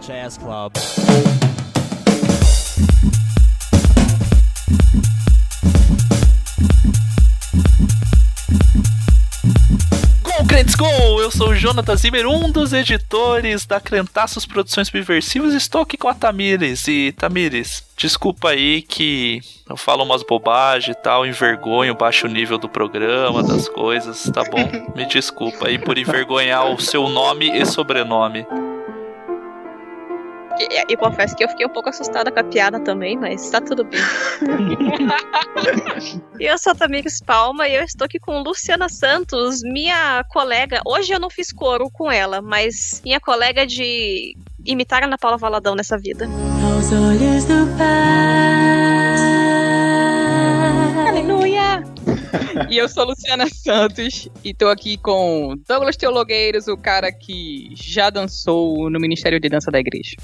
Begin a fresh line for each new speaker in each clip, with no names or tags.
Jazz Club.
Eu sou o Jonathan Zimmer, um dos editores da Crentaços Produções Subversivas. Estou aqui com a Tamires. E, Tamires, desculpa aí que eu falo umas bobagens e tal, envergonho, baixo nível do programa, das coisas, tá bom? Me desculpa aí por envergonhar o seu nome e sobrenome.
E, e confesso que eu fiquei um pouco assustada com a piada também, mas tá tudo bem. E eu sou a Tamires Palma e eu estou aqui com Luciana Santos, minha colega. Hoje eu não fiz coro com ela, mas minha colega de imitar a Ana Paula Valadão nessa vida.
Aos olhos do Pai.
Aleluia!
E eu sou Luciana Santos e tô aqui com Douglas Teologueiros, o cara que já dançou no Ministério de Dança da Igreja.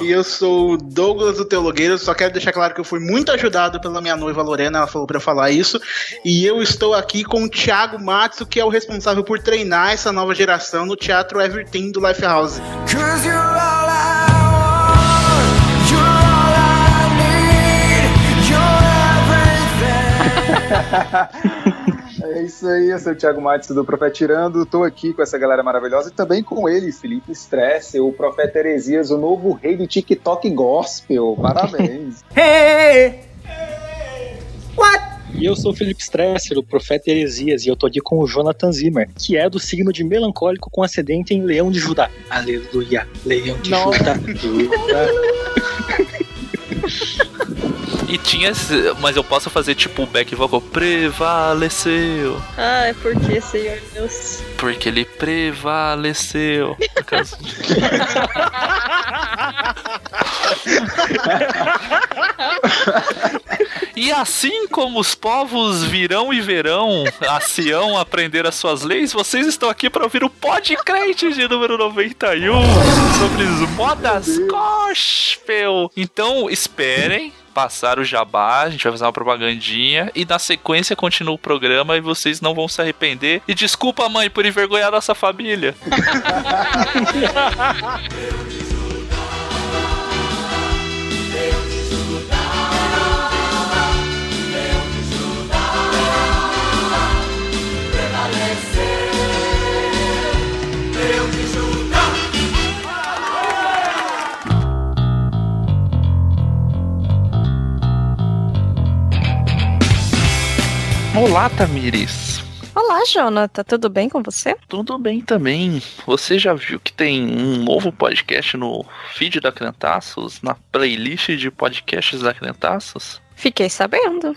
E eu sou o Douglas do Teologueiro, só quero deixar claro que eu fui muito ajudado pela minha noiva Lorena, ela falou pra eu falar isso. E eu estou aqui com o Thiago Matsu, que é o responsável por treinar essa nova geração no Teatro Everything do Lifehouse.
É isso aí, eu sou o Thiago Matos do Profeta Tirando, tô aqui com essa galera maravilhosa e também com ele, Felipe Stress, o Profeta Heresias, o novo rei do TikTok Gospel. Parabéns.
E eu sou o Felipe Stresser, o profeta Heresias, e eu tô aqui com o Jonathan Zimmer, que é do signo de melancólico com ascendente em Leão de Judá. Aleluia, Leão de Judá. Judá.
E tinha. esse- Mas eu posso fazer tipo o back vocal prevaleceu.
Ai, por que, Senhor Deus?
Porque ele prevaleceu. No caso de- E assim como os povos virão e verão a Sião aprender as suas leis, vocês estão aqui para ouvir o podcast de número 91 sobre as modas gospel. Então esperem passar o jabá, a gente vai fazer uma propagandinha e na sequência continua o programa e vocês não vão se arrepender. E desculpa, mãe, por envergonhar nossa família. Olá, Tamires.
Olá, Jonathan, tudo bem com você?
Tudo bem também. Você já viu que tem um novo podcast no feed da Crentaços, na playlist de podcasts da Crentaços?
Fiquei sabendo.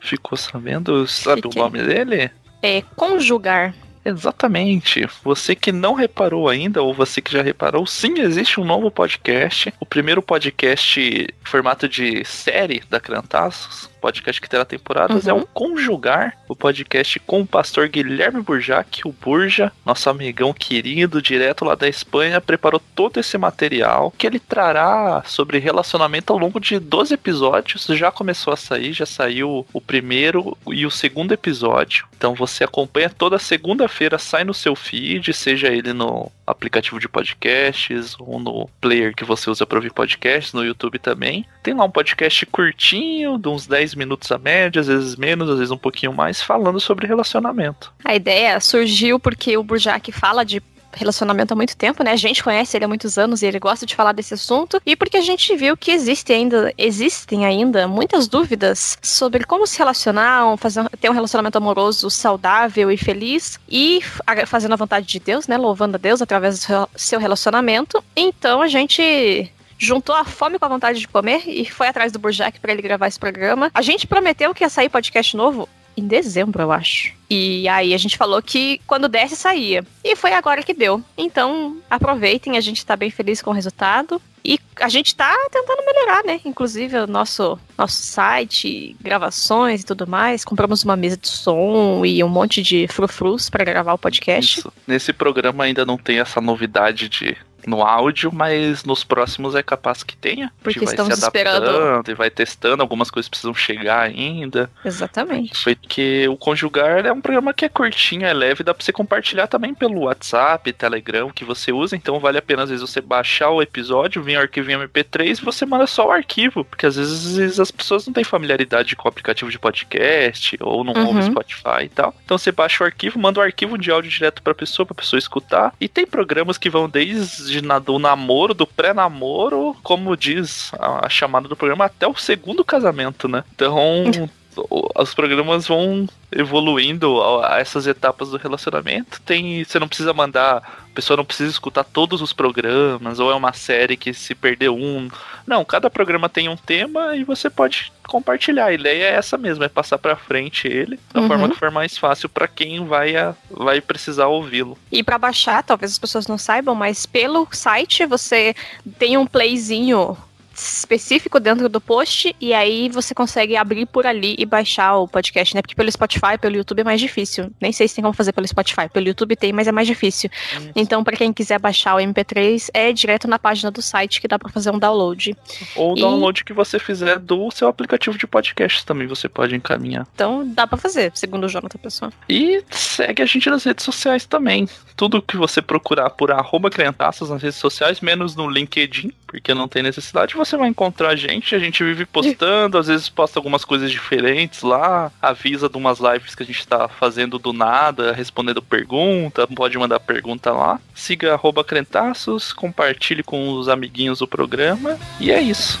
Ficou sabendo? Sabe
Fiquei.
o nome dele?
É conjugar.
Exatamente. Você que não reparou ainda, ou você que já reparou, sim, existe um novo podcast. O primeiro podcast em formato de série da Crentaços, podcast que terá temporadas,
Uhum.
é o Conjugar, o podcast com o pastor Guilherme Burjac, o Burja, nosso amigão querido, direto lá da Espanha, preparou todo esse material que ele trará sobre relacionamento ao longo de 12 episódios. Já começou a sair, já saiu o primeiro e o segundo episódio. Então você acompanha toda segunda-feira, sai no seu feed, seja ele no aplicativo de podcasts ou no player que você usa para ouvir podcasts, no YouTube também. Tem lá um podcast curtinho, de uns 10 minutos a média, às vezes menos, às vezes um pouquinho mais, falando sobre relacionamento.
A ideia surgiu porque o Burjac fala de relacionamento há muito tempo, né? A gente conhece ele há muitos anos e ele gosta de falar desse assunto. E porque a gente viu que existe ainda, existem ainda muitas dúvidas sobre como se relacionar, fazer, ter um relacionamento amoroso saudável e feliz e fazendo a vontade de Deus, né? Louvando a Deus através do seu relacionamento. Então a gente juntou a fome com a vontade de comer e foi atrás do Burjac para ele gravar esse programa. A gente prometeu que ia sair podcast novo em dezembro, eu acho. E aí a gente falou que quando desse saía. E foi agora que deu. Então, aproveitem, a gente tá bem feliz com o resultado. E a gente tá tentando melhorar, né? Inclusive o nosso, nosso site, gravações e tudo mais. Compramos uma mesa de som e um monte de frufrus para gravar o podcast.
Isso. Nesse programa ainda não tem essa novidade de no áudio, mas nos próximos é capaz que tenha.
Porque
vai
estamos
se adaptando
esperando.
e vai testando, algumas coisas precisam chegar ainda.
Exatamente.
Porque o Conjugar é um programa que é curtinho, é leve, dá pra você compartilhar também pelo WhatsApp, Telegram, que você usa, então vale a pena às vezes você baixar o episódio, vir o arquivo em MP3 e você manda só o arquivo, porque às vezes as pessoas não têm familiaridade com o aplicativo de podcast ou não
Uhum.
ouvem Spotify e tal. Então você baixa o arquivo, manda o arquivo de áudio direto pra pessoa, pra pessoa escutar. E tem programas que vão desde na- do namoro, do pré-namoro, como diz a, a chamada do programa, até o segundo casamento, né? Então, os programas vão evoluindo a, essas etapas do relacionamento. Tem, você não precisa mandar, a pessoa não precisa escutar todos os programas, ou é uma série que se perder um. Não, cada programa tem um tema e você pode compartilhar. A ideia é essa mesmo, é passar pra frente ele da
Uhum.
forma que for mais fácil pra quem vai, a- vai precisar ouvi-lo.
E pra baixar, talvez as pessoas não saibam, mas pelo site você tem um playzinho específico dentro do post e aí você consegue abrir por ali e baixar o podcast, né? Porque pelo Spotify, pelo YouTube é mais difícil. Nem sei se tem como fazer pelo Spotify. Pelo YouTube tem, mas é mais difícil. Então, pra quem quiser baixar o MP3, é direto na página do site que dá pra fazer um download.
Ou o
E-
download que você fizer do seu aplicativo de podcast também você pode encaminhar.
Então, dá pra fazer, segundo o Jonathan Pessoa.
E segue a gente nas redes sociais também. Tudo que você procurar por arroba Crentaças nas redes sociais, menos no LinkedIn, porque não tem necessidade, você vai encontrar a gente. A gente vive postando, às vezes posta algumas coisas diferentes lá, avisa de umas lives que a gente tá fazendo do nada, respondendo pergunta, pode mandar pergunta lá. Siga arroba Crentaços, compartilhe com os amiguinhos o programa, e é isso.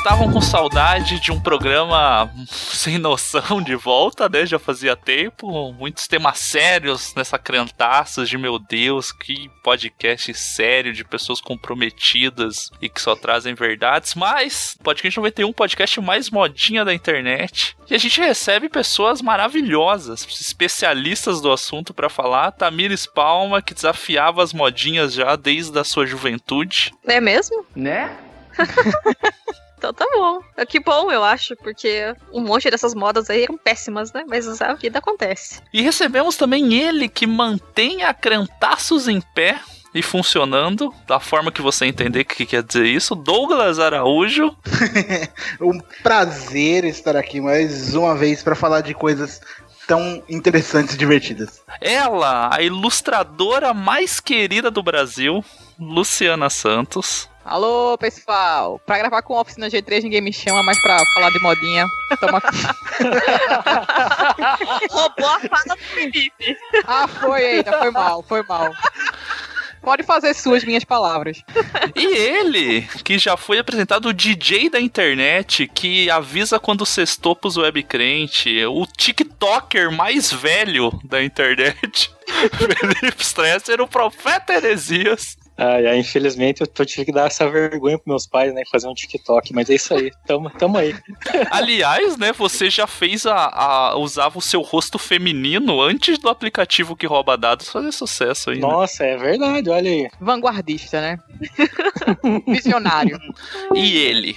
Estavam com saudade de um programa sem noção de volta, né? Já fazia tempo. Muitos temas sérios nessa crentaças de meu Deus, que podcast sério de pessoas comprometidas e que só trazem verdades. Mas, podcast 91, podcast mais modinha da internet. E a gente recebe pessoas maravilhosas, especialistas do assunto pra falar. Tamires Palma, que desafiava as modinhas já desde a sua juventude.
É mesmo?
Né?
Então tá bom. É Que bom, eu acho, porque um monte dessas modas aí eram péssimas, né? Mas a vida acontece.
E recebemos também ele que mantém a Crentaços em pé e funcionando, da forma que você entender o que quer dizer isso, Douglas Araújo.
um prazer estar aqui mais uma vez para falar de coisas tão interessantes e divertidas.
Ela, a ilustradora mais querida do Brasil, Luciana Santos.
Alô, pessoal. Pra gravar com Oficina G3 ninguém me chama, mas pra falar de modinha, toma
Roubou a fala do Felipe.
Ah, foi, eita, foi mal, foi mal. Pode fazer suas minhas palavras.
E ele, que já foi apresentado o DJ da internet, que avisa quando sextou pros webcrente, o TikToker mais velho da internet, Felipe Stresser, o profeta Heresias.
Ai, ai, infelizmente eu tô- tive que dar essa vergonha pros meus pais, né? Fazer um TikTok, mas é isso aí. Tamo, tamo aí.
Aliás, né, você já fez a, a- usava o seu rosto feminino antes do aplicativo que rouba dados fazer sucesso aí. né?
Nossa, é verdade, olha aí.
Vanguardista, né? Visionário.
E ele?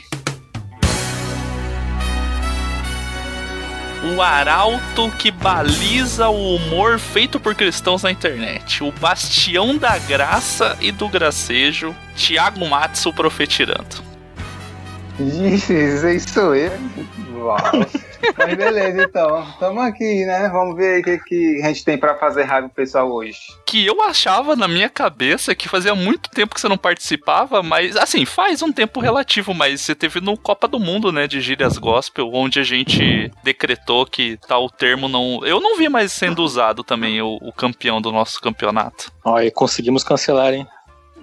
O arauto que baliza o humor feito por cristãos na internet. O bastião da graça e do gracejo. Tiago Matsu profetirando.
Isso aí Uau. Mas beleza, então. Tamo aqui, né? Vamos ver o que, que a gente tem pra fazer raiva pro pessoal hoje.
Que eu achava na minha cabeça que fazia muito tempo que você não participava, mas assim, faz um tempo relativo, mas você teve no Copa do Mundo, né, de gírias gospel, onde a gente decretou que tal termo não. Eu não vi mais sendo usado também o, o campeão do nosso campeonato.
Ó, e conseguimos cancelar, hein?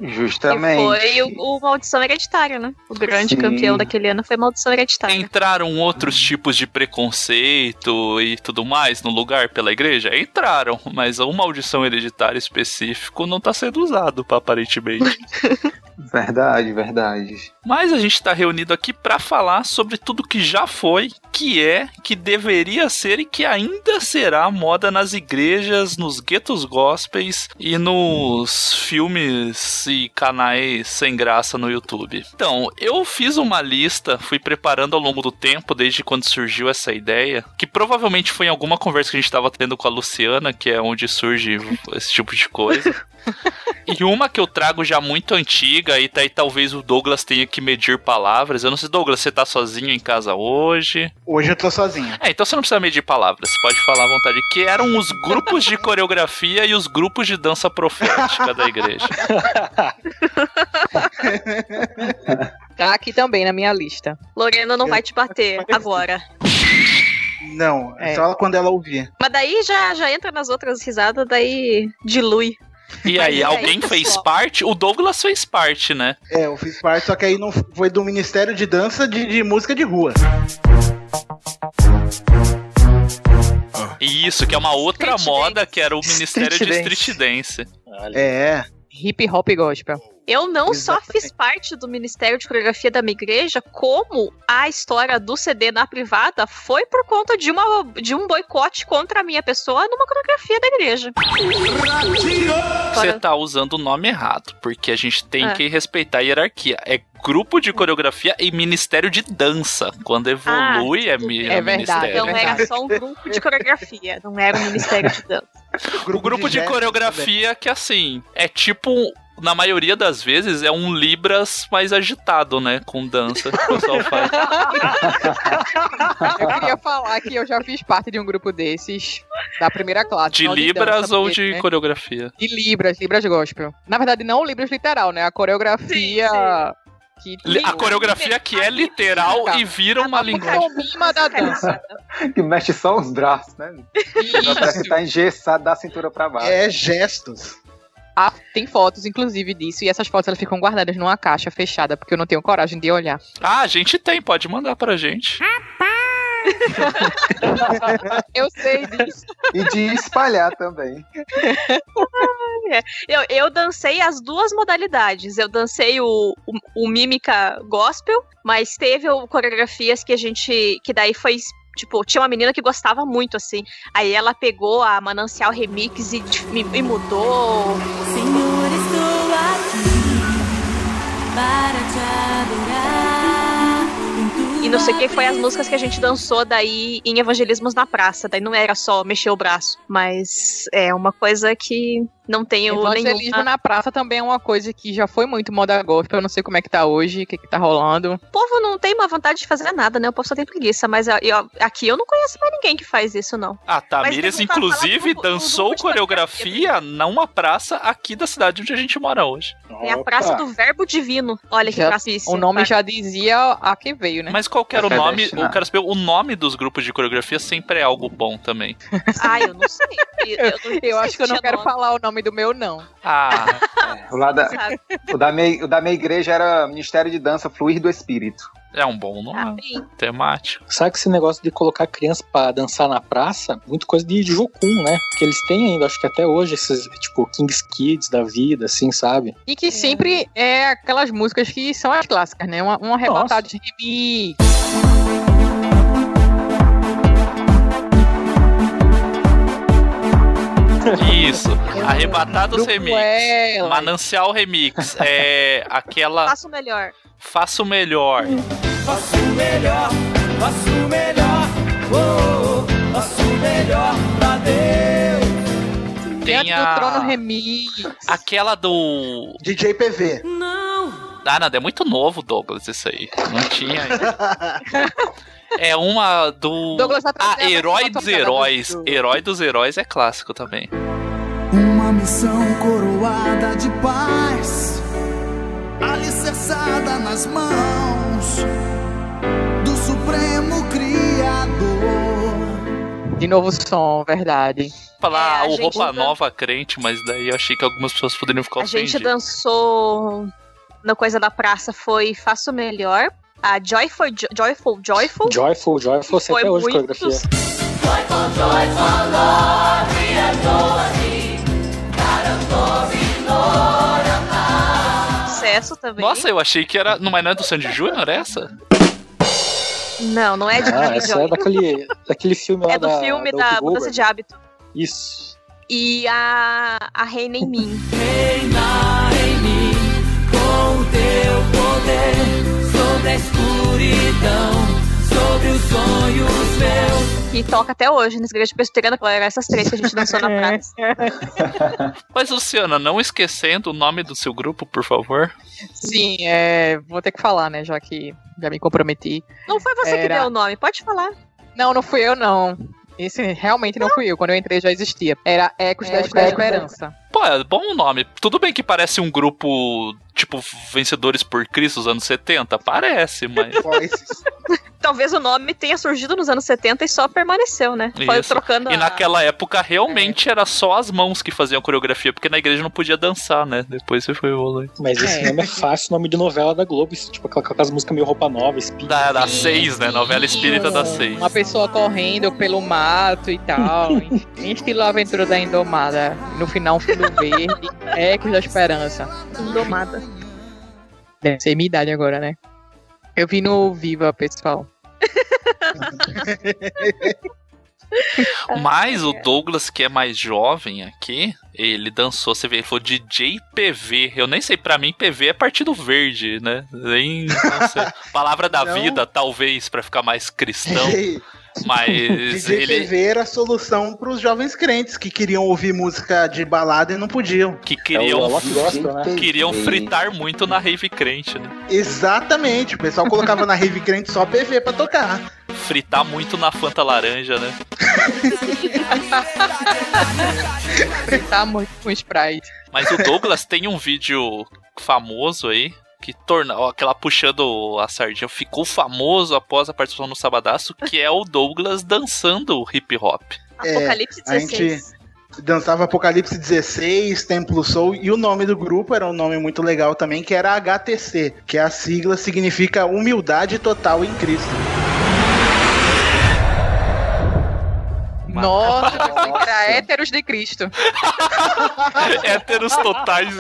Justamente.
E foi o, o Maldição Hereditária, né? O grande
Sim.
campeão daquele ano foi Maldição Hereditária.
Entraram outros tipos de preconceito e tudo mais no lugar pela igreja? Entraram, mas o maldição hereditária específico não tá sendo usado, aparentemente.
Verdade, verdade.
Mas a gente tá reunido aqui pra falar sobre tudo que já foi, que é, que deveria ser e que ainda será moda nas igrejas, nos guetos gospels e nos filmes e canais sem graça no YouTube. Então, eu fiz uma lista, fui preparando ao longo do tempo, desde quando surgiu essa ideia, que provavelmente foi em alguma conversa que a gente tava tendo com a Luciana, que é onde surge esse tipo de coisa. E uma que eu trago já muito antiga, e daí talvez o Douglas tenha que medir palavras. Eu não sei, Douglas, você tá sozinho em casa hoje?
Hoje eu tô sozinho.
É, então você não precisa medir palavras, você pode falar à vontade. Que eram os grupos de coreografia e os grupos de dança profética da igreja.
Tá aqui também na minha lista.
Lorena não vai te bater agora.
Não, é
É.
só quando ela ouvir.
Mas daí já, já entra nas outras risadas, daí dilui.
E aí,
aí,
alguém fez
pessoal?
parte? O Douglas fez parte, né?
É, eu fiz parte, só que aí não foi do Ministério de Dança de, de Música de Rua.
E isso, que é uma outra
Street
moda,
dance.
que era o Ministério de
Street
Street Dance.
É.
Hip hop gospel.
Eu não só
Exatamente.
fiz parte do Ministério de Coreografia da minha igreja, como a história do CD na privada foi por conta de, uma, de um boicote contra a minha pessoa numa coreografia da igreja.
Você tá usando o nome errado, porque a gente tem
É.
que respeitar a hierarquia. É grupo de coreografia e Ministério de Dança. Quando evolui, é, mi-
É verdade,
Ministério.
Então
verdade.
era só um grupo de coreografia, não era um Ministério de Dança.
O grupo de
gestos,
coreografia que, assim, é tipo. Na maioria das vezes é um Libras mais agitado, né? Com dança que o pessoal faz.
Eu queria falar que eu já fiz parte de um grupo desses, da primeira classe.
De Libras
dança,
ou
porque,
de
né,
coreografia?
De Libras, Libras gospel. Na verdade, não o Libras literal, né? A coreografia. Que
Li- A coreografia que é literal e vira uma
a
linguagem.
pantomima da dança.
Que mexe só os braços, né? Parece que tá engessado da cintura pra baixo.
É gestos.
Ah, tem fotos, inclusive, disso. E essas fotos elas ficam guardadas numa caixa fechada, porque eu não tenho coragem de olhar.
Ah, a gente tem, pode mandar pra gente.
Eu sei disso.
E de espalhar também.
Eu, eu dancei as duas modalidades. Eu dancei o, o, o mímica gospel, mas teve o- coreografias que a gente. que daí foi. Tipo, tinha uma menina que gostava muito, assim. Aí ela pegou a Manancial Remix e, e- mudou.
Senhor, estou aqui para te adorar.
E não sei o que foi as músicas que a gente dançou daí em Evangelismos na Praça. Daí não era só mexer o braço. Mas é uma coisa que não tenho
Evangelismo
nenhuma.
na praça também é uma coisa que já foi muito moda gospel. Eu não sei como é que tá hoje, o que, que tá rolando.
O povo não tem uma vontade de fazer nada, né? O povo só tem preguiça. Mas eu- eu- aqui eu não conheço mais ninguém que faz isso, não.
A Tamires,
Mas tem que
inclusive,
do- do- do
dançou
de
coreografia numa praça aqui da cidade onde a gente mora hoje.
É a Praça do Verbo Divino. Olha que praça isso.
O nome já dizia a que veio, né?
Mas qual que era o
É
nome? Eu quero saber, o nome dos grupos de coreografia sempre é algo bom também.
Ah, eu não sei. Eu, não
Eu acho que eu não quero
tinha
falar o nome do meu, não.
Ah,
O, lá da,
nome,
o, da minha, o da minha igreja era Ministério de Dança Fluir do Espírito.
é um bom
Ah,
nome.
bem.
Temático.
Sabe que esse negócio de colocar criança pra dançar na praça, muito coisa de Jocum, né? Que eles têm ainda, acho que até hoje, esses, tipo, Kings Kids da vida, assim, sabe?
E que sempre é aquelas músicas que são as clássicas, né? Um, um arrebatado de remix.
Isso. Arrebatados
Grupo
Remix. Manancial Remix. É aquela
Faça o melhor.
Faça o Melhor.
Faço o melhor, faço o melhor, oh, oh, faço o melhor pra Deus.
Tem a do Trono. Remix.
Aquela do...
DJ PV.
Não.
Ah, nada, é muito novo, Douglas, isso aí. Não tinha ainda. É uma do.
Douglas
Ah,
a
Herói dos Heróis.
do-
Herói dos Heróis é clássico também.
Uma missão coroada de paz, alicerçada nas mãos do Supremo Criador.
De novo som, verdade.
Falar
É, a
o
gente
roupa
ainda-
nova crente, mas daí eu achei que algumas pessoas poderiam ficar
A gente
ofendidas.
dançou na coisa da praça foi Faço Melhor. A Joyful, Jo- Joyful, Joyful.
Joyful, Joyful,
Foi
até hoje coreografia.
Sucesso também.
Nossa, eu achei que era. Não, mas não é do Sandy Júnior essa?
Não, não é de
Ah, essa
Joy.
é daquele, daquele filme lá
É do
da,
filme
da
da, Mudança de Hábito.
Isso.
E a, a Reina em Mim.
Reina escuridão, sobre os sonhos meus.
Que toca até hoje nessa igreja presbiteriana, que eram essas três que a gente dançou na praça.
Mas, Luciana, não esquecendo o nome do seu grupo, por favor.
Sim, é, vou ter que falar, né, já que já me comprometi.
Não foi você que
Era-
deu o nome, pode falar.
Não, não fui eu, não. Esse realmente não fui eu. Quando eu entrei já existia. Era Ecos da Esperança.
Pô, é bom o nome. Tudo bem que parece um grupo, tipo, Vencedores por Cristo dos anos 70. Parece, mas.
Talvez o nome tenha surgido nos anos 70 e só permaneceu, né? Foi
Isso.
trocando
E
a...
naquela época realmente era só as mãos que faziam a coreografia, porque na igreja não podia dançar, né? Depois você foi evoluir.
Mas esse
É.
nome é fácil, nome de novela da Globo. Tipo, aquela- aquelas músicas meio roupa nova, espírita.
Da, da seis, né? Novela espírita da seis.
Uma pessoa correndo pelo mato e tal. em- em estilo Aventura da Indomada. No final, um fundo verde. Ecos da Esperança.
Indomada.
Deve ser minha idade agora, né? Eu vi no Viva, pessoal.
Mas o Douglas, que é mais jovem aqui, ele dançou, você vê, ele falou DJ PV. Eu nem sei, pra mim PV é Partido Verde, né? Nem, não sei. Palavra da
Não.
vida, talvez, pra ficar mais cristão. Mas
DJ
ele
TV era a solução pros jovens crentes que queriam ouvir música de balada e não podiam.
que queriam,
É Gospel, né?
queriam fritar muito na rave crente, né?
Exatamente, o pessoal colocava na rave crente só PV pra tocar.
Fritar muito na Fanta Laranja, né?
Tá muito com Sprite.
Mas o Douglas tem um vídeo famoso aí que torna ó, aquela puxando a sardinha ficou famoso após a participação no Sabadaço, que é o Douglas dançando hip hop.
Apocalipse
É, a gente
16.
dançava Apocalipse 16, Templo Soul, e o nome do grupo era um nome muito legal também, que era HTC, que a sigla significa Humildade Total em Cristo.
Nossa, eu pensei que era héteros de Cristo.
Héteros totais.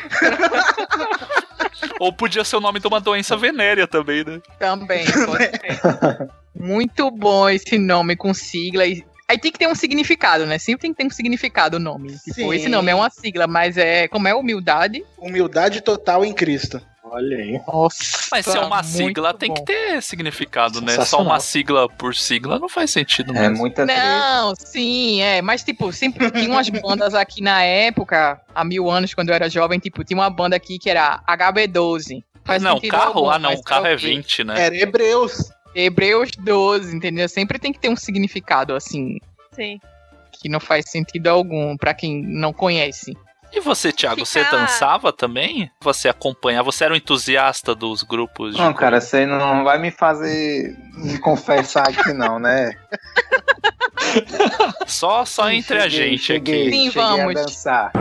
Ou podia ser o nome de uma doença venérea também, né?
Também, pode ser. Muito bom esse nome com sigla. e- Aí tem que ter um significado, né? Sempre tem que ter um significado o nome. Tipo,
Sim.
esse nome é uma sigla, mas é. Como é humildade?
Humildade Total em Cristo.
Olha aí.
Nossa.
Mas se é uma sigla, tem
bom.
que ter significado, né? Só uma sigla por sigla não faz sentido
É
mesmo.
muita treta.
Não, sim, é. Mas, tipo, sempre tinha umas bandas aqui na época, há mil anos, quando eu era jovem, tipo, tinha uma banda aqui que era HB12. Faz
não, carro,
algum,
ah não, carro é
o quê?
20, né?
Era Hebreus.
Hebreus 12, entendeu? Sempre tem que ter um significado, assim,
Sim.
que não faz sentido algum pra quem não conhece.
E você, Thiago, você
Fica-
dançava também? Você acompanhava? Você era um entusiasta dos grupos de
Não, cara, você não vai me fazer me confessar aqui, não, né?
Só, só
Sim,
entre a
cheguei,
gente
cheguei,
aqui.
Sim,
cheguei
vamos.
a dançar.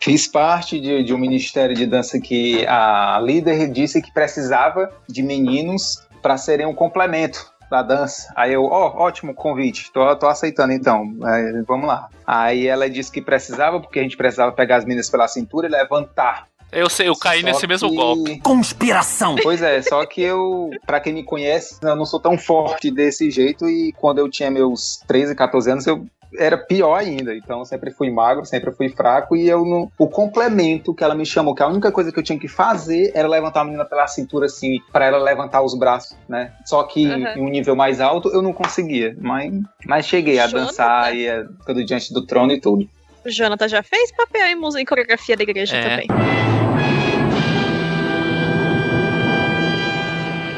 Fiz parte de, de um ministério de dança que a líder disse que precisava de meninos para serem um complemento da dança. Aí eu, ó, ótimo convite, tô, tô aceitando então, É, vamos lá. Aí ela disse que precisava, porque a gente precisava pegar as meninas pela cintura e levantar.
Eu sei, eu caí
Só
nesse mesmo
que-
golpe.
Conspiração!
Pois é, só que eu, pra quem me conhece, eu não sou tão forte desse jeito e quando eu tinha meus 13, 14 anos, eu era pior ainda. Então eu sempre fui magro, sempre fui fraco e eu não. O complemento que ela me chamou, que a única coisa que eu tinha que fazer era levantar a menina pela cintura assim, pra ela levantar os braços, né? Só que
Uhum.
em um nível mais alto eu não conseguia, mas, mas cheguei a
Jonathan.
dançar e a, tudo diante do trono e tudo.
O Jonathan já fez papel em, música, em coreografia da igreja
É.
também.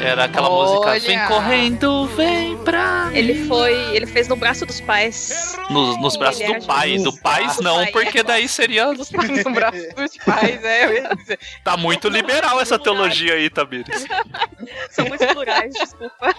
Era aquela
Olha.
música Vem correndo, vem pra mim.
Ele foi. Ele fez no braço dos pais.
Nos, nos braços do pai.
Jesus.
Do pais não,
pai,
porque
é.
daí seria.
No braço dos pais, é. eu ia dizer.
Tá muito liberal essa teologia aí, Tamires.
São muito plurais, desculpa.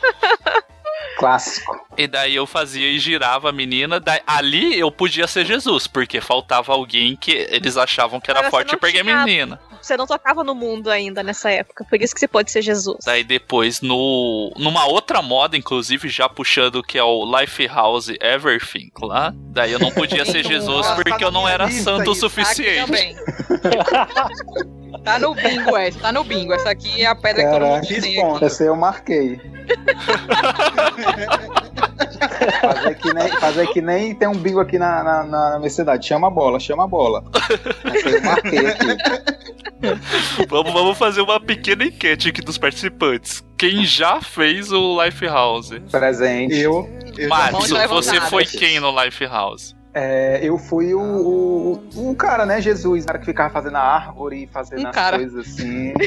Clássico.
E daí eu fazia e girava a menina. daí- ali eu podia ser Jesus, porque faltava alguém que eles achavam que era
Mas
forte porque é
tinha-
menina.
Você não tocava no mundo ainda nessa época, por isso que você pode ser Jesus.
Daí depois, no, numa outra moda, inclusive, já puxando que é o Lifehouse Everything lá, daí eu não podia ser Jesus
Nossa,
porque
tá
eu não era santo o
isso.
Aqui
suficiente.
tá no bingo essa, tá no bingo. Essa aqui é a pedra que todo
Caraca,
mundo tem aqui.
responda.
Essa aí eu marquei. fazer, que nem, fazer que nem tem um bingo aqui na, na, na minha cidade. Chama a bola, chama a bola.
Vamos, vamos fazer uma pequena enquete aqui dos participantes. Quem já fez o Lifehouse?
Presente.
Eu. eu
Márcio, você foi quem no Lifehouse?
É, eu fui o, o, o cara, né, Jesus, o cara que ficava fazendo a árvore, fazendo
Um
as
cara.
coisas assim.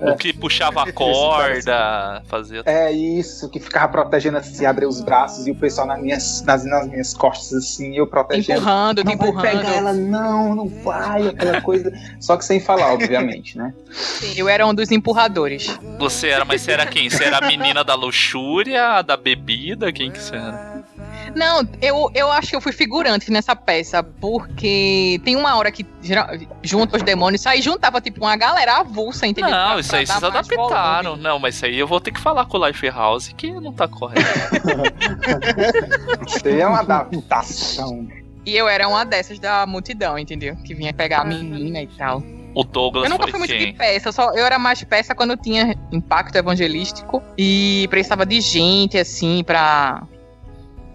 O que puxava a corda, fazia.
É isso, que ficava protegendo assim, abrir os braços e o pessoal nas minhas, nas, nas minhas costas assim, eu protegendo.
Empurrando, te
Não vai
empurrando.
pegar ela, não, não vai, aquela coisa. Só que sem falar, obviamente, né?
Eu era um dos empurradores.
Você era, mas você era quem? Você era a menina da luxúria, a da bebida? Quem que você era?
Não, eu, eu acho que eu fui figurante nessa peça, porque tem uma hora que geral- junto os demônios, aí juntava tipo uma galera avulsa, entendeu?
Não,
Pra-
isso
pra
aí vocês adaptaram.
volume.
Não, mas isso aí eu vou ter que falar com o Lifehouse que não tá correto.
Isso aí é uma adaptação.
E eu era uma dessas da multidão, entendeu? Que vinha pegar a menina e tal.
O Douglas
Eu nunca
foi
fui muito de
quem?
peça, só, eu era mais peça quando tinha impacto evangelístico e precisava de gente, assim, pra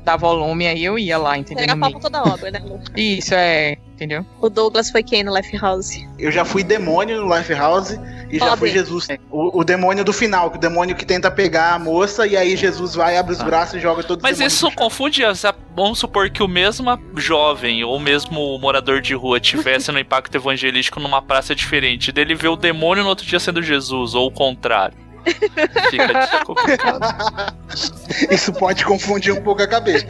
dar volume, aí eu ia lá, entendeu?
Pra toda obra, né?
Isso, é, entendeu?
O Douglas foi quem no Lifehouse?
Eu já fui demônio no Lifehouse e já fui. Jesus. O, o demônio do final, o demônio que tenta pegar a moça e aí Jesus vai, abre os
Ah.
braços e joga todos os
Mas isso confunde. Vamos supor que o mesmo jovem ou mesmo morador de rua tivesse no impacto evangelístico numa praça diferente, dele ver o demônio no outro dia sendo Jesus, ou o contrário. Fica complicado.
Isso pode confundir um pouco a cabeça.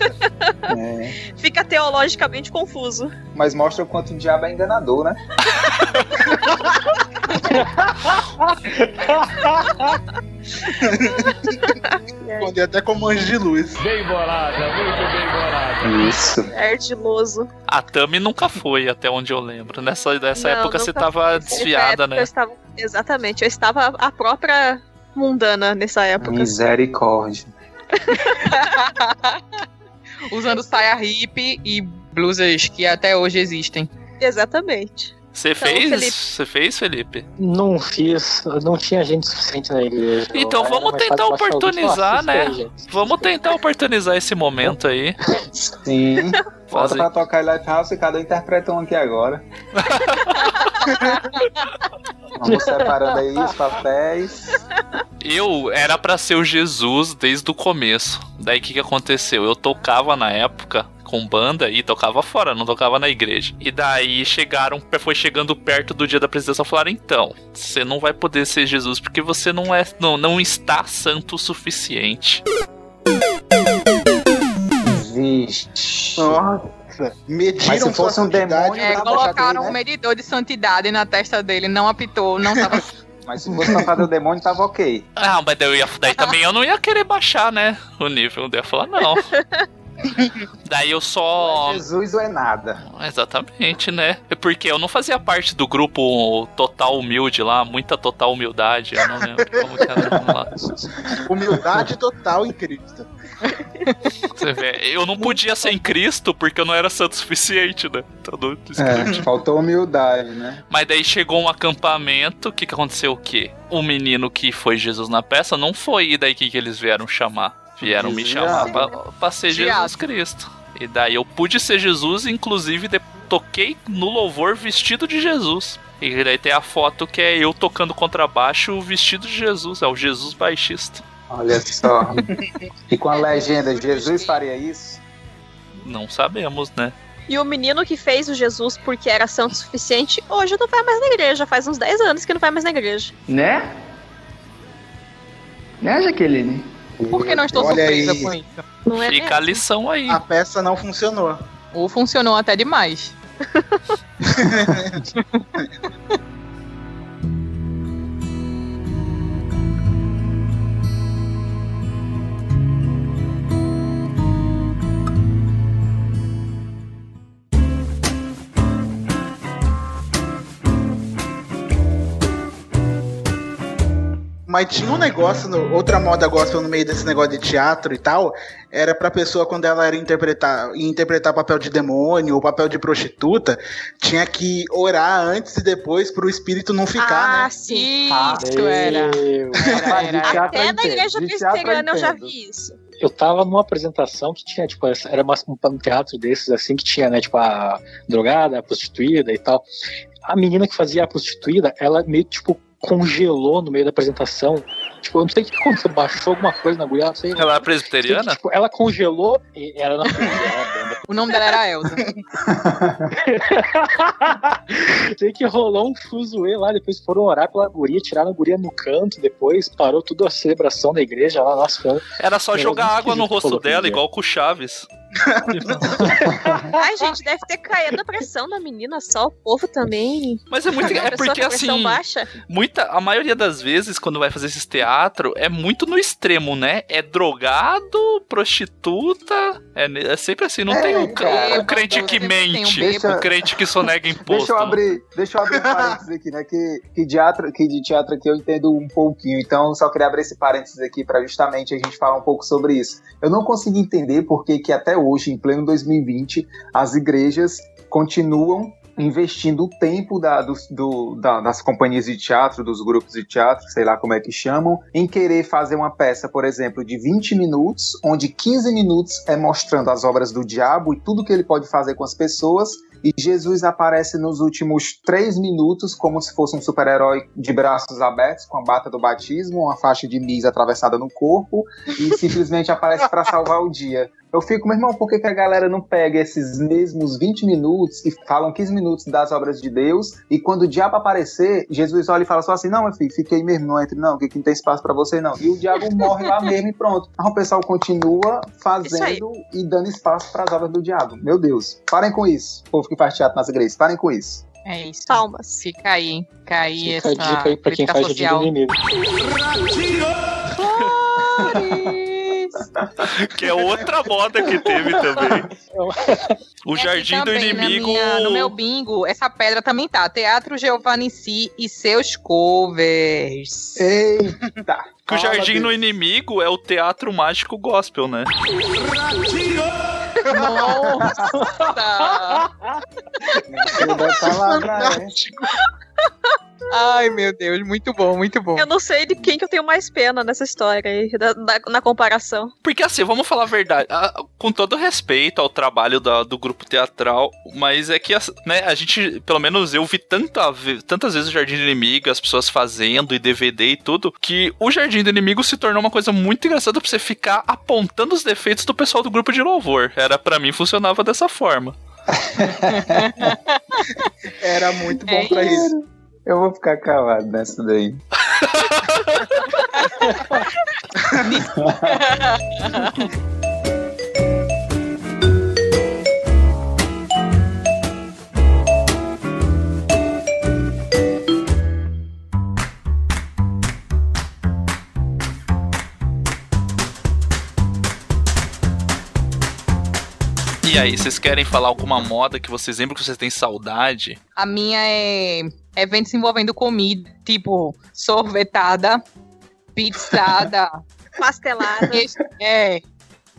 É,
Fica teologicamente confuso.
mas mostra o quanto o diabo é enganador, né?
Responder até como anjo de luz.
Bem bolada, muito bem bolada.
Isso.
Ardiloso.
A Tami nunca foi, até onde eu lembro. Nessa, nessa
Não,
época você
nunca
tava
fui. Nessa
desviada, né?
Eu estava, exatamente, eu estava a própria mundana nessa época.
Misericórdia.
Usando saia hippie e blusas que até hoje existem.
Exatamente.
Você
Então,
fez? Você fez, Felipe?
Não fiz, não tinha gente suficiente na igreja.
Então
Era
vamos tentar oportunizar,
"Assista aí,
né?
gente."
Vamos tentar oportunizar esse momento aí.
Sim.
Fazer.
pra tocar em Lifehouse e cada um interpreta um aqui agora. Vamos separando aí os papéis.
Eu era pra ser o Jesus desde o começo. Daí o que, que aconteceu? Eu tocava na época com banda e tocava fora, não tocava na igreja. E daí chegaram, foi chegando perto do dia da apresentação, falaram: então, você não vai poder ser Jesus porque você não é, não, não está santo o suficiente.
Vixe.
Nossa. Mediram
Mas se fosse
sua
um demônio,
É, colocaram
baixar
um
dele, né?
medidor de santidade na testa dele, não apitou, não tava.
Mas se fosse pra fazer o demônio, tava ok.
Ah, mas daí, eu ia, daí também eu não ia querer baixar, né? O nível. Eu ia falar: não. Daí eu só.
Jesus ou é nada.
Exatamente, né? É Porque eu não fazia parte do grupo Total Humilde lá, muita Total Humildade, eu não lembro como que era lá.
Humildade total em Cristo.
Você vê, eu não podia ser em Cristo porque eu não era santo o suficiente, né? Tá doido,
É, faltou humildade, né?
Mas daí chegou um acampamento, o que, que aconteceu o quê? O menino que foi Jesus na peça não foi, e daí o que, que eles vieram chamar? Vieram me chamar pra, pra ser Jesus. Cristo. E daí eu pude ser Jesus, inclusive de- toquei no louvor vestido de Jesus. E daí tem a foto que é eu tocando contrabaixo vestido de Jesus, é o Jesus baixista.
Olha só. e com a legenda, Jesus faria isso?
Não sabemos, né?
E o menino que fez o Jesus porque era santo o suficiente, hoje não vai mais na igreja. Faz uns 10 anos que não vai mais na igreja.
Né?
Né, Jaqueline?
Por que não estou
Olha
surpresa
aí.
com isso?
Não é
Fica a lição aí.
A peça não funcionou.
Ou funcionou até demais.
Mas tinha um negócio, no- outra moda gospel no meio desse negócio de teatro e tal, era pra pessoa, quando ela era interpretar, ia interpretar papel de demônio ou papel de prostituta, tinha que orar antes e depois pro espírito não ficar,
Ah,
né?
sim.
Isso era. Era, era.
Até
eu
na igreja presbiteriana eu já vi isso.
eu tava numa apresentação que tinha, tipo, era uma- um teatro desses, assim, que tinha, né, tipo, a drogada, a prostituída e tal. A menina que fazia a prostituída, ela meio, tipo, congelou no meio da apresentação. Tipo, eu não sei o que aconteceu, baixou alguma coisa na agulha, não sei.
Ela é
Sei que,
presbiteriana?
tipo, ela congelou e ela não ela-
O nome dela era Elza.
Sei que rolou um fuzuê lá, depois foram orar pela guria, tiraram a guria no canto, depois parou tudo a celebração da igreja lá, nossa,
Era só
Era
jogar água no rosto dela, igual com o Chaves.
Ai, gente, deve ter caído a pressão da menina só, o povo também.
Mas é muito. É porque assim.
baixa.
Muita, a maioria das vezes, quando vai fazer esses teatro, é muito no extremo, né? É drogado, prostituta. É, é sempre assim, não
É,
tem o,
cara.
o crente que
um
mente,
Deixa-
o crente que sonega imposto.
Deixa eu abrir, deixa eu abrir um parênteses aqui, né? Que, que, teatro, que de teatro aqui eu entendo um pouquinho. Então, só queria abrir esse parênteses aqui para justamente a gente falar um pouco sobre isso. Eu não consigo entender por que que até hoje, em pleno 2020, as igrejas continuam investindo o tempo da- do- da- das companhias de teatro, dos grupos de teatro, sei lá como é que chamam, em querer fazer uma peça, por exemplo, de 20 minutos, onde 15 minutos é mostrando as obras do diabo e tudo que ele pode fazer com as pessoas, e Jesus aparece nos últimos três minutos como se fosse um super-herói de braços abertos, com a bata do batismo, uma faixa de mis atravessada no corpo, e simplesmente aparece para salvar o dia. Eu fico, meu irmão, por que, que a galera não pega esses mesmos 20 minutos e falam 15 minutos das obras de Deus, e quando o diabo aparecer, Jesus olha e fala só assim: não, meu filho, fique aí mesmo, não entre, não, que aqui não tem espaço pra você, não. E o diabo morre lá mesmo e pronto. Aí o pessoal continua fazendo e dando espaço para as obras do diabo. Meu Deus, parem com isso. Povo que faz teatro nas igrejas, parem com isso.
É isso.
Palmas.
Fica aí. Fica aí
Fica
essa
a dica aí pra quem
crítica
faz jardim do
social.
inimigo.
Que é outra moda que teve também. O
Aqui
Jardim do
também, na
Inimigo.
minha- no meu bingo, essa pedra também tá. Teatro Giovanni Si e seus covers.
Eita!
Que o Jardim
Deus.
do Inimigo é o teatro mágico gospel, né?
Nossa!
Mentira da palavra, né?
Ai, meu Deus, muito bom, muito bom.
Eu não sei de quem que eu tenho mais pena nessa história aí, da- da- na comparação.
Porque assim, vamos falar a verdade, a- com todo respeito ao trabalho da- do grupo teatral, mas é que as- né, a gente, pelo menos eu vi tanta, tantas vezes o Jardim do Inimigo, as pessoas fazendo e DVD e tudo, que o Jardim do Inimigo se tornou uma coisa muito engraçada pra você ficar apontando os defeitos do pessoal do grupo de louvor. Era pra mim funcionava dessa forma.
Era muito bom
É
pra isso.
Eu vou ficar calado nessa daí.
aí, vocês querem falar alguma moda que vocês lembram que vocês têm saudade?
A minha é eventos envolvendo comida, tipo sorvetada, pizzada,
Pastelada.
é,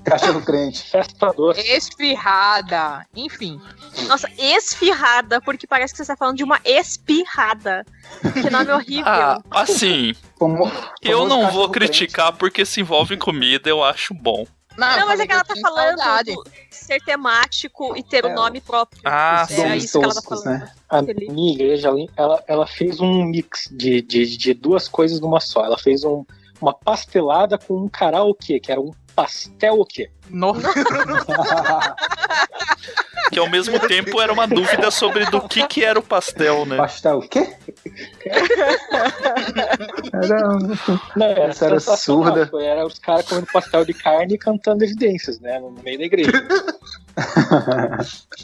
Cachorro crente.
Festa doce.
esfirrada, enfim.
Nossa, esfirrada, porque parece que você está falando de uma espirrada. Que nome horrível.
Ah, assim,
Como-
eu não vou criticar porque se envolve comida, eu acho bom.
Não, mas
falei
é que ela tá falando
saudade.
do ser temático e ter o
É,
nome próprio.
Ah,
é
Somos
isso que ela tá falando.
né?
A minha igreja, ela, ela fez um mix de, de, de duas coisas numa só. Ela fez um, uma pastelada com um karaokê, que era um pastel o quê?
Nossa,
Que ao mesmo tempo era uma dúvida sobre do que que era o pastel, né?
Pastel o quê? Era,
Não, era
Essa era surda.
tipo, Era os caras comendo pastel de carne e cantando evidências, né? No meio da igreja.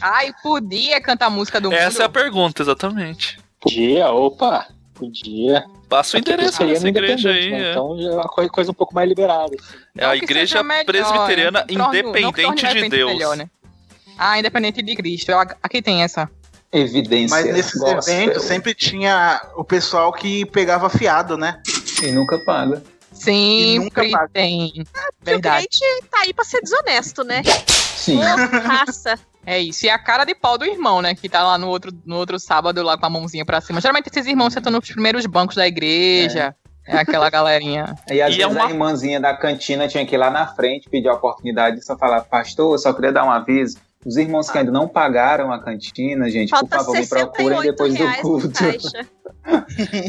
Ai, podia cantar música do
Essa é a
mundo.
pergunta, exatamente.
Podia, opa, podia.
Passa o endereço
Seria
dessa
no
igreja aí.
né?
é.
Então é uma coisa, um pouco mais liberada. assim.
É a igreja
melhor,
presbiteriana
né? Torne-
independente de Deus.
melhor, né? Ah, independente de Cristo. Aqui tem essa.
Evidência.
Mas nesses
gospel.
eventos sempre tinha o pessoal que pegava fiado, né?
E nunca paga.
Sempre
nunca paga.
tem.
O
Verdade.
crente tá aí pra ser desonesto, né?
Sim.
Raça.
É isso. E a cara de pau do irmão, né? Que tá lá no outro, no outro sábado, lá com a mãozinha pra cima. Geralmente esses irmãos sentam nos primeiros bancos da igreja. É, aquela galerinha.
E às
E é
vezes
uma-
a irmãzinha da cantina tinha que ir lá na frente pedir a oportunidade e só falar, pastor, eu só queria dar um aviso. Os irmãos que ainda não pagaram a cantina, gente, por
Falta
favor, me procurem
68
depois do culto.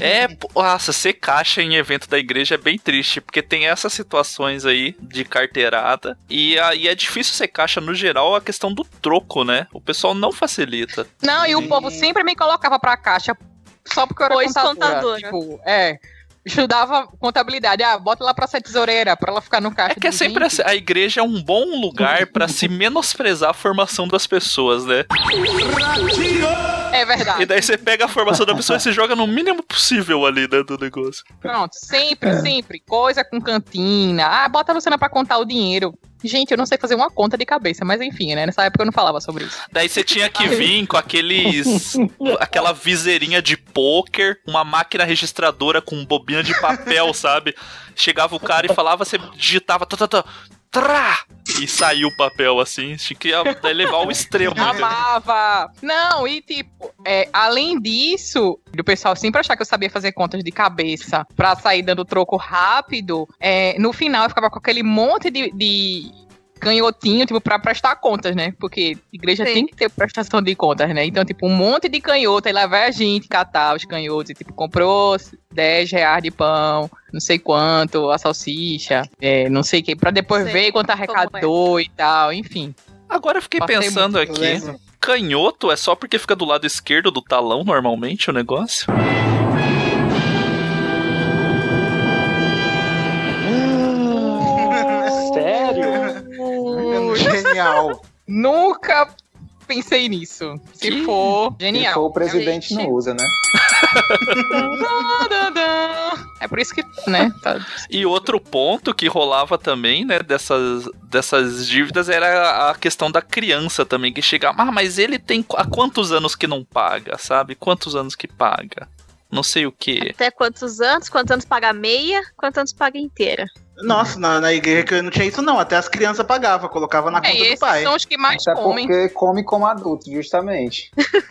É, nossa, ser caixa em evento da igreja é bem triste, porque tem essas situações aí de carteirada. E aí é difícil ser caixa no geral a questão do troco, né? O pessoal não facilita.
Não, e o povo sempre me colocava pra caixa só porque eu era
Pois
contadora.
contadora.
Tipo, é. Estudava contabilidade. Ah, bota lá pra ser tesoureira, pra ela ficar no caixa.
É que é sempre assim, a igreja é um bom lugar pra se menosprezar a formação das pessoas, né?
É verdade.
E daí você pega a formação da pessoa e se joga no mínimo possível ali, né, do negócio.
Pronto, sempre, sempre. Coisa com cantina. Ah, bota a Luciana pra contar o dinheiro. Gente, eu não sei fazer uma conta de cabeça, mas enfim, né? Nessa época eu não falava sobre isso.
Daí você tinha que vir com aqueles. aquela viseirinha de pôquer, uma máquina registradora com bobina de papel, sabe? Chegava o cara e falava, você digitava. Tá, tá, tá, trá, e saiu o papel assim. Tinha que levar ao extremo.
Amava! Não, e tipo, é, além disso, do pessoal sempre achar que eu sabia fazer contas de cabeça pra sair dando troco rápido, é, no final eu ficava com aquele monte de, de canhotinho, tipo, pra prestar contas, né? Porque igreja
Sim.
tem que ter prestação de contas, né? Então, tipo, um monte de canhota, e lá vai a gente catar os canhotos, e, tipo, comprou 10 reais de pão, não sei quanto, a salsicha, é, não sei o que, pra depois
Sei
ver quanto
é.
arrecadou e tal, enfim.
Agora eu fiquei
Passei
pensando aqui.
lembro.
Canhoto é só porque fica do lado esquerdo do talão, normalmente, o negócio?
Nunca pensei nisso. Se for,
Se
genial.
for o presidente,
Gente.
não usa, né?
É por isso que, né? Tá.
E outro ponto que rolava também, né, dessas, dessas dívidas era a questão da criança também, que chegava, ah, mas ele tem há quantos anos que não paga, sabe? Quantos anos que paga? Não sei o que.
Até quantos anos? Quantos anos paga meia? Quantos anos paga inteira?
Nossa, na, na igreja que eu não tinha isso não, até as crianças pagavam, colocava na
É,
conta do pai.
são os que mais
Até
comem.
porque come como adulto, justamente.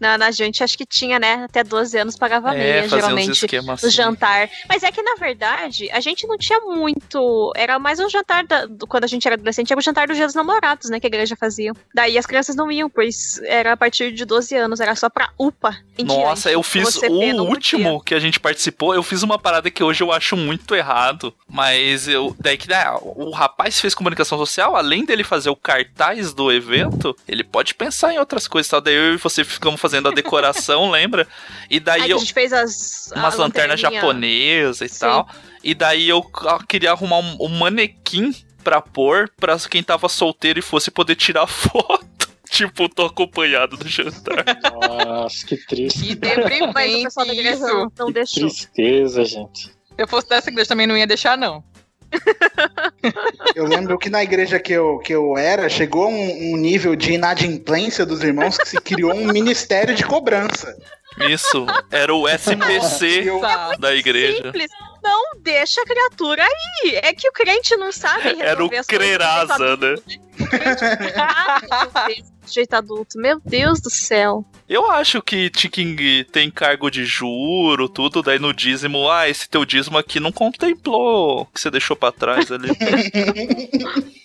Na, na gente, acho que tinha, né? Até 12 anos pagava meia,
É, uns
geralmente. No
assim.
jantar. Mas é que, na verdade, a gente não tinha muito. Era mais um jantar da- do- quando a gente era adolescente, era o jantar do Dia dos Namorados, né? Que a igreja fazia. Daí as crianças não iam, pois era a partir de 12 anos, era só pra UPA. em
Nossa,
diante,
eu fiz o último que a gente participou. Eu fiz uma parada que hoje eu acho muito errado. Mas eu. Daí que né, o rapaz fez comunicação social, além dele fazer o cartaz do evento, ele pode pensar em outras coisas. Tal. Daí eu e você ficamos fazendo a decoração, lembra? E daí eu.
a gente fez as.
Umas lanternas japonesas e
Sim.
tal. E daí eu ah, queria arrumar um, um manequim pra pôr pra quem tava solteiro e fosse poder tirar foto. Tipo, tô acompanhado do jantar.
Nossa, que triste.
Que
Mas o
deprimente
não deixou.
Tristeza, gente.
Se eu fosse dessa igreja também não ia deixar, não.
Eu lembro que na igreja que eu, que eu era, chegou um, um nível de inadimplência dos irmãos que se criou um ministério de cobrança.
Isso, era o SPC
Eu-
da igreja.
Simples. Não deixa a criatura aí. É que o crente não sabe resolver
Era o Crerasa, né?
Ah, resolver do jeito adulto. Meu Deus do céu.
Eu acho que Tiking tem cargo de juro, tudo, daí no dízimo, ah, esse teu dízimo aqui não contemplou o que você deixou pra trás ali.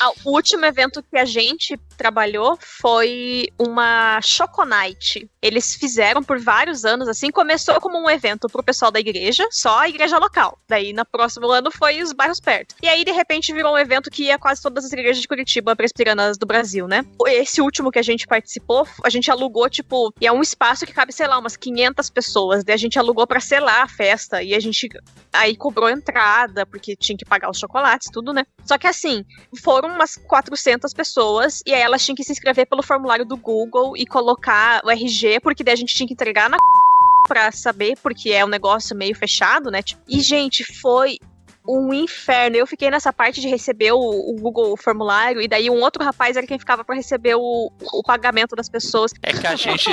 Não, o último evento que a gente trabalhou foi uma Choconite. Eles fizeram por vários anos, assim, começou como um evento pro pessoal da igreja, só a igreja local. Daí, no próximo ano, foi os bairros perto. E aí, de repente, virou um evento que ia quase todas as igrejas de Curitiba, presbiterianas do Brasil, né? Esse último que a gente participou, a gente alugou, tipo, e é um espaço que cabe, sei lá, umas 500 pessoas. Daí a gente alugou pra selar a festa. E a gente aí cobrou entrada, porque tinha que pagar os chocolates, tudo, né? Só que assim, foram umas 400 pessoas e aí elas tinham que se inscrever pelo formulário do Google e colocar o RG, porque daí a gente tinha que entregar na pra saber, porque é um negócio meio fechado, né? Tipo, E, gente, foi um inferno. Eu fiquei nessa parte de receber o, o Google formulário, e daí um outro rapaz era quem ficava pra receber o, o pagamento das pessoas.
É que a gente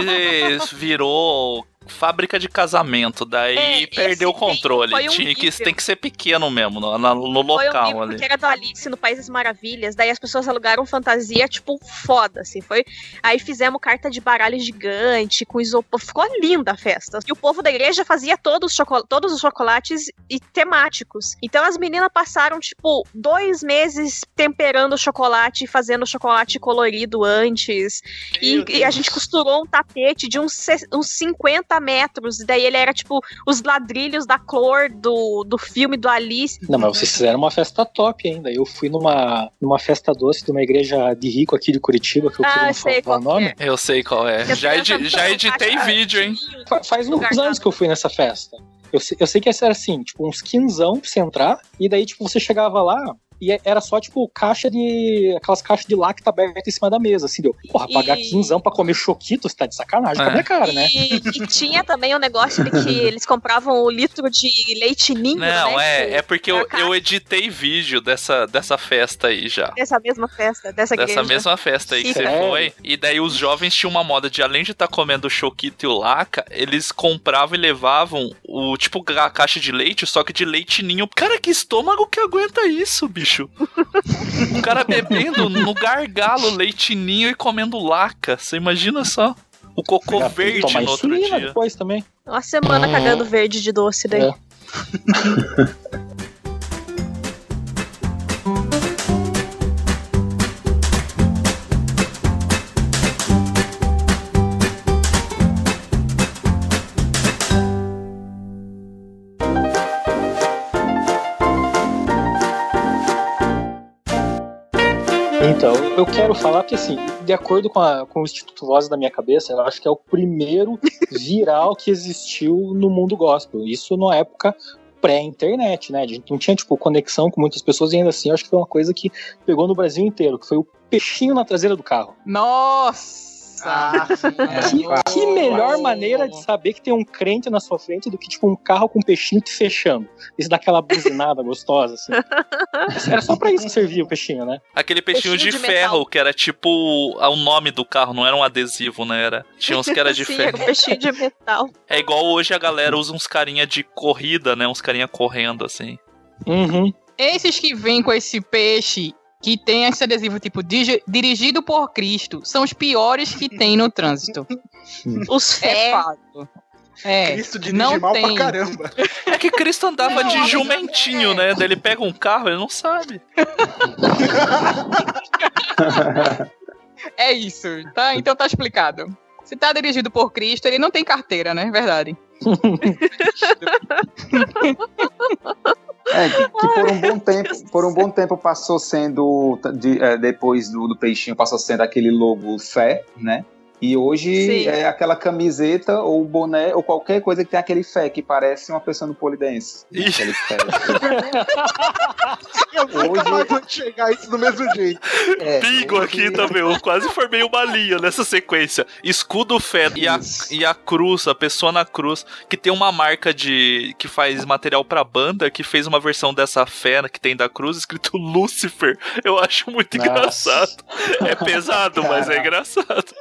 virou fábrica de casamento, daí
É,
perdeu o controle.
foi um
Tinha que, tem que ser pequeno mesmo, no, no
Foi
local
horrível,
ali.
porque era do Alice no País das Maravilhas, daí as pessoas alugaram fantasia, tipo, foda, assim, foi... Aí fizemos carta de baralho gigante, com isopor, ficou linda a festa. E o povo da igreja fazia todos os, choco- todos os chocolates e temáticos. Então as meninas passaram, tipo, dois meses temperando o chocolate, e fazendo chocolate colorido antes, e, e a gente costurou um tapete de uns, uns 50 metros, e daí ele era, tipo, os ladrilhos da cor do, do filme do Alice.
Não, mas vocês fizeram uma festa top ainda. Eu fui numa, numa festa doce de uma igreja de rico aqui de Curitiba, que eu
Ah,
não
sei
falar o
qual que
nome.
Eu sei qual é. Já, edi- já editei vídeo, hein?
Fa- Faz uns anos que eu fui nessa festa. Eu sei, eu sei que essa era assim, tipo, uns quinzão pra você entrar, e daí, tipo, você chegava lá. E era só, tipo, caixa de. aquelas caixas de lacta aberta em cima da mesa, assim, deu. Porra, pagar
E-
quinzão pra comer choquito, você tá de sacanagem com a
É.
minha cara, né?
E, e tinha também o negócio de que eles compravam o litro de leite ninho,
Não,
né?
é, é porque eu, eu editei vídeo dessa, dessa festa aí já.
Dessa mesma festa, dessa igreja.
Dessa mesma festa aí que você
Sério?
foi. E daí os jovens tinham uma moda de, além de estar comendo o choquito e o laca, eles compravam e levavam o tipo a caixa de leite, só que de leite ninho. Cara, que estômago que aguenta isso, bicho? O cara bebendo no gargalo leite ninho e comendo laca. Você imagina só? O cocô verde
tomar
no outro dia.
depois também.
Uma semana cagando verde de doce daí.
É. eu quero falar que, assim, de acordo com, a- com o Instituto Voz da minha cabeça, eu acho que é o primeiro viral que existiu no mundo gospel. Isso na época pré-internet, né? A gente não tinha, tipo, conexão com muitas pessoas e ainda assim, eu acho que foi uma coisa que pegou no Brasil inteiro, que foi o peixinho na traseira do carro.
Nossa!
Ah, sim.
Que, que melhor maneira de saber que tem um crente na sua frente do que, tipo, um carro com um peixinho te fechando. Isso dá aquela buzinada gostosa, assim. Era só pra isso que servia o peixinho, né?
Aquele peixinho,
Peixinho
de,
de
ferro,
metal.
que era tipo o nome do carro, não era um adesivo, né? Era, tinha uns que era de
Sim,
ferro.
era um peixinho de metal.
É igual hoje a galera usa uns carinha de corrida, né? Uns carinha correndo, assim.
Uhum.
Esses que vêm com esse peixe que tem esse adesivo tipo "Digi- dirigido por Cristo são os piores que tem no trânsito.
Os
É
fé.
fato. É,
Cristo dirige
não
mal
tem.
pra caramba.
É que Cristo andava
Não,
de
mas
jumentinho,
é.
né? Daí ele pega um carro, ele não sabe.
É isso, tá? Então tá explicado. Se tá dirigido por Cristo, ele não tem carteira, né? Verdade.
É, que, que por um bom tempo, por um bom tempo passou sendo, de- é, depois do, do peixinho, passou sendo aquele logo fé, né? E hoje
Sim.
é aquela camiseta ou boné ou qualquer coisa que tem aquele fé que parece uma pessoa no polidense. Aquele fé.
Eu nunca mais chegar isso do mesmo jeito.
É,
Bingo aqui também, eu quase formei uma linha nessa sequência. Escudo fé e a, e a cruz, a pessoa na cruz, que tem uma marca de que faz material pra banda, que fez uma versão dessa fé que tem da cruz, escrito Lucifer. Eu acho muito
Nossa.
engraçado. É pesado, mas é engraçado.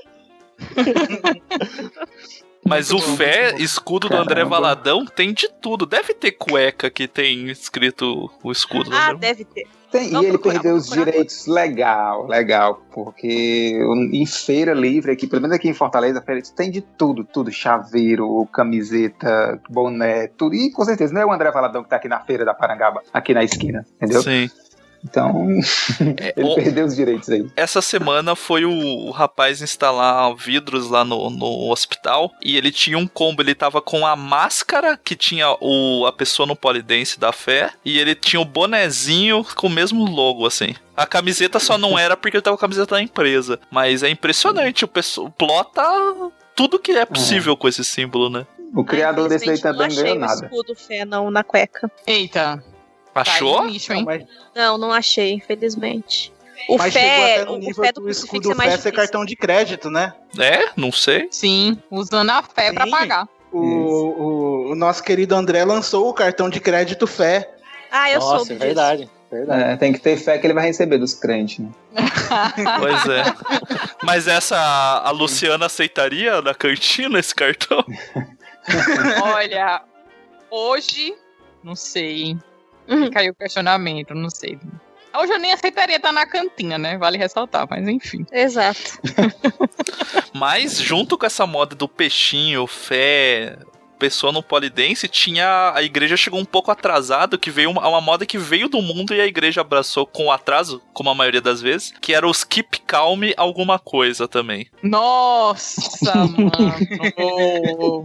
Mas o fé, escudo do André
Caramba.
Valadão, tem de tudo. Deve ter cueca que tem escrito o escudo do
Ah,
André.
deve ter.
Tem, e ele
procurar,
perdeu
vou
os
procurar.
direitos legal, legal, porque em feira livre aqui, pelo menos aqui em Fortaleza, feira tem de tudo, tudo, chaveiro, camiseta, boné, tudo, e com certeza não é o André Valadão que tá aqui na feira da Parangaba, aqui na esquina, entendeu?
Sim.
Então, ele
o-
perdeu os direitos aí.
Essa semana foi o, o rapaz instalar vidros lá no, no hospital e ele tinha um combo. Ele tava com a máscara que tinha o, a pessoa no polidense da fé e ele tinha o bonezinho com o mesmo logo, assim. A camiseta só não era porque ele tava com a camiseta da empresa. Mas é impressionante, o, pessoal, o plota tudo que é possível com esse símbolo, né?
O criador desse aí também não ganhou
Não achei o
nada.
escudo fé não, na cueca.
Eita.
Achou?
Tá hein?
Mas,
Não, não achei, infelizmente. O
mas
fé,
até no
o
nível
fé do
do
crucifixo
escudo
é mais
fé ser
difícil.
cartão de crédito, né?
É? Não sei.
Sim, usando a fé pra
Sim.
pagar.
O, o, o nosso querido André lançou o cartão de crédito fé.
Ah, eu
Nossa,
soube
é
disso.
verdade. verdade.
É, tem que ter fé que ele vai receber dos crentes, né?
Pois é. Mas essa a Luciana aceitaria na cantina esse cartão?
Olha, hoje, não sei, hein?
Uhum.
Caiu o questionamento, não sei. Hoje eu nem aceitaria estar na cantina, né? Vale ressaltar, mas enfim.
Exato.
Mas junto com essa moda do peixinho, fé, pessoa no polidense, tinha a igreja chegou um pouco atrasado, que veio uma, uma moda que veio do mundo e a igreja abraçou com atraso, como a maioria das vezes, que era os keep calm alguma coisa também.
Nossa, mano.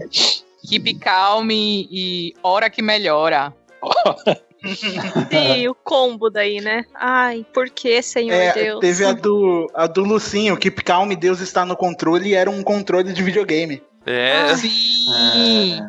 Keep calm e, e hora que melhora.
Sim, o combo daí, né? Ai, por que, Senhor
É,
Deus?
teve a do, a do Lucinho, Keep Calm, Deus está no controle, e era um controle de videogame.
É,
Sim.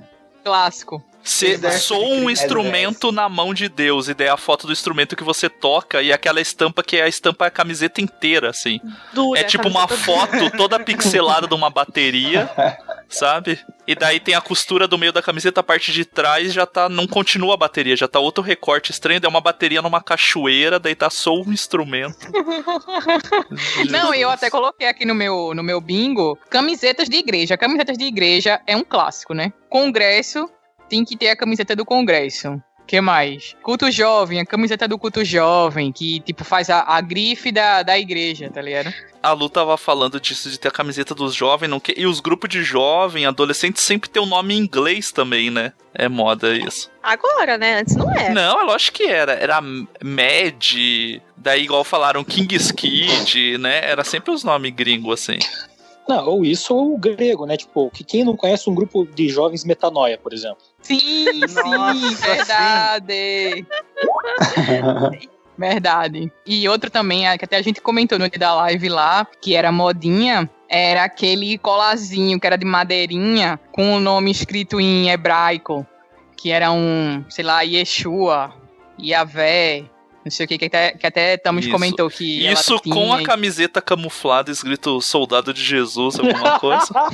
Clássico.
ser
Exército
sou um instrumento na mão de Deus, e daí a foto do instrumento que você toca e aquela estampa que é a estampa a camiseta inteira, assim.
Dura,
É tipo uma foto toda pixelada de uma bateria, sabe? E daí tem a costura do meio da camiseta, a parte de trás já tá. Não continua a bateria, já tá outro recorte estranho, é uma bateria numa cachoeira, daí tá só um instrumento.
Não, e eu até coloquei aqui no meu, no meu bingo camisetas de igreja. Camisetas de igreja é um clássico, né? Congresso tem que ter a camiseta do congresso. Que mais? Culto jovem, a camiseta do culto jovem, que tipo faz a, a grife da, da igreja, tá ligado?
A Lu tava falando disso de ter a camiseta dos jovens, não que... e os grupos de jovem, adolescentes sempre tem o um nome em inglês também, né? É moda isso.
Agora, né? Antes não era.
Não, é lógico que era. Era Mad, daí igual falaram King's Kid, né? Era sempre os nomes gringos assim.
Não, ou isso ou o grego, né? Tipo, que quem não conhece um grupo de jovens metanoia, por exemplo.
Sim, sim, verdade. Verdade. E outro também, que até a gente comentou no dia da live lá, que era modinha, era aquele colazinho que era de madeirinha com o nome escrito em hebraico, que era um, sei lá, Yeshua, Yahvé, não sei o que, que até, que até
Isso.
comentou que ela
Isso
tinha
com a
e-
camiseta camuflada escrito Soldado de Jesus, alguma coisa.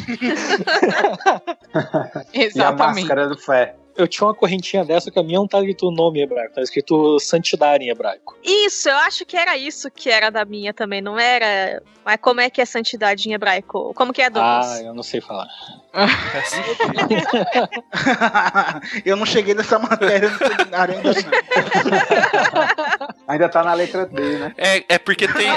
Exatamente.
do fé.
Eu tinha uma correntinha dessa que a minha não tá escrito o nome em hebraico, tá escrito santidade em hebraico.
Isso, eu acho que era isso que era da minha também, não era? Mas como é que é santidade em hebraico? Como que é,
Ah,
Douglas?
eu não sei falar.
eu não cheguei nessa matéria no seminário ainda não.
Ainda tá na letra D, né?
É, é porque tem.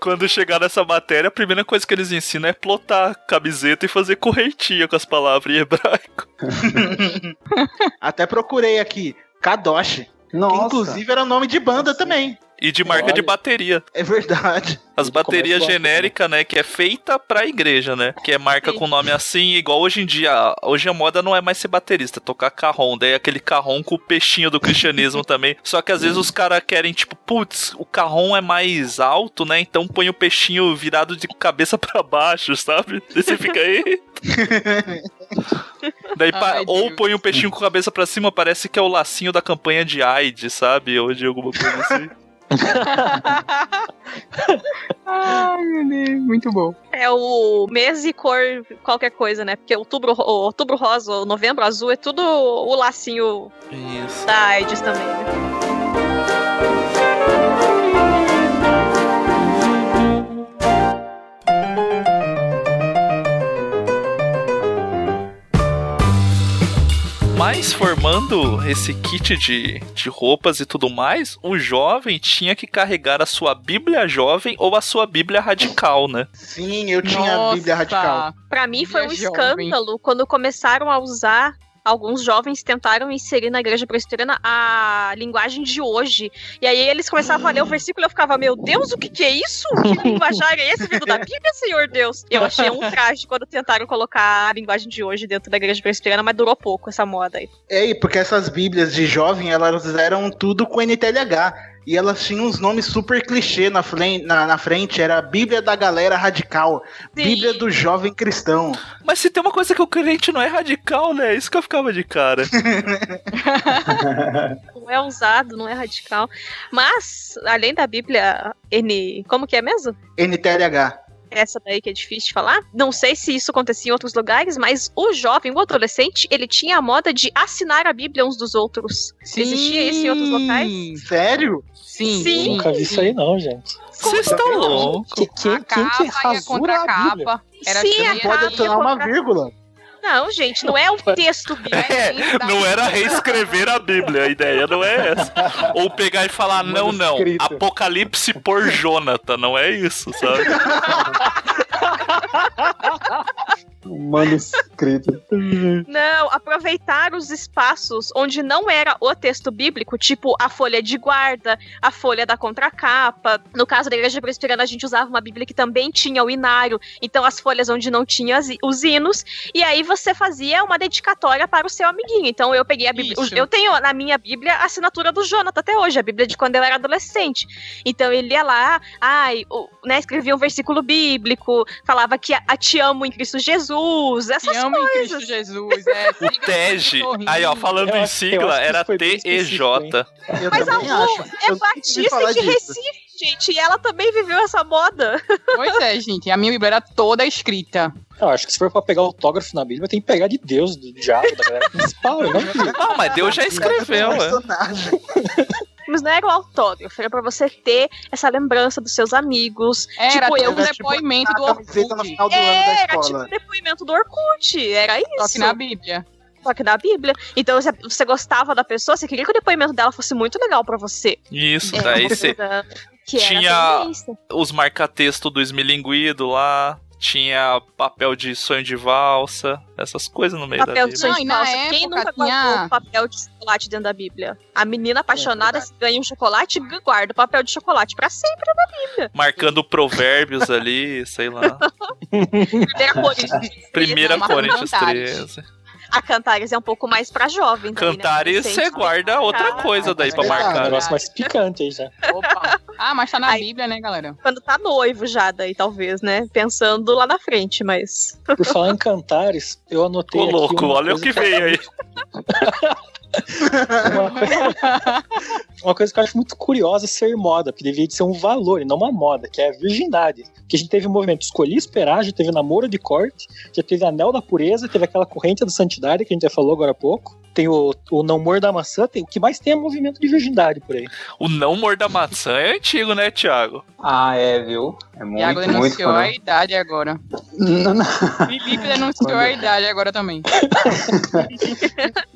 Quando chegar nessa matéria, a primeira coisa que eles ensinam é plotar a camiseta e fazer correntinha com as palavras em hebraico.
Até procurei aqui, Kadosh. Que
Nossa.
inclusive era nome de banda também.
E de marca de
Olha.
bateria.
É verdade.
As baterias genéricas, né? Que é feita pra igreja, né? Que é marca
Sim.
com nome assim, igual hoje em dia. Hoje a moda não é mais ser baterista, é tocar carrom. Daí é aquele carrom com o peixinho do cristianismo também. Só que às vezes os caras querem, tipo, putz, o carrom é mais alto, né? Então põe o peixinho virado de cabeça pra baixo, sabe? Daí você fica aí. Daí
Ai,
ou
Deus.
põe o peixinho com a cabeça pra cima, parece que é o lacinho da campanha de AIDS, sabe? Ou de alguma coisa assim.
Ai, meu Deus, muito bom.
É o mês e cor qualquer coisa, né? Porque outubro, outubro rosa, novembro azul é tudo o lacinho
Isso.
da AIDS também, né?
Mas formando esse kit de, de roupas e tudo mais, o jovem tinha que carregar a sua Bíblia jovem ou a sua Bíblia radical, né?
Sim, eu tinha a Bíblia radical.
Pra mim foi um
jovem.
escândalo quando começaram a usar. Alguns jovens tentaram inserir na igreja presbiteriana a linguagem de hoje. E aí eles começavam a ler o versículo e eu ficava, meu Deus, o que, que é isso? Que linguajar é esse vindo da Bíblia, Senhor Deus? Eu achei um traje quando tentaram colocar a linguagem de hoje dentro da igreja presbiteriana, mas durou pouco essa moda aí.
É, e porque essas bíblias de jovem, elas eram tudo com NTLH. E elas tinham uns nomes super clichê na frente, na, na frente. Era Bíblia da Galera Radical. Bíblia do Jovem Cristão.
Mas se tem uma coisa que o crente não é radical, né? Isso que eu ficava de cara.
Não é usado, não é radical. Mas, além da Bíblia N. Como que é mesmo?
NTLH.
Essa daí que é difícil de falar. Não sei se isso acontecia em outros lugares, mas o jovem, o adolescente, ele tinha a moda de assinar a Bíblia uns dos outros. Existia isso em outros locais?
Sério?
Sim.
Sim.
Nunca vi isso aí, não, gente.
Vocês estão loucos.
Que, quem, que
capa e a
rasura a Bíblia?
Era
Sim, a
Não pode adicionar uma vírgula.
Não, gente, não é o texto bíblico.
É, não era reescrever a Bíblia, a ideia não é essa. Ou pegar e falar, não, não. Apocalipse por Jonathan, não é isso, sabe?
Um manuscrito.
Não, aproveitar os espaços onde não era o texto bíblico, tipo a folha de guarda, a folha da contracapa. No caso da igreja presbiteriana, a gente usava uma bíblia que também tinha o inário, então as folhas onde não tinha os hinos, e aí você fazia uma dedicatória para o seu amiguinho. Então eu peguei a bíblia,
Isso.
eu tenho na minha bíblia a assinatura do Jonathan até hoje, a bíblia de quando eu era adolescente. Então ele ia lá, ai, né, escrevia um versículo bíblico, falava que a, a te amo em Cristo Jesus, essas
amo em
coisas.
Cristo Jesus. É,
O TEG, aí ó, falando
Eu
em sigla,
acho
era TEJ.
Mas a Lu é Batista de
disso.
Recife, gente, e ela também viveu essa moda.
Pois é, gente. A minha Bíblia era toda escrita.
Eu acho que se for pra pegar autógrafo na Bíblia, tem que pegar de Deus, do diabo, da galera principal, não que
Ah, mas Deus já escreveu, é.
Mas não era o autógrafo, era pra você ter essa lembrança dos seus amigos.
Era
tipo, eu
tipo um
era tipo
depoimento do
camiseta no
Orkut.
final do ano da
Era tipo um depoimento do Orkut, era isso.
Só que na Bíblia.
Só que na Bíblia. Então, se você gostava da pessoa, você queria que o depoimento dela fosse muito legal pra você.
Isso,
Era
daí você
era
tinha- os marca-texto do esmilinguido lá, tinha papel de sonho de valsa, essas coisas no meio
Papel
da
de
Bíblia.
sonho
Não,
de
e na
valsa. Quem nunca
tinha-
guardou papel de chocolate dentro da Bíblia? A menina apaixonada se ganha um chocolate, guarda o papel de chocolate pra sempre.
Marcando provérbios ali, sei lá.
Primeira Coríntios.
Primeira
Não,
Coríntios
Cantares.
13.
A Cantares é um pouco mais pra jovem. né?
Cantares, você guarda outra coisa daí pra
É
é um
marcar.
negócio mais picante aí já.
Opa. Ah, mas tá na
Aí-
Bíblia, né, galera?
Quando tá noivo já, daí talvez, né? Pensando lá na frente, mas.
Por falar em Cantares, eu anotei
Ô
aqui
louco,
uma
olha o que veio aí.
Uma coisa, uma coisa que eu acho muito curiosa ser moda, porque deveria de ser um valor e não uma moda, que é a virgindade. Que a gente teve o movimento Escolhi Esperar, já teve Namoro de Corte, já teve Anel da Pureza, teve aquela corrente da santidade que a gente já falou agora há pouco. Tem o, o Não Mor da Maçã, tem, o que mais tem é movimento de virgindade por aí.
O não morda maçã é antigo, né, Thiago?
Ah, é, viu? É muito, muito
denunciou a
quando...
idade agora.
Não, não.
Felipe denunciou a idade agora também.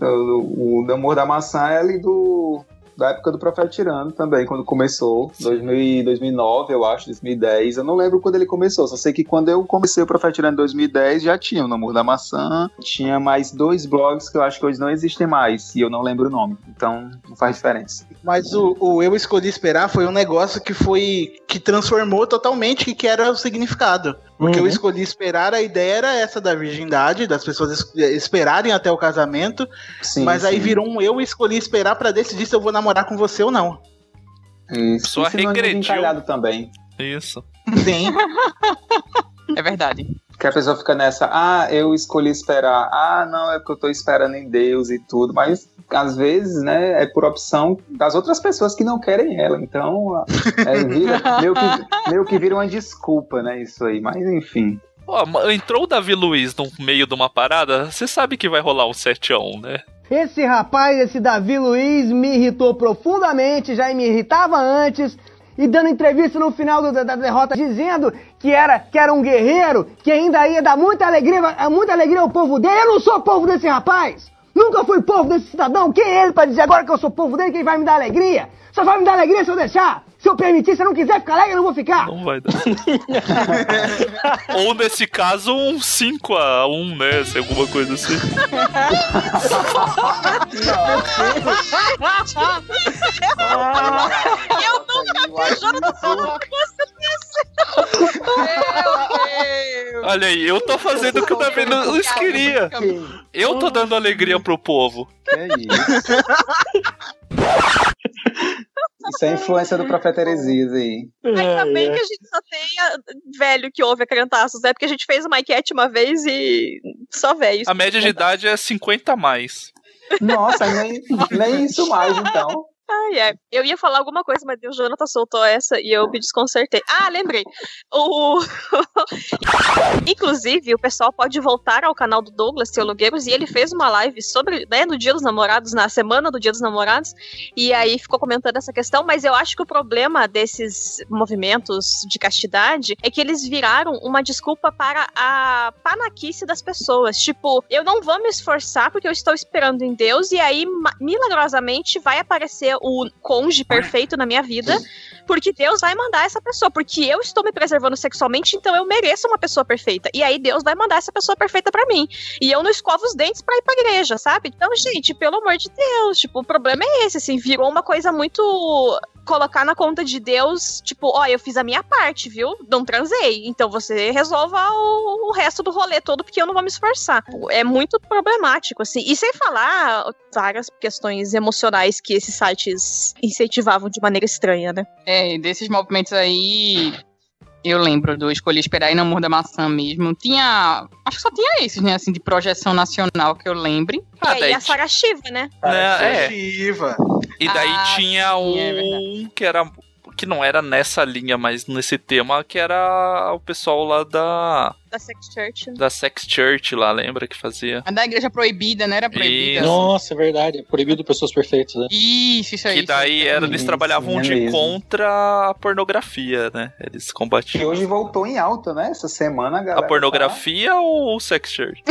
O, o Namor da Maçã é ali do, da época do Profeta Tirano também, quando começou. 2000, e 2009, eu acho, 2010. Eu não lembro quando ele começou, só sei que quando eu comecei o Profeta Tirano em 2010 já tinha o Namor da Maçã. Tinha mais dois blogs que eu acho que hoje não existem mais, e eu não lembro o nome. Então não faz diferença.
Mas o, o Eu Escolhi Esperar foi um negócio que foi. que transformou totalmente o que era o significado. Porque
Uhum.
eu escolhi esperar, a ideia era essa da virgindade, das pessoas es- esperarem até o casamento,
Sim,
mas aí
sim.
virou um eu escolhi esperar pra decidir se eu vou namorar com você ou não.
Isso,
Só
e de
regrediu.
também.
Isso.
Sim.
É verdade.
Que a pessoa fica nessa, ah, eu escolhi esperar, ah, não, é porque eu tô esperando em Deus e tudo, mas às vezes, né, é por opção das outras pessoas que não querem ela, então é, vira, meio, que, meio que vira uma desculpa, né, isso aí, mas enfim.
Ó, ma- entrou o Davi Luiz no meio de uma parada, você sabe que vai rolar um 7x1, né?
Esse rapaz, esse Davi Luiz, me irritou profundamente, já me irritava antes. E dando entrevista no final do- da, da derrota, dizendo que era, que era um guerreiro, que ainda ia dar muita alegria, muita alegria ao povo dele. Eu não sou povo desse rapaz! Nunca fui povo desse cidadão. Quem é ele pra dizer agora que eu sou povo dele? Quem vai me dar alegria? Só vai me dar alegria se eu deixar. Se eu permitir, se eu não quiser ficar alegre, eu não vou ficar.
Não vai dar. Ou nesse caso, um 5 a 1, né? Se alguma coisa assim.
Eu nunca vi Jonathan falando com você
Olha aí, eu tô fazendo o que o Davi não queria. Eu tô dando alegria pro povo.
É isso. Isso é a influência do profeta Heresias aí.
Ainda bem que a gente só tenha velho que ouve a Crentaços, né? Porque a gente fez uma enquete uma vez e só velho.
A média de idade é 50 a mais.
Nossa, nem, nem isso mais, então.
Ai, é. Eu ia falar alguma coisa, mas o Jonathan soltou essa e eu me desconcertei. Ah, lembrei. O... Inclusive, o pessoal pode voltar ao canal do Douglas Teologueiros e ele fez uma live sobre, né, no Dia dos Namorados, na semana do Dia dos Namorados, e aí ficou comentando essa questão, mas eu acho que o problema desses movimentos de castidade é que eles viraram uma desculpa para a panaquice das pessoas. Tipo, eu não vou me esforçar porque eu estou esperando em Deus e aí, milagrosamente, vai aparecer o cônjuge perfeito na minha vida, porque Deus vai mandar essa pessoa, porque eu estou me preservando sexualmente, então eu mereço uma pessoa perfeita. E aí Deus vai mandar essa pessoa perfeita pra mim. E eu não escovo os dentes pra ir pra igreja, sabe? Então, gente, pelo amor de Deus, tipo, o problema é esse, assim, virou uma coisa muito colocar na conta de Deus, tipo, ó, eu fiz a minha parte, viu? Não transei. Então você resolva o, o resto do rolê todo, porque eu não vou me esforçar. É muito problemático, assim. E sem falar várias questões emocionais que esses sites incentivavam de maneira estranha, né?
É, desses movimentos aí, eu lembro do Escolhi Esperar e Não Morda Maçã mesmo. Tinha. Acho que só tinha esses, né? Assim, de projeção nacional que eu lembre.
e aí a Sarah Shiva, né?
Né, é.
Shiva.
E daí
Ah,
tinha
sim, é
um que era. Que não era nessa linha, mas nesse tema, que era o pessoal lá da.
Da Sex Church.
Da Sex Church lá, lembra que fazia?
A da igreja proibida, né? Era proibida.
Isso.
Nossa, é verdade. É proibido pessoas perfeitas, né?
Isso, isso aí.
Que daí era, eles
Isso,
trabalhavam
é
de
mesmo.
contra a pornografia, né? Eles combatiam.
hoje voltou em alta, né? Essa semana,
A
galera.
pornografia ou o sex church?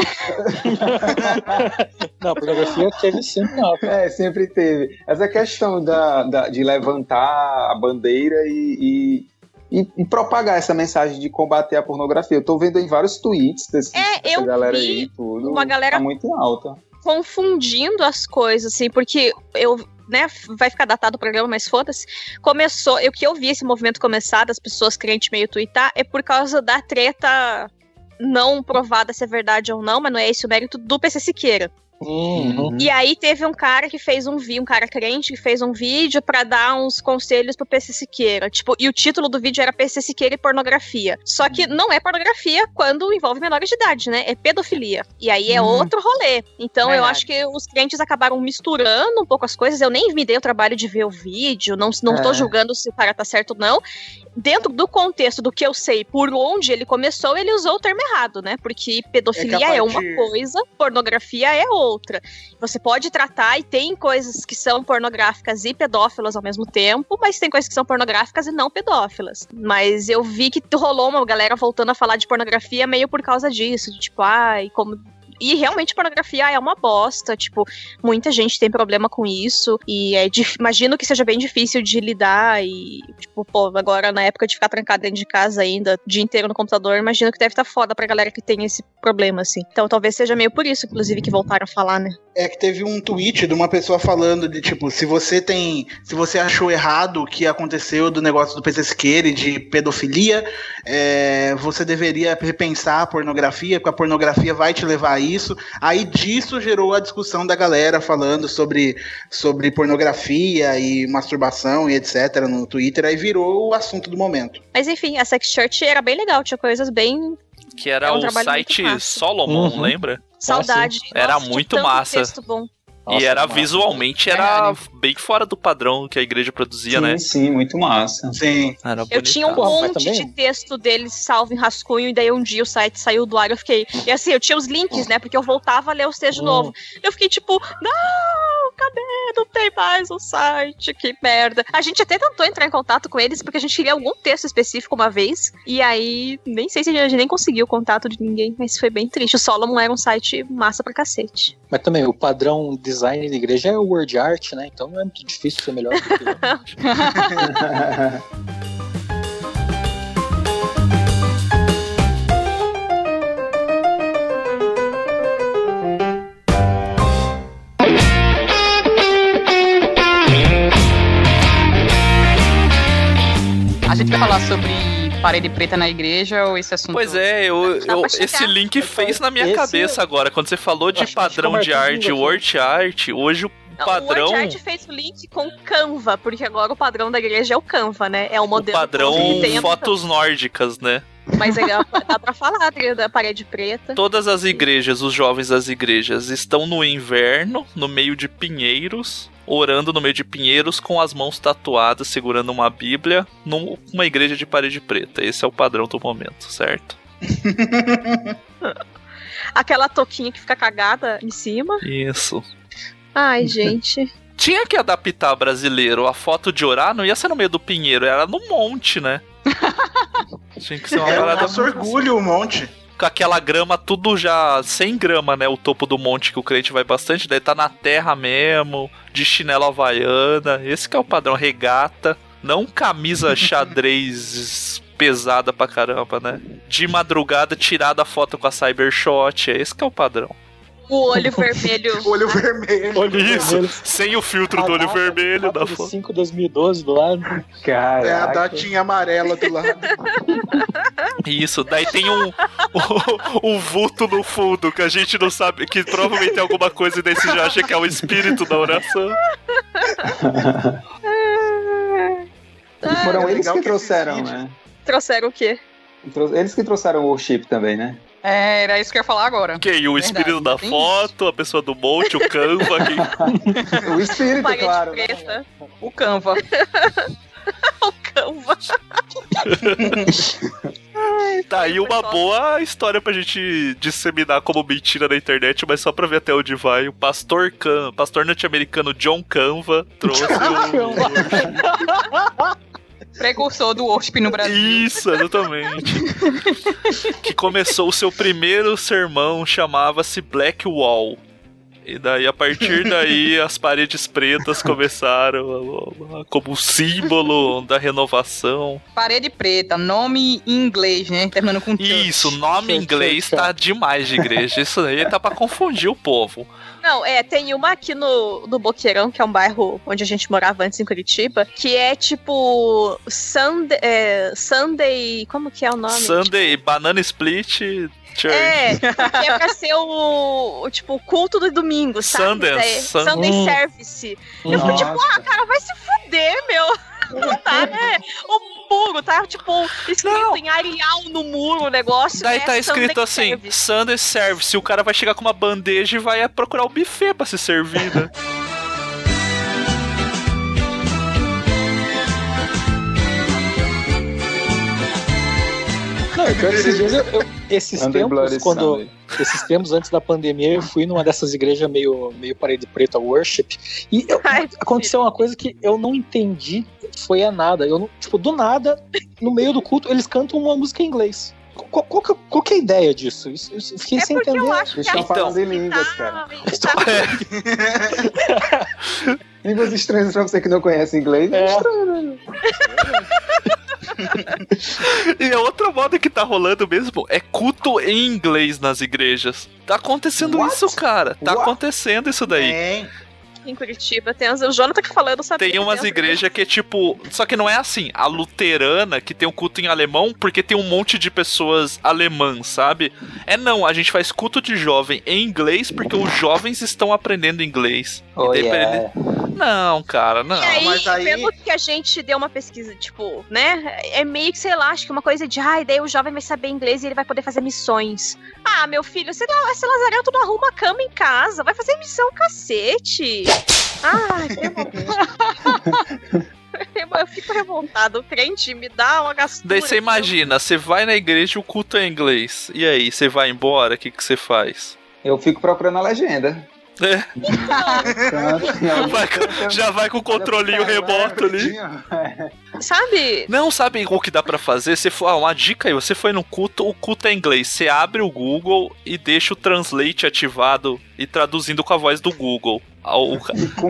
Não, a pornografia teve sempre alta.
É, sempre teve. Essa questão da, da- de levantar a bandeira e, e, e- e propagar essa mensagem de combater a pornografia. Eu tô vendo em vários tweets desse,
É,
dessa galera aí tudo.
uma galera-
Tá muito alta.
confundindo as coisas, assim, porque eu, né, vai ficar datado o programa, mas foda-se. Começou, eu que eu vi esse movimento começar, das pessoas crentes meio twittar, é por causa da treta não provada se é verdade ou não, mas não é esse o mérito do PC Siqueira.
Uhum.
E aí teve um cara que fez um vídeo, um cara crente que fez um vídeo pra dar uns conselhos pro PC Siqueira. Tipo, e o título do vídeo era PC Siqueira e pornografia. Só que não é pornografia quando envolve menores de idade, né? É pedofilia. E aí é
Uhum.
outro rolê. Então eu acho que os crentes acabaram misturando um pouco as coisas. Eu nem me dei o trabalho de ver o vídeo, não, não tô
É.
julgando se o cara tá certo ou não. Dentro do contexto do que eu sei, por onde ele começou, ele usou o termo errado, né? Porque pedofilia
capaz
é uma
de-
coisa, pornografia é outra. Você pode tratar e tem coisas que são pornográficas e pedófilas ao mesmo tempo, mas tem coisas que são pornográficas e não pedófilas. Mas eu vi que rolou uma galera voltando a falar de pornografia meio por causa disso, de tipo, ai, como e realmente pornografia é uma bosta, tipo, muita gente tem problema com isso e é imagino que seja bem difícil de lidar e tipo, pô, agora na época de ficar trancado dentro de casa ainda, o dia inteiro no computador, imagino que deve estar foda pra galera que tem esse problema assim. Então talvez seja meio por isso inclusive que voltaram a falar, né?
É que teve um tweet de uma pessoa falando de tipo, se você tem. Se você achou errado o que aconteceu do negócio do PC Siqueira e de pedofilia, é, você deveria repensar a pornografia, porque a pornografia vai te levar a isso. Aí disso gerou a discussão da galera falando sobre, sobre pornografia e masturbação e etc. no Twitter, aí virou o assunto do momento.
Mas enfim, a Sex Church era bem legal, tinha coisas bem
Que era
É um
o site. Solomon,
Uhum.
lembra?
saudade.
Era
Nossa, tinha
muito massa.
texto bom.
E
Nossa,
era
massa.
visualmente, era bem fora do padrão que a igreja produzia,
sim,
né?
sim, muito massa.
Sim.
Era
Eu tinha um monte de texto deles salvo em rascunho, e daí um dia o site saiu do ar. Eu fiquei. E assim, eu tinha os links, né? Porque eu voltava a ler os textos de
Hum.
novo. Eu fiquei tipo, não! Cadê? Não tem mais o site, que merda. A gente até tentou entrar em contato com eles porque a gente queria algum texto específico uma vez. E aí, nem sei se a gente nem conseguiu o contato de ninguém, mas foi bem triste. O Solomon era um site massa pra cacete.
Mas também, o padrão design da igreja é o word art, né? Então não é muito difícil ser melhor do que
A gente vai falar sobre parede preta na igreja ou esse assunto?
Pois é, eu, eu- esse link fez na minha
Esse-
cabeça agora. Quando você falou de padrão de arte, word art, hoje o
Não,
padrão.
O WordArt fez o link com Canva, porque agora o padrão da igreja é o Canva, né? É o modelo
Padrão
que tem a-
fotos nórdicas, né?
Mas aí dá, dá pra falar da parede preta.
Todas as igrejas, os jovens das igrejas, estão no inverno, no meio de pinheiros, orando no meio de pinheiros com as mãos tatuadas, segurando uma Bíblia, numa igreja de parede preta. Esse é o padrão do momento, certo?
Aquela toquinha que fica cagada em cima.
Isso.
Ai, gente.
Tinha que adaptar brasileiro. A foto de orar não ia ser no meio do pinheiro, era no monte, né? Tinha que ser uma
É o
parada
nosso orgulho, um monte.
Com aquela grama tudo já sem grama, né? O topo do monte que o crente vai bastante, daí tá na terra mesmo, de chinelo havaiana. Esse que é o padrão, regata, não camisa xadrez pesada pra caramba, né? De madrugada tirada a foto com a Cybershot, é esse que é o padrão.
O olho vermelho.
olho vermelho.
Olha isso, sem o filtro do olho vermelho da foto.
5 2012 do lado.
Cara.
É a datinha amarela do lado.
Isso, daí tem um, um vulto no fundo que a gente não sabe, que provavelmente é alguma coisa e daí você já acha que é o espírito da oração.
Foram
é
eles que trouxeram, né?
Trouxeram o quê?
Eles que trouxeram o worship também, né?
É, era isso que eu ia falar agora.
Quem? O espírito da foto, a pessoa do monte, o Canva. Quem...
O espírito,
Parede
claro.
preta.
O Canva.
o Canva.
Tá aí uma boa história pra gente disseminar como mentira na internet, mas só pra ver até onde vai. O pastor Can, pastor norte-americano John Canva trouxe o...
Precursor do worship no Brasil.
Isso, exatamente. que começou o seu primeiro sermão, chamava-se Black Wall. E daí, a partir daí, as paredes pretas começaram a- a- como símbolo da renovação.
Parede preta, nome em inglês, né? Terminando com.
Isso, nome em inglês tá demais de igreja. Isso aí tá pra confundir o povo.
Não, é, tem uma aqui no, no Boqueirão, que é um bairro onde a gente morava antes em Curitiba, que é tipo Sunday, é, Sunday como que é o nome?
Sunday, Banana Split Church.
É, que é pra ser o, o, tipo, o culto do domingo, sabe?
Sundance,
É,
Sun-
Sunday
Hum.
Service. Eu fui tipo,
Nossa.
ah, cara, vai se fuder, meu. Não tá, né? O muro tá, tipo, escrito em Arial no muro o negócio.
Daí
né?
tá escrito assim,
Service.
Sunday Service. O cara vai chegar com uma bandeja e vai procurar o buffet pra se servir, né?
Não, e que esses dias eu, eu- esses tempos, quando.
Sunday.
Esses tempos antes da pandemia, eu fui numa dessas igrejas meio, meio parede preta worship. E eu- aconteceu uma coisa que eu não entendi, foi a nada. Eu não, tipo, do nada, no meio do culto, eles cantam uma música em inglês. Qual, qual, que- qual que é a ideia disso? Isso- isso- eu fiquei sem entender.
Eles estão falando em línguas, cara. Línguas estranhas pra você que não conhece inglês. É, estranho, né?
E a outra moda que tá rolando mesmo é culto em inglês nas igrejas. Tá acontecendo isso, cara. Tá acontecendo isso daí.
Em Curitiba tem as, o Jonathan que falando, sabe?
Tem umas igrejas que é tipo. Só que não é assim. A luterana, que tem um culto em alemão, porque tem um monte de pessoas alemãs, sabe? É não, a gente faz culto de jovem em inglês porque os jovens estão aprendendo inglês.
Oh, yeah.
Não, cara, não.
E aí,
mas aí-
pelo que a gente deu uma pesquisa, tipo, né? É meio que, sei lá, acho que uma coisa de, ai, daí o jovem vai saber inglês e ele vai poder fazer missões. Ah, meu filho, esse, esse lazarento não arruma cama em casa, vai fazer missão, cacete. Ai, eu, eu fico revoltado. O crente me dá uma gastura.
Daí você imagina, você vai na igreja e o culto é em inglês. E aí, você vai embora, o que, que você faz?
Eu fico procurando a legenda.
É. Vai com- já vai com o controlinho remoto ali.
Sabe?
Não, sabe o que dá pra fazer? Você for, ah, uma dica aí, você foi no culto, o culto é inglês. Você abre o Google e deixa o translate ativado e traduzindo com a voz do Google. Ah, O,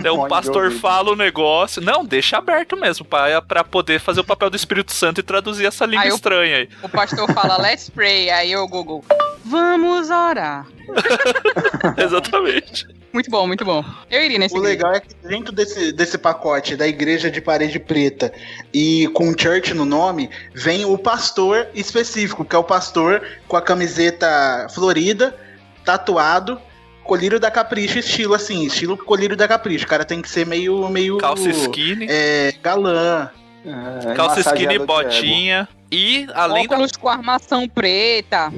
né, o pastor fala o negócio. Não, deixa aberto mesmo, pra, pra poder fazer o papel do Espírito Santo e traduzir essa língua
Aí
estranha aí.
O pastor fala, let's pray. Aí o Google, vamos orar.
Exatamente.
Muito bom, muito bom. Eu iria nesse
O legal é que dentro desse, desse pacote da igreja de parede preta e com church no nome, vem o pastor específico, que é o pastor com a camiseta florida, tatuado, colírio da capricho, estilo assim, estilo colírio da capricho. O cara tem que ser meio. meio
Calça skinny.
É, galã.
Calça skinny,
de
botinha. E além da.
óculos com armação preta.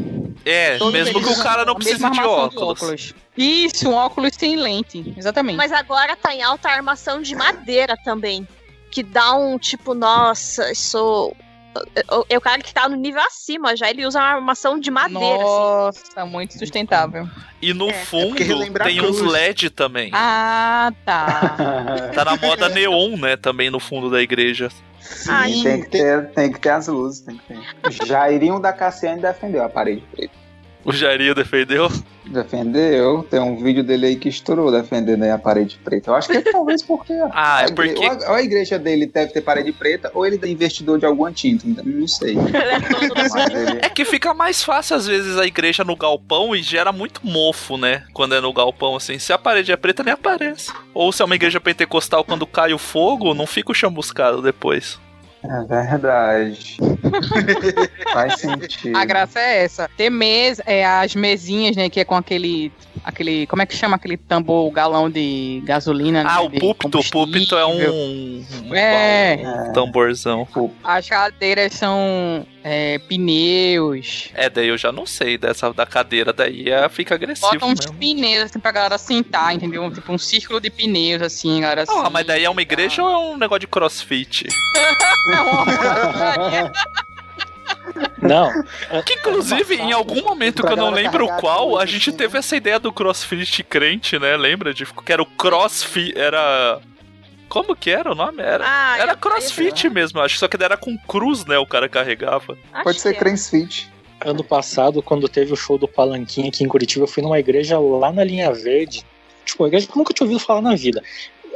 É,
Todos
mesmo que o cara não
a
precise de
armação do
óculos.
Isso, um óculos sem lente. Exatamente.
Mas agora tá em alta armação de madeira também. Que dá um tipo, nossa, isso. É o cara que tá no nível acima já, ele usa uma armação de madeira. assim.
Nossa, muito sustentável.
E no fundo
porque relembra
tem
a
uns. LED também.
Ah, tá.
Tá na moda neon, né? Também no fundo da igreja.
Sim, tem, que ter, tem que ter as luzes. Tem que ter. Jairinho da Cassiane defendeu a parede preta.
O Jairinho defendeu.
Defendeu. Tem um vídeo dele aí que estourou defendendo aí a parede preta. Eu acho que é talvez porque.
Ah, é porque-
Ou a, ou a igreja dele deve ter parede preta, ou ele é investidor de alguma tinta. ainda Não sei. Ele-
É que fica mais fácil, às vezes, a igreja no galpão e gera muito mofo, né? Quando é no galpão, assim. Se a parede é preta, nem aparece. Ou se é uma igreja pentecostal, quando cai o fogo, não fica o chamuscado depois.
É verdade. Faz sentido.
A graça é essa. Ter mesa, é, as mesinhas, né, que é com aquele. Aquele como é que chama aquele tambor, galão de gasolina? né,
Ah, o
de
púlpito. O púlpito é um,
combustível. É.
um tamborzão.
As cadeiras são é, pneus.
É, daí eu já não sei dessa da cadeira, daí é, fica agressivo
Bota uns
mesmo.
pneus assim pra galera sentar, entendeu? Tipo um círculo de pneus, assim, galera.
Ah, mas daí é uma igreja ou é um negócio de crossfit?
Não.
Que inclusive, em algum momento que eu não lembro qual, a gente teve essa ideia do crossfit crente, né? Lembra? De, que era o crossfit. Era. Como que era o nome? Era,
Ah,
era crossfit mesmo, acho. Só que daí era com cruz, né? O cara carregava.
Pode ser Cranesfit.
Ano passado, quando teve o show do Palanquinha aqui em Curitiba, eu fui numa igreja lá na linha verde. Tipo, uma igreja que eu nunca tinha ouvido falar na vida.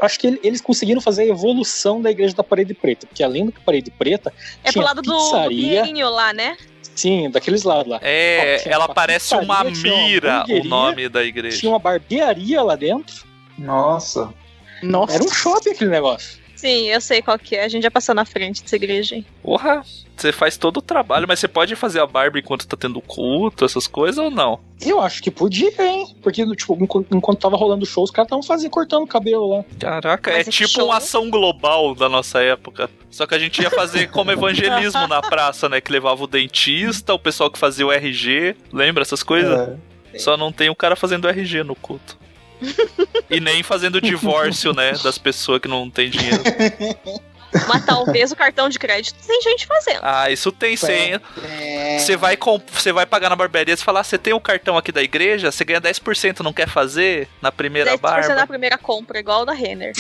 Acho que ele- eles conseguiram fazer a evolução da igreja da parede preta. Porque além da parede preta,
É pro lado do, do
pizzaria.
Pinheirinho lá, né?
Sim, daqueles lados lá.
É,
Ó,
ela
uma
parece uma
pizzaria, tinha uma
mira, o nome da igreja.
Tinha uma barbearia lá dentro.
Nossa.
Nossa.
Era um shopping aquele negócio.
Sim, eu sei qual que é. A gente já passou na frente dessa igreja. hein?
Porra, você faz todo o trabalho, mas você pode fazer a Barbie enquanto tá tendo culto, essas coisas ou não?
Eu acho que podia, hein? Porque, tipo, enquanto, tava rolando o show, os caras estavam fazendo, cortando o cabelo lá.
Caraca,
Mas
é tipo
show-
uma ação global da nossa época. Só que a gente ia fazer como evangelismo na praça, né? Que levava o dentista, o pessoal que fazia o RG. Lembra essas coisas? Só não tem o cara fazendo RG no culto. E nem fazendo divórcio, né? Das pessoas que não tem dinheiro.
Mas talvez o cartão de crédito tem gente fazendo.
Ah, isso tem sim. Você vai, você vai pagar na barbearia e fala: ah, você tem o cartão aqui da igreja? Você ganha 10%, não quer fazer? Na primeira
10% na
barba?
primeira compra, igual da Renner.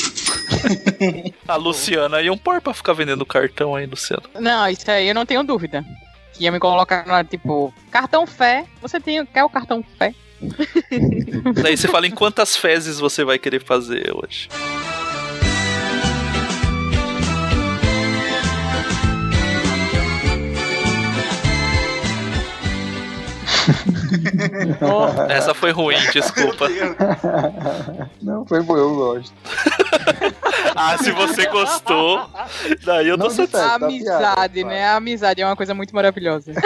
A Luciana iam pôr pra ficar vendendo cartão aí, Luciana.
Não, isso aí eu não tenho dúvida. Que ia me colocar lá, tipo, cartão fé. Você tem, quer o cartão fé?
Daí você fala em quantas fezes você vai querer fazer hoje. Essa foi ruim, desculpa.
Não, foi bom, eu gosto.
Ah, se você gostou, daí eu tô
A
satisfeito.
amizade, né? A amizade é uma coisa muito maravilhosa.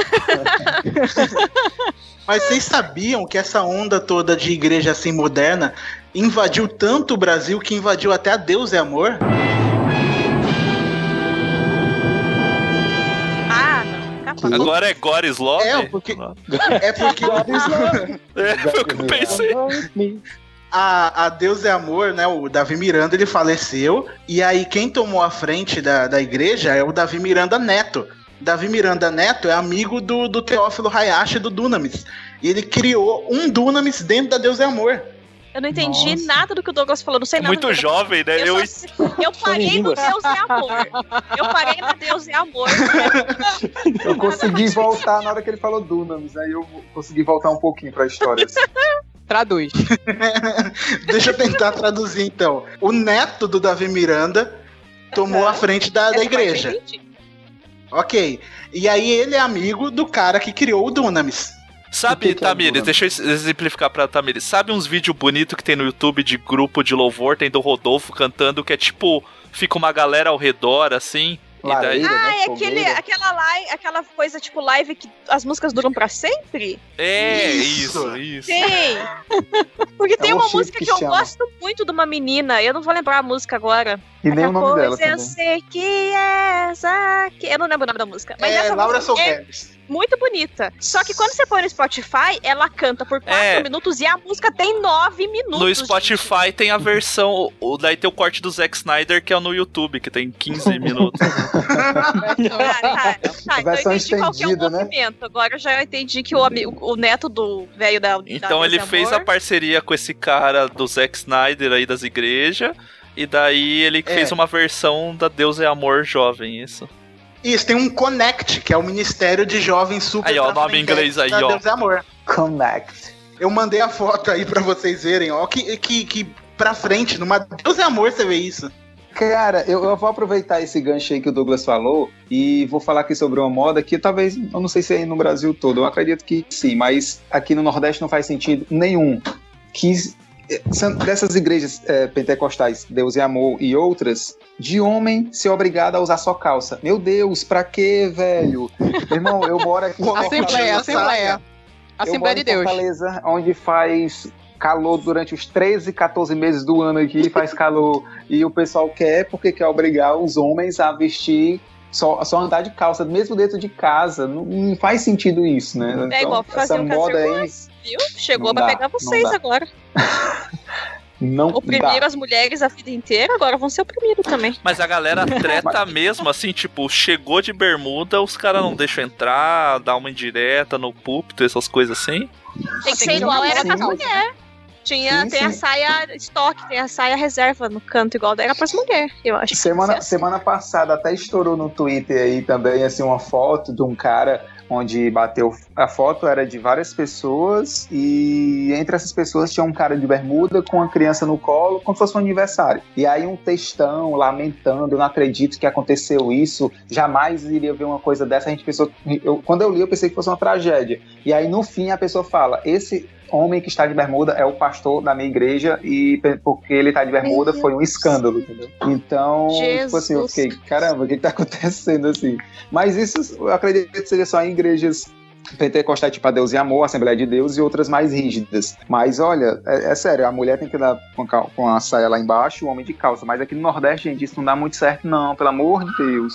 Mas vocês sabiam que essa onda toda de igreja assim moderna invadiu tanto o Brasil que invadiu até a Deus é Amor?
Capaz.
Agora é God is Love?
É, porque. É porque.
É, foi o que eu pensei.
A, a Deus é Amor, né? O Davi Miranda ele faleceu. E aí quem tomou a frente da, da igreja é o Davi Miranda Neto. Davi Miranda Neto é amigo do, do Teófilo Hayashi do Dunamis. E ele criou um Dunamis dentro da Deus é Amor.
Eu não entendi
Nossa.
nada do que o Douglas falou. Não sei
É
nada.
muito jovem, né?
Eu,
Eu-
só- eu parei no. Deus é amor. Eu parei no Deus é amor.
Eu consegui voltar na hora que ele falou Dunamis, aí eu consegui voltar um pouquinho pra história.
Traduz.
Deixa eu tentar traduzir então. O neto do Davi Miranda tomou a frente da, da igreja. Ok. E aí ele é amigo do cara que criou o Dunamis.
Sabe,
que que é
Tamires,
Dunamis?
deixa eu exemplificar pra Tamires. Sabe uns vídeos bonitos que tem no YouTube de grupo de louvor, tem do Rodolfo cantando, que é tipo, fica uma galera ao redor, assim, e daí...
Ah, é aquele, aquela, live, aquela coisa tipo live que as músicas duram pra sempre?
É,
Isso.
isso.
Tem! Porque tem
É
uma
worship
música
que
que eu
chama.
gosto muito de uma menina, eu não vou lembrar a música agora.
E nem o nome dela
eu
também.
sei que és aqui. Eu não lembro o nome da música. Mas
É,
essa
Laura
música é. Muito bonita. Só que quando você põe no Spotify, ela canta por 4
É.
minutos e a música tem 9 minutos.
No Spotify tem a versão, o, daí tem o corte do Zack Snyder, que é no YouTube, que tem 15 minutos.
Ah, tá, tá, então eu entendi qual que é o
né?
movimento. Agora eu já entendi que o, o neto do velho da.
Então
da
ele
Deus
fez a
Amor-
parceria com esse cara do Zack Snyder aí das igrejas, e daí ele
É.
fez uma versão da Deus é Amor Jovem, isso.
Isso, tem um Connect, que é o Ministério de Jovens Super
Aí, ó, o nome em inglês aí, ó.
Deus é Amor.
Connect.
Eu mandei a foto aí pra vocês verem, ó, que, que, que pra frente, numa Deus é Amor você vê isso.
Cara, eu, eu vou aproveitar esse gancho aí que o Douglas falou e vou falar aqui sobre uma moda que talvez, eu não sei se é aí no Brasil todo, eu acredito que sim, mas aqui no Nordeste não faz sentido nenhum. Que dessas igrejas eh, pentecostais, Deus e Amor e outras, de homem ser obrigado a usar só calça. Meu Deus, pra quê, velho? Irmão, eu moro aqui em
Assembleia. Assembleia.
Eu
Assembleia
moro
de Deus.
Fortaleza, onde faz calor durante os 13, 14 meses do ano aqui, faz calor. e o pessoal quer, porque quer obrigar os homens a vestir, só, só andar de calça, mesmo dentro de casa. Não, não faz sentido isso, né?
É igual fazer um
moda aí
viu? Chegou
Não
pra
dá,
pegar vocês agora.
não
Oprimiram
dá.
as mulheres a vida inteira, agora vão ser oprimidos também.
Mas a galera treta mesmo, assim, tipo, chegou de bermuda, os caras não deixam entrar, dá uma indireta no púlpito, essas coisas assim.
Tem que
Sim,
ser igual era as mulheres. Tinha,
Sim,
tem
sim.
a saia estoque, tem a saia reserva no canto, igual era pras mulheres, eu acho.
Semana, semana passada até estourou no Twitter aí também assim uma foto de um cara onde bateu a foto era de várias pessoas e entre essas pessoas tinha um cara de bermuda com uma criança no colo, como se fosse um aniversário. E aí um textão lamentando, eu não acredito que aconteceu isso, jamais iria ver uma coisa dessa. A gente pensou, eu, quando eu li eu pensei que fosse uma tragédia. E aí no fim a pessoa fala, esse homem que está de bermuda é o pastor da minha igreja e porque ele está de bermuda foi um escândalo, entendeu? Então, tipo assim, eu
Jesus.
fiquei, caramba, o que está acontecendo assim? Mas isso eu acredito que seja só em igrejas pentecostais, tipo a Deus e Amor, Assembleia de Deus e outras mais rígidas. Mas olha, é, é sério, a mulher tem que dar com a, com a saia lá embaixo, o homem de calça. Mas aqui no Nordeste, gente, isso não dá muito certo, não, pelo amor de Deus.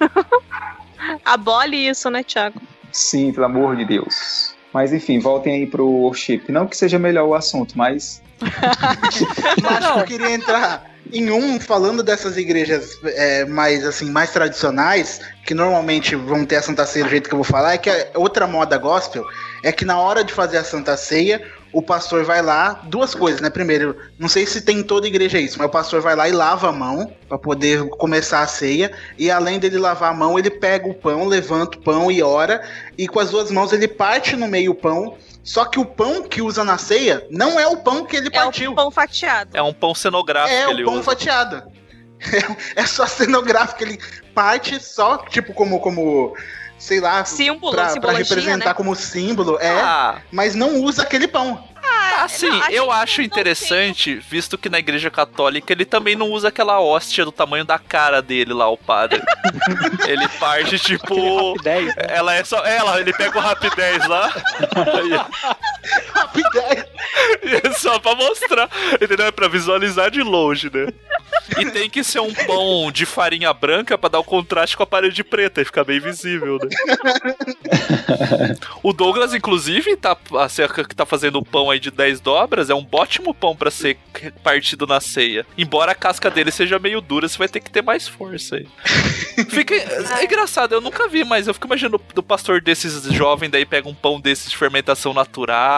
Abole isso, né, Thiago?
Sim, pelo amor de Deus. Mas enfim, voltem aí pro worship. Não que seja melhor o assunto, mas.
Mas eu queria entrar em um falando dessas igrejas é, mais assim mais tradicionais que normalmente vão ter a Santa Ceia do jeito que eu vou falar é que a outra moda gospel é que na hora de fazer a Santa Ceia o pastor vai lá duas coisas né primeiro não sei se tem em toda igreja isso mas o pastor vai lá e lava a mão para poder começar a ceia e além dele lavar a mão ele pega o pão levanta o pão e ora e com as duas mãos ele parte no meio o pão só que o pão que usa na ceia não é o pão que ele
É
partiu
o pão fatiado.
É um pão cenográfico
é o
ele
pão
usa.
fatiado. É, é só cenográfico, ele parte só, tipo, como, como sei lá,
Símbolo,
pra, pra
simbologia,
representar
né?
como símbolo, é,
Ah,
mas não usa aquele pão.
assim,
não, a
eu acho interessante, visto que na igreja católica ele também não usa aquela hóstia do tamanho da cara dele lá, o padre. ele parte, tipo.
Rapidez, né?
Ela é só. Ela, ele pega o rapidez lá. E é só pra mostrar, entendeu? É pra visualizar de longe, né? E tem que ser um pão de farinha branca pra dar o contraste com a parede preta e ficar bem visível, né? o Douglas, inclusive, tá, assim, que tá fazendo o pão aí de 10 dobras, é um ótimo pão pra ser partido na ceia. Embora a casca dele seja meio dura, você vai ter que ter mais força aí. Fica, é engraçado, eu nunca vi, mas eu fico imaginando do pastor desses jovem daí pega um pão desses de fermentação natural,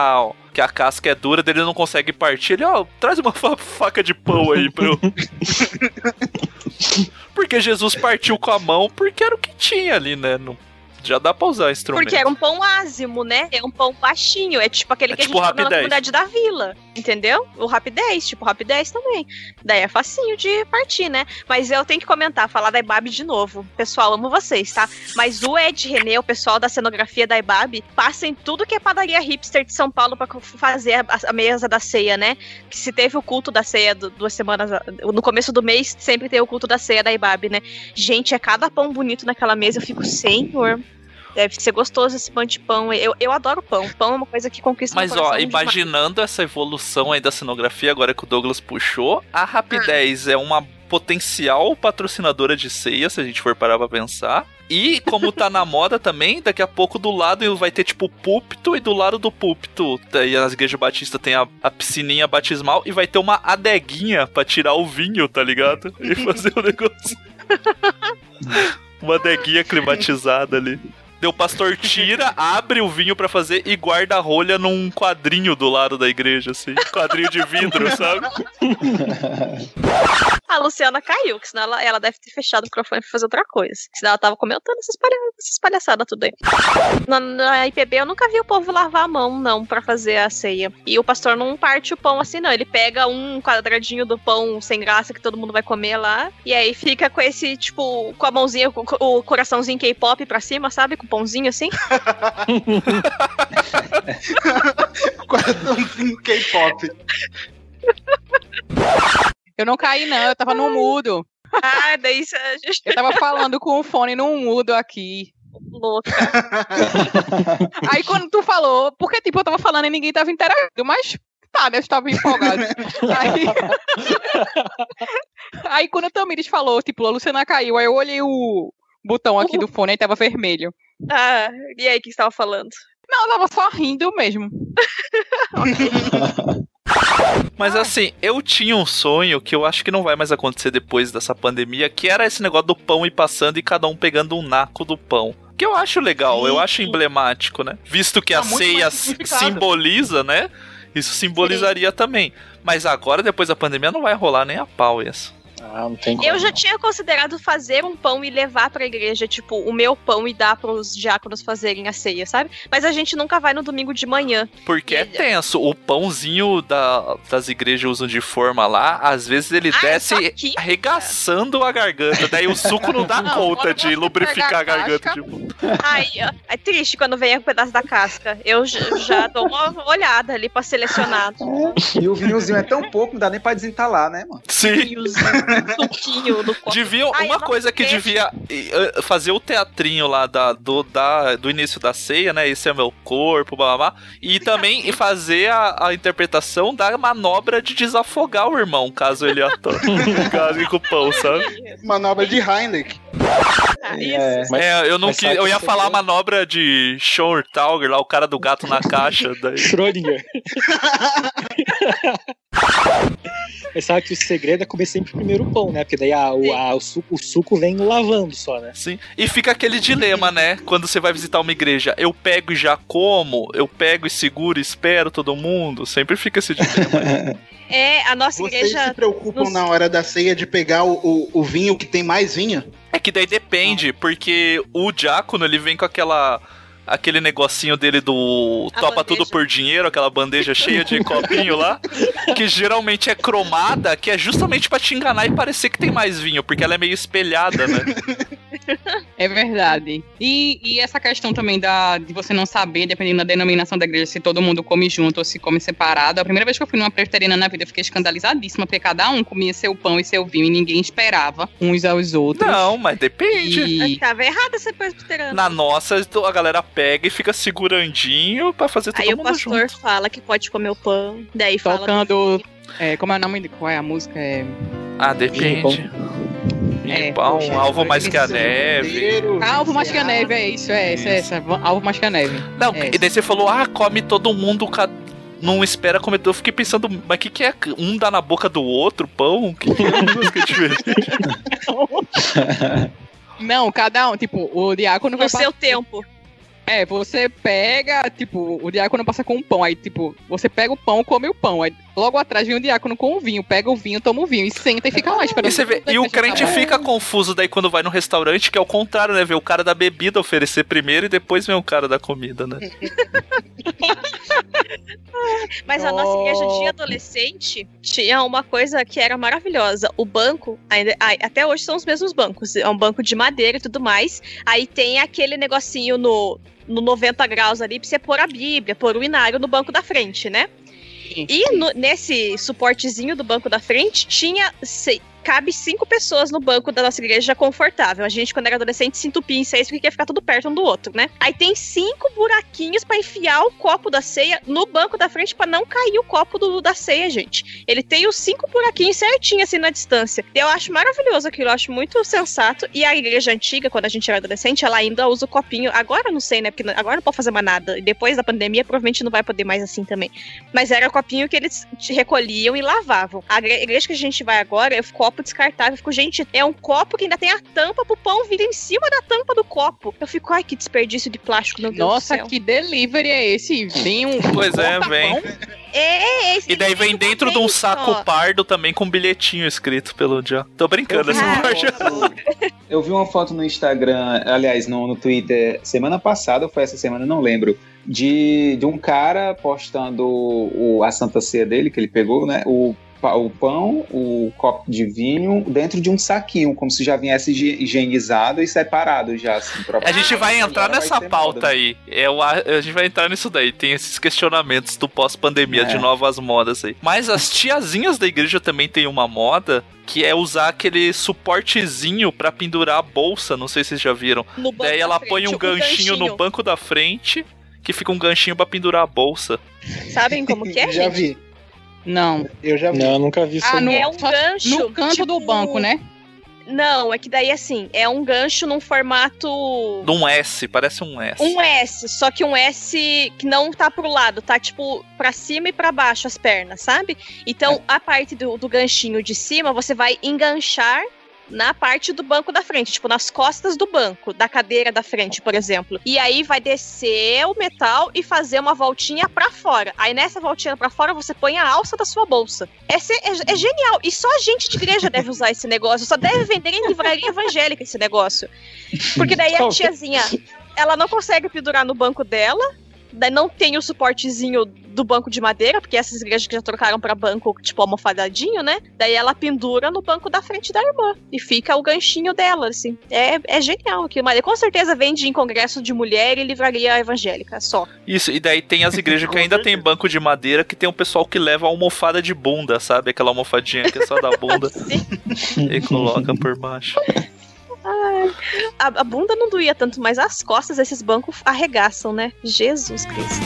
que a casca é dura, dele não consegue partir. Ele, ó, traz uma fa- faca de pão aí pra eu. porque Jesus partiu com a mão porque era o que tinha ali, né? Não- já dá pra usar instrumento.
Porque era um pão ázimo, né? É um pão baixinho. É tipo aquele
É
que
tipo
a gente comeu na
Rapidez.
comunidade da vila. Entendeu? O rapidez, tipo rapidez também. Daí é facinho de partir, né? Mas eu tenho que comentar, falar da Ibabe de novo. Pessoal, amo vocês, tá? Mas o Ed René, o pessoal da cenografia da Ibabe, passa em tudo que é padaria hipster de São Paulo pra fazer a, a mesa da ceia, né? Que se teve o culto da ceia do- duas semanas. No começo do mês, sempre tem o culto da ceia da Ibabe, né? Gente, é cada pão bonito naquela mesa. Eu fico, senhor. Deve ser gostoso esse pão de pão. Eu, eu adoro pão. Pão é uma coisa que conquista
Mas ó,
coração demais.
imaginando essa evolução aí da cenografia, agora que o Douglas puxou, a Rapidez é uma potencial patrocinadora de ceia, se a gente for parar pra pensar. E como tá na moda também, daqui a pouco do lado vai ter tipo púlpito e do lado do púlpito, daí as igrejas batistas tem a, a piscininha batismal e vai ter uma adeguinha pra tirar o vinho, tá ligado? E fazer o negócio. uma adeguinha climatizada ali. Daí o pastor tira, abre o vinho pra fazer e guarda a rolha num quadrinho do lado da igreja, assim. Quadrinho de vidro, sabe?
A Luciana caiu, que senão ela, ela deve ter fechado o microfone pra fazer outra coisa. Senão ela tava comentando essas, palha essas palhaçadas tudo aí. Na, na IPB eu nunca vi o povo lavar a mão, não, pra fazer a ceia. E o pastor não parte o pão assim, não. Ele pega um quadradinho do pão sem graça que todo mundo vai comer lá. E aí fica com esse, tipo, com a mãozinha, com o coraçãozinho K-pop pra cima, sabe? Com o pãozinho assim.
Coraçãozinho K-pop.
Eu não caí, não, eu tava no mudo.
Ah, daí isso a gente
Eu tava falando com o fone no mudo aqui.
louca.
Aí quando tu falou, porque tipo, eu tava falando e ninguém tava interagindo, mas tá, né? Eu estava empolgado. aí, aí quando o Tamires falou, tipo, a Luciana caiu, aí eu olhei o botão aqui do fone e tava vermelho.
Ah, e aí, o que você tava falando?
Não, eu tava só rindo mesmo.
Mas assim, eu tinha um sonho que eu acho que não vai mais acontecer depois dessa pandemia, que era esse negócio do pão ir passando e cada um pegando um naco do pão. Que eu acho legal, eu acho emblemático, né? Visto que
Tá
a ceia simboliza, né? Isso simbolizaria também. Mas agora, depois da pandemia, não vai rolar nem a pau isso.
Ah, não tem
Eu já tinha considerado fazer um pão e levar pra igreja, tipo, o meu pão e dar pros diáconos fazerem a ceia, sabe? Mas a gente nunca vai no domingo de manhã.
Porque é tenso. O pãozinho da- das igrejas usam de forma lá, às vezes ele
Ah,
desce
só que-
arregaçando a garganta. Daí o suco não dá
Não,
conta de lubrificar a garganta. Tipo.
Ai, é triste quando vem um pedaço da casca. Eu já dou uma olhada ali pra selecionar.
E o vinhozinho é tão pouco, não dá nem pra desentalar, né, mano?
Sim.
Um suquinho do copo.
Deviam,
Ai,
uma coisa que devia eh, fazer o teatrinho lá da, do, da, do início da ceia, né? Esse é meu corpo, blá blá blá. E também fazer a, a interpretação da manobra de desafogar o irmão, caso ele ato- caso com o pão, sabe?
Manobra de Heinrich.
Ah,
É,
isso.
é, eu não
mas sabe
eu
que
ia falar a manobra de Schortauger lá, o cara do gato na caixa. Daí.
Schrödinger. Mas sabe que o segredo é comer sempre primeiro o pão, né? Porque daí a- o, a- o suco, o suco vem lavando só, né?
Sim. E fica aquele dilema, né? Quando você vai visitar uma igreja, eu pego e já como, eu pego e seguro e espero todo mundo. Sempre fica esse dilema.
É, a nossa
Vocês
igreja.
se preocupam
nos-
na hora da ceia de pegar o, o, o vinho que tem mais vinho?
É que daí depende, porque o diácono ele vem com aquela aquele negocinho dele do
A
topa
bandeja.
tudo por dinheiro, aquela bandeja cheia de copinho lá, que geralmente é cromada, que é justamente pra te enganar e parecer que tem mais vinho, porque ela é meio espelhada, né?
É verdade. E, e essa questão também da, de você não saber, dependendo da denominação da igreja, se todo mundo come junto ou se come separado. A primeira vez que eu fui numa presbiteriana na vida, eu fiquei escandalizadíssima, porque cada um comia seu pão e seu vinho e ninguém esperava uns aos outros.
Não, mas depende.
E,
Tava errada ser presbiteriano.
Na nossa, a galera pega e fica segurandinho pra fazer todo
Aí o
mundo
pastor
junto.
fala que pode comer o pão. Daí fala.
tocando. É, como é o nome? de- Qual é a música? É.
Ah, depende.
É,
Pão,
poxa,
alvo mais que a neve.
Alvo mais que a neve, é isso, é essa, é essa. Alvo mais que a neve.
Não,
É
e daí você falou, ah, come todo mundo, ca- não espera comer. Eu fiquei pensando, mas o que, que é? Um dá na boca do outro, pão? Que que é é diferente?
Não, cada um, tipo, o diácono vai
No seu tempo.
É, você pega, tipo, o diácono passa com um pão, aí, tipo, você pega o pão, come o pão, aí logo atrás vem o diácono com o vinho, pega o vinho, toma o vinho e senta e fica lá esperando.
E, você vê- e o crente fica confuso daí quando vai no restaurante, que é o contrário, né? Vê o cara da bebida oferecer primeiro e depois vem o cara da comida, né?
Mas a nossa igreja de adolescente tinha uma coisa que era maravilhosa. O banco, ainda, ai, até hoje são os mesmos bancos. É um banco de madeira e tudo mais. Aí tem aquele negocinho no, no 90 graus ali pra você pôr a Bíblia, pôr o inário no banco da frente, né? E no- nesse suportezinho do banco da frente tinha. Cabe cinco pessoas no banco da nossa igreja confortável. A gente, quando era adolescente, se entupia em seis porque ia ficar tudo perto um do outro, né? Aí tem cinco buraquinhos pra enfiar o copo da ceia no banco da frente pra não cair o copo do, da ceia, gente. Ele tem os cinco buraquinhos certinho assim na distância. Eu acho maravilhoso aquilo, eu acho muito sensato. E a igreja antiga, quando a gente era adolescente, ela ainda usa o copinho. Agora não sei, né? Porque agora não pode fazer mais nada. E depois da pandemia, provavelmente não vai poder mais assim também. Mas era o copinho que eles recolhiam e lavavam. A igre- igreja que a gente vai agora é o copo descartável. Eu fico, gente, é um copo que ainda tem a tampa pro pão vir em cima da tampa do copo. Eu fico, ai, que desperdício de plástico, meu Deus
Nossa,
do céu.
que delivery é esse? Vem um.
Pois é, vem.
É, esse
E daí vem dentro de um saco
ó.
pardo também com um bilhetinho escrito pelo John. Tô brincando essa parte.
Eu vi uma foto no Instagram, aliás, no, no Twitter, semana passada, ou foi essa semana, não lembro, de, de um cara postando o, a Santa Ceia dele, que ele pegou, né? O, o pão, o copo de vinho, dentro de um saquinho, como se já viesse higi- higienizado e separado já, assim. pra-
A gente vai entrar
Agora
nessa pauta
moda, né?
aí. É, o, a, gente vai entrar nisso daí. Tem esses questionamentos do pós-pandemia,
É.
de novas modas aí. Mas as tiazinhas da igreja também tem uma moda que é usar aquele suportezinho pra pendurar a bolsa. Não sei se vocês já viram.
No banco
Daí
da
ela
frente,
põe um
um
ganchinho, no
ganchinho.
banco da frente, que fica um ganchinho pra pendurar a bolsa.
Sabem como que é,
já
gente?
vi.
Não.
Eu já vi.
Não, nunca vi isso.
Ah, no,
não.
É um
só
gancho,
No canto do
tipo-
banco, né?
Não, é que daí assim, é um gancho num formato.
De um S, parece um S.
Um S, só que um S que não tá pro lado, tá tipo pra cima e pra baixo as pernas, sabe? Então a parte do, do ganchinho de cima você vai enganchar na parte do banco da frente, tipo nas costas do banco, da cadeira da frente, por exemplo. E aí vai descer o metal e fazer uma voltinha pra fora. Aí nessa voltinha pra fora você põe a alça da sua bolsa. É, é- é genial. E só a gente de igreja deve usar esse negócio. Só deve vender em livraria evangélica esse negócio. Porque daí a tiazinha, ela não consegue pendurar no banco dela. Daí não tem o suportezinho do banco de madeira, porque essas igrejas que já trocaram pra banco, tipo, almofadadinho, né? Daí ela pendura no banco da frente da irmã. E fica o ganchinho dela, assim. É, é genial aquilo. Mas com certeza vende em congresso de mulher e livraria evangélica, só.
Isso, e daí tem as igrejas que ainda tem banco de madeira que tem um pessoal que leva almofada de bunda, sabe? Aquela almofadinha que é só da bunda. e coloca por baixo.
A, a bunda não doía tanto, mas as costas esses bancos arregaçam, né? Jesus Cristo.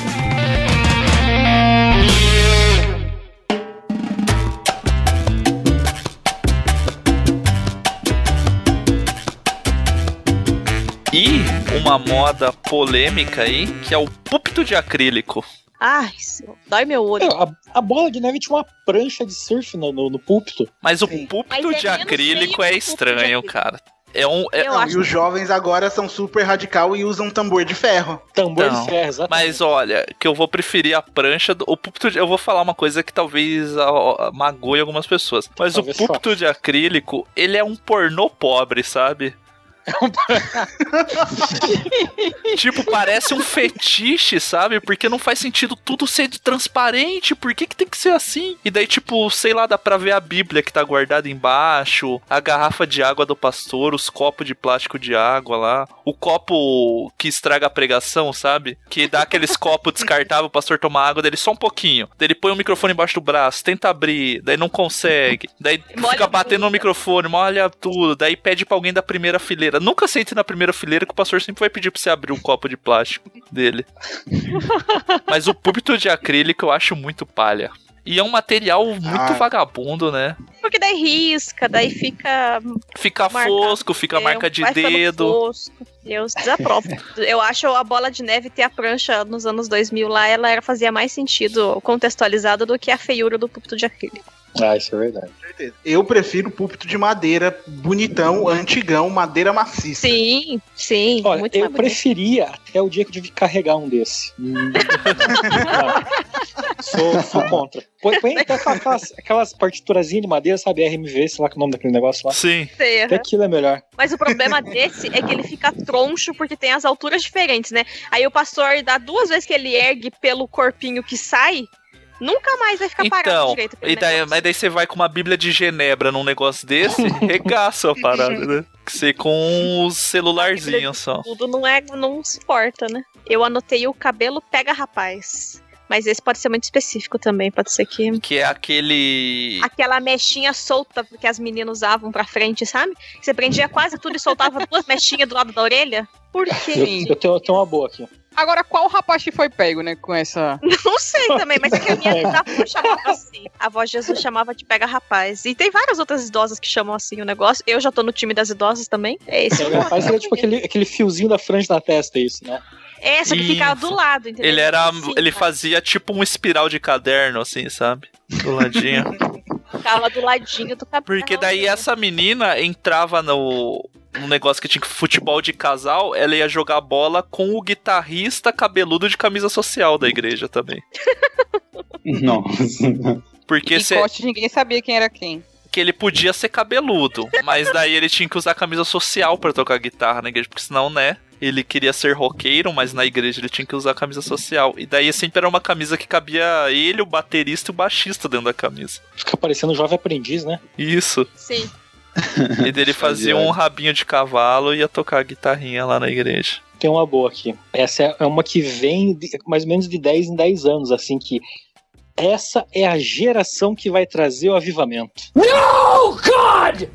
E uma moda polêmica aí, que é o púlpito de acrílico.
Ai, senhor, dói meu olho.
É, a, a bola de neve tinha uma prancha de surf no, no, no púlpito.
Mas o
Sim.
púlpito
Mas é
de
menos
acrílico é
púlpito
estranho,
acrílico.
cara. É um. é-
Eu
Não,
acho
e os jovens agora são super radical e usam tambor de ferro.
Tambor
Não,
de ferro, exatamente.
Mas olha, que eu vou preferir a prancha do. O púlpito de, Eu vou falar uma coisa que talvez a- a- magoe algumas pessoas. Mas
Talvez
o púlpito de acrílico, ele é um pornô pobre, sabe? tipo, parece um fetiche, sabe? Porque não faz sentido tudo ser transparente. Por que, que tem que ser assim? E daí, tipo, sei lá, dá pra ver a Bíblia que tá guardada embaixo, a garrafa de água do pastor, os copos de plástico de água lá, o copo que estraga a pregação, sabe? Que dá aqueles copos descartáveis, o pastor tomar água dele só um pouquinho. Daí ele põe o microfone embaixo do braço, tenta abrir, daí não consegue. Daí
Molha
fica batendo no
bunda.
microfone, molha tudo. Daí pede pra alguém da primeira fileira. Nunca sente na primeira fileira que o pastor sempre vai pedir pra você abrir um copo de plástico dele. Mas o púlpito de acrílico eu acho muito palha. E é um material muito
Ah.
vagabundo, né?
Porque daí risca, daí fica.
Fica
Marca.
fosco, fica
é,
marca de dedo.
fosco. Eu desaprovo. Eu acho a bola de neve ter a prancha nos anos 2000 lá, ela era, fazia mais sentido contextualizada do que a feiura do púlpito de acrílico.
Ah, isso é verdade.
Eu prefiro púlpito de madeira, bonitão, antigão, madeira maciça.
Sim, sim.
Olha,
muito
eu preferia até o dia que eu tive que carregar um desse. Hum. Sou, sou contra. Põe, põe até aquelas, aquelas partiturazinhas de madeira, sabe? RMV, sei lá que é o nome daquele negócio lá.
Sim.
Sei,
Até aquilo é melhor.
Mas o problema desse é que ele fica troncho porque tem as alturas diferentes, né? Aí o pastor dá duas vezes que ele ergue pelo corpinho que sai, nunca mais vai ficar parado
Então,
direito.
e daí, mas daí você vai com uma bíblia de Genebra num negócio desse, regaça a parada, né? Que você com os celularzinhos só.
Tudo não é, não suporta, né? Eu anotei o cabelo pega rapaz. Mas esse pode ser muito específico também, pode ser que.
Que é aquele.
Aquela mechinha solta que as meninas usavam pra frente, sabe? Você prendia quase tudo e soltava duas mechinhas do lado da orelha. Por
Eu,
quê?
eu tenho, eu tenho uma boa aqui.
Agora, qual rapaz que foi pego, né, com essa...
Não sei também, mas é que a minha avó chamava assim. A avó Jesus chamava de pega rapaz. E tem várias outras idosas que chamam assim o negócio. Eu já tô no time das idosas também. É esse.
Pega rapaz, ele é tipo aquele, aquele fiozinho da franja da testa, isso, né?
É, só que ficava do lado, entendeu?
Ele era.
Assim,
ele
ó.
fazia tipo um espiral de caderno, assim, sabe? Do ladinho.
Ficava do ladinho do cabelo.
Porque daí essa menina entrava no. Um negócio que tinha que futebol de casal, ela ia jogar bola com o guitarrista cabeludo de camisa social da igreja também.
Nossa.
Porque
e
cê-
Cote, ninguém sabia quem era quem.
que ele podia ser cabeludo, mas daí ele tinha que usar camisa social pra tocar guitarra na igreja, porque senão, né? Ele queria ser roqueiro, mas na igreja ele tinha que usar camisa social. E daí sempre era uma camisa que cabia ele, o baterista e o baixista dentro da camisa.
Fica parecendo um jovem aprendiz, né?
Isso.
Sim.
E dele fazia um rabinho de cavalo e ia tocar guitarrinha lá na igreja.
Tem uma boa aqui. Essa é- uma que vem de- mais ou menos de 10 em 10 anos, assim, que essa é a geração que vai trazer o avivamento.
No, God!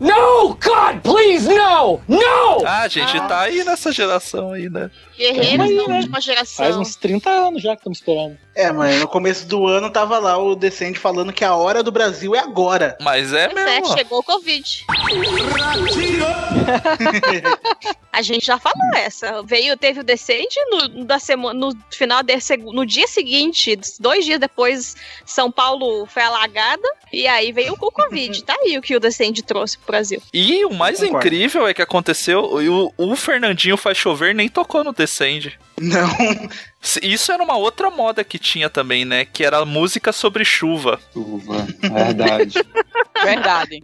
No, God, please, no! No!
Ah, gente, tá aí nessa geração aí, né?
Guerreiros
aí,
da
né?
última geração.
Faz uns 30 anos já que estamos esperando.
É, mas no começo do ano tava lá o Descende falando que a hora do Brasil é agora.
Mas é
Pois é, chegou o Covid. A gente já falou essa. Veio, teve o Descende no, da semana, no final de, seg- no dia seguinte, dois dias depois, São Paulo foi alagada. E aí veio o Covid. Tá aí o que o Descende trouxe pro Brasil.
E o mais
Concordo.
incrível é que aconteceu, o, o Fernandinho faz chover nem tocou no Descende.
Não.
Isso era uma outra moda que tinha também, né? Que era música sobre chuva.
Chuva, verdade.
Verdade.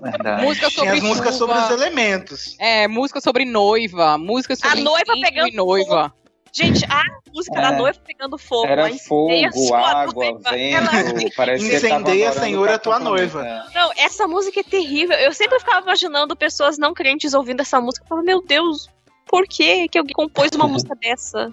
verdade.
música
Tinha
sobre
as músicas
chuva.
sobre os elementos.
É, música sobre noiva, música sobre
noiva
incêndio
pegando
e noiva.
Gente, a música da
É.
noiva pegando fogo.
Era
a
fogo, água,
noiva.
vento, tava
Incendeia,
adorando
Senhor,
o
a tua noiva.
Não, essa música é terrível. Eu sempre ficava imaginando pessoas não crentes ouvindo essa música. Eu falava, meu Deus, por que que alguém compôs uma música dessa?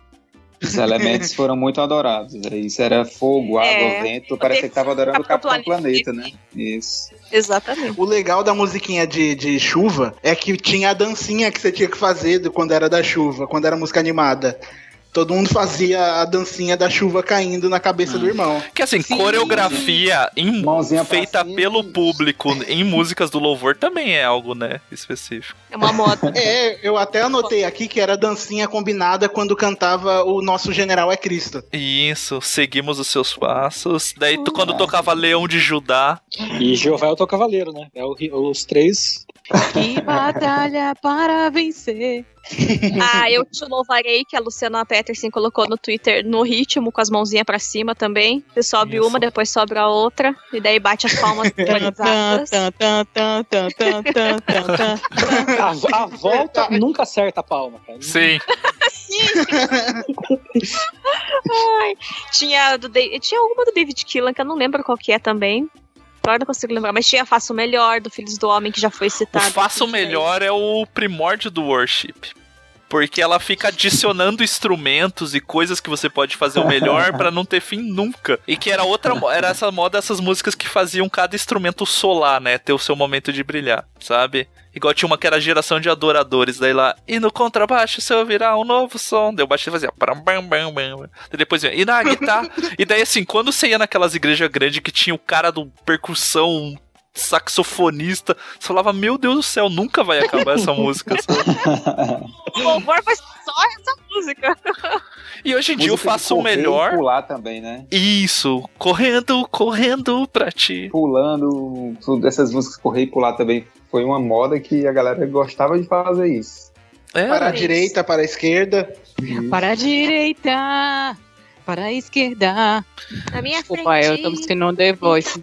Os elementos foram muito adorados. Isso era fogo, água,
É.
vento. Parecia que tava adorando o
Capitão Planeta.
Planeta, né? Isso.
Exatamente.
O legal da musiquinha de, de chuva é que tinha a dancinha que você tinha que fazer do- quando era da chuva, quando era música animada. Todo mundo fazia a dancinha da chuva caindo na cabeça do irmão.
Que assim, coreografia em-
Mãozinha
feita
cima.
pelo público em músicas do louvor também é algo, né? Específico.
É uma moda.
É, eu até anotei aqui que era dancinha combinada quando cantava o Nosso General é Cristo.
Isso, seguimos os seus passos. Daí tu, quando tocava Leão de Judá,
E Jeová é o teu cavaleiro, né? É o- os três.
Que batalha para vencer.
Ah, eu te louvarei que a Luciana Peterson colocou no Twitter no ritmo, com as mãozinhas pra cima também. Você sobe
Isso.
uma, depois sobe a outra, e daí bate as palmas.
A, a volta nunca acerta a palma, cara.
sim.
Ai, tinha, do tinha alguma do David Killan, que eu não lembro qual que é também. Agora não consigo lembrar, mas tinha Faço Melhor, do Filhos do Homem, que já foi
O
citado.
Faça o Melhor é o primórdio do worship. Porque ela fica adicionando instrumentos e coisas que você pode fazer o melhor pra não ter fim nunca. E que era outra era essa moda essas músicas que faziam cada instrumento solar, né, ter o seu momento de brilhar, sabe? Igual tinha uma que era geração de adoradores, daí lá, e no contrabaixo você ouvirá um novo som. O baixo fazia pram, bam, bam, bam. Daí depois e na guitarra. e daí assim, quando você ia naquelas igrejas grandes que tinha o cara do percussão saxofonista, você falava, meu Deus do céu, nunca vai acabar essa música.
O louvor vai só essa música.
E hoje em dia eu faço o
e
melhor.
pular também, né?
Isso, correndo, correndo pra ti.
Pulando, tudo, essas músicas correr e pular também foi uma moda que a galera gostava de fazer isso.
É,
Para a direita, para a esquerda.
Para a direita, para a esquerda.
Na minha
Desculpa,
frente.
eu tô me sentindo The Voice.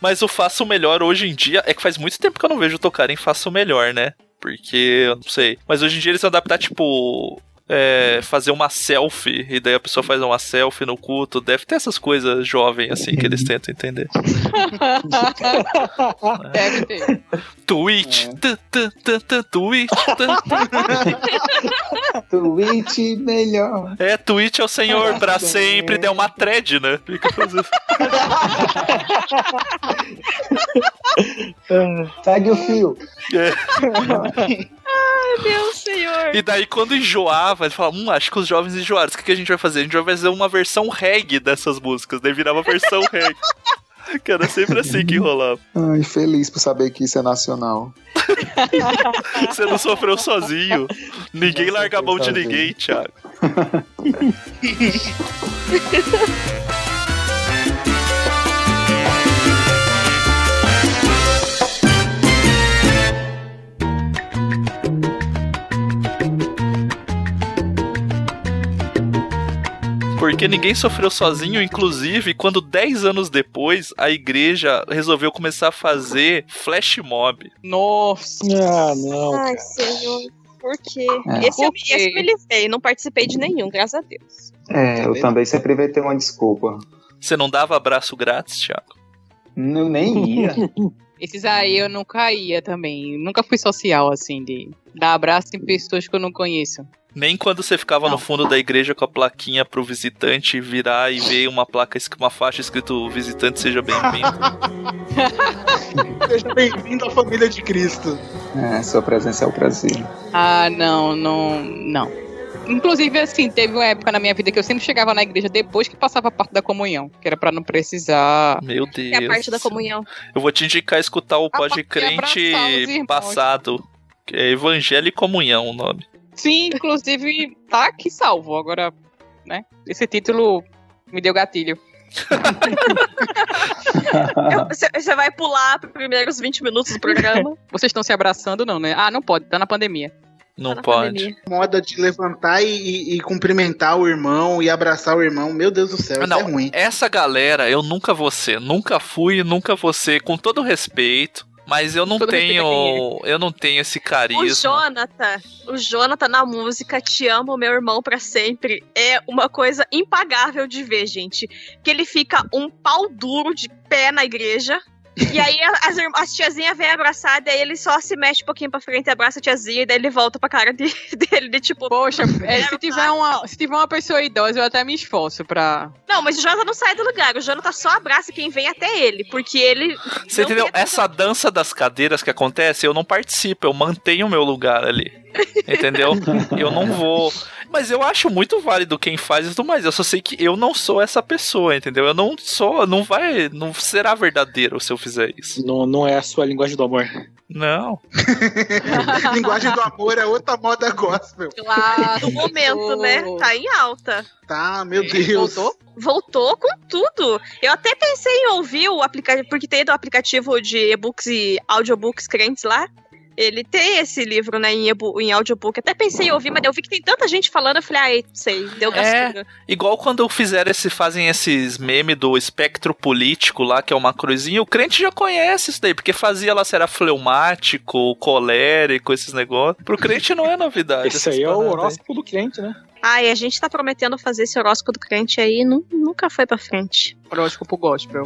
Mas o Faça o Melhor hoje em dia é que faz muito tempo que eu não vejo tocarem Faça o Melhor, né? Porque eu não sei. Mas hoje em dia eles vão adaptar, tipo. é, fazer uma selfie, e daí a pessoa faz uma selfie no culto. Deve ter essas coisas jovens assim que eles tentam entender.
Deve ter.
Twitch, tã, Twitch.
Twitch melhor.
É, Twitch é o senhor pra sempre, é uma thread, né? Fica fazendo.
Segue o fio.
É.
Ai, meu senhor.
E daí, quando enjoava, ele falava, hum, acho que os jovens enjoaram. O que, que a gente vai fazer? A gente vai fazer uma versão reggae dessas músicas. Daí virava versão reggae. Que era sempre assim que rolava.
Ai, feliz por saber que isso é nacional.
Você não sofreu sozinho. Ninguém larga a mão de
sozinho.
ninguém, Thiago. Porque ninguém sofreu sozinho, inclusive quando 10 anos depois a igreja resolveu começar a fazer flash mob.
Nossa.
Ah, não.
Ai, senhor. Por quê?
É.
Esse, eu,
Por quê?
esse eu me livrei, não participei de nenhum, graças a Deus.
É, eu também sempre vai ter uma desculpa.
Você não dava abraço grátis, Thiago?
Eu nem ia.
Esses aí eu nunca ia também. Nunca fui social, assim, de dar abraço em pessoas que eu não conheço.
Nem quando você ficava no fundo da igreja com a plaquinha pro visitante virar e ver uma placa, uma faixa escrito visitante seja bem-vindo.
Seja bem-vindo à família de Cristo.
É, sua presença é o Brasil.
Ah, não, não, não. Inclusive, assim, teve uma época na minha vida que eu sempre chegava na igreja depois que passava a parte da comunhão, que era pra não precisar.
Meu
Que é a
Deus.
parte da comunhão.
Eu vou te indicar escutar o Pode Crente passado. Que é Evangelho e Comunhão o nome.
Sim, inclusive, tá aqui salvo. Agora, né? Esse título me deu gatilho.
Você vai pular pros primeiros 20 minutos do programa.
Vocês estão se abraçando, não, né? Ah, não pode, tá na pandemia.
Não
na
pode.
pandemia.
Moda de levantar e, e- e cumprimentar o irmão e abraçar o irmão. Meu Deus do céu, isso
Não,
é ruim.
essa galera eu nunca vou ser. Nunca fui, nunca vou ser, com todo respeito. Mas eu não
Todo
tenho. Eu não tenho esse
O
carisma.
Jonathan, o Jonathan na música Te Amo, meu irmão, pra sempre, é uma coisa impagável de ver, gente. Que ele fica um pau duro de pé na igreja. E aí as, as tiazinhas vêm abraçar, daí ele só se mexe um pouquinho pra frente, abraça a tiazinha, e daí ele volta pra cara de- dele, de tipo.
Poxa, é, se, tiver uma, se tiver uma pessoa idosa, eu até me esforço pra.
Não, mas o Jonathan não sai do lugar, o Jonathan só abraça quem vem até ele, porque ele.
Você entendeu? Essa dança das cadeiras que acontece, eu não participo, eu mantenho o meu lugar ali. Entendeu? eu não vou. Mas eu acho muito válido quem faz tudo mais. Eu só sei que eu não sou essa pessoa, entendeu? Eu não sou, não vai, não será verdadeiro se eu fizer isso.
Não, não é a sua linguagem do amor.
Não.
Linguagem do amor é outra moda gospel.
Claro.
No momento, né? Tá em alta.
Tá, meu
Ele
Deus.
voltou?
Voltou com tudo. Eu até pensei em ouvir o aplicativo, porque tem do aplicativo de e-books e audiobooks crentes lá. Ele tem esse livro, né, em, em audiobook. Até pensei em ouvir, mas eu vi que tem tanta gente falando, eu falei, ai, sei, deu gastura.
Igual quando fizeram esse, fazem esses memes do espectro político lá, que é uma cruzinha, o crente já conhece isso daí, porque fazia lá se era fleumático, colérico, esses negócios. Pro crente não é novidade.
Esse
essas
aí é o horóscopo do cliente, né?
Ai, a gente tá prometendo fazer esse horóscopo do crente aí, nu- nunca foi pra frente.
Horóscopo gospel.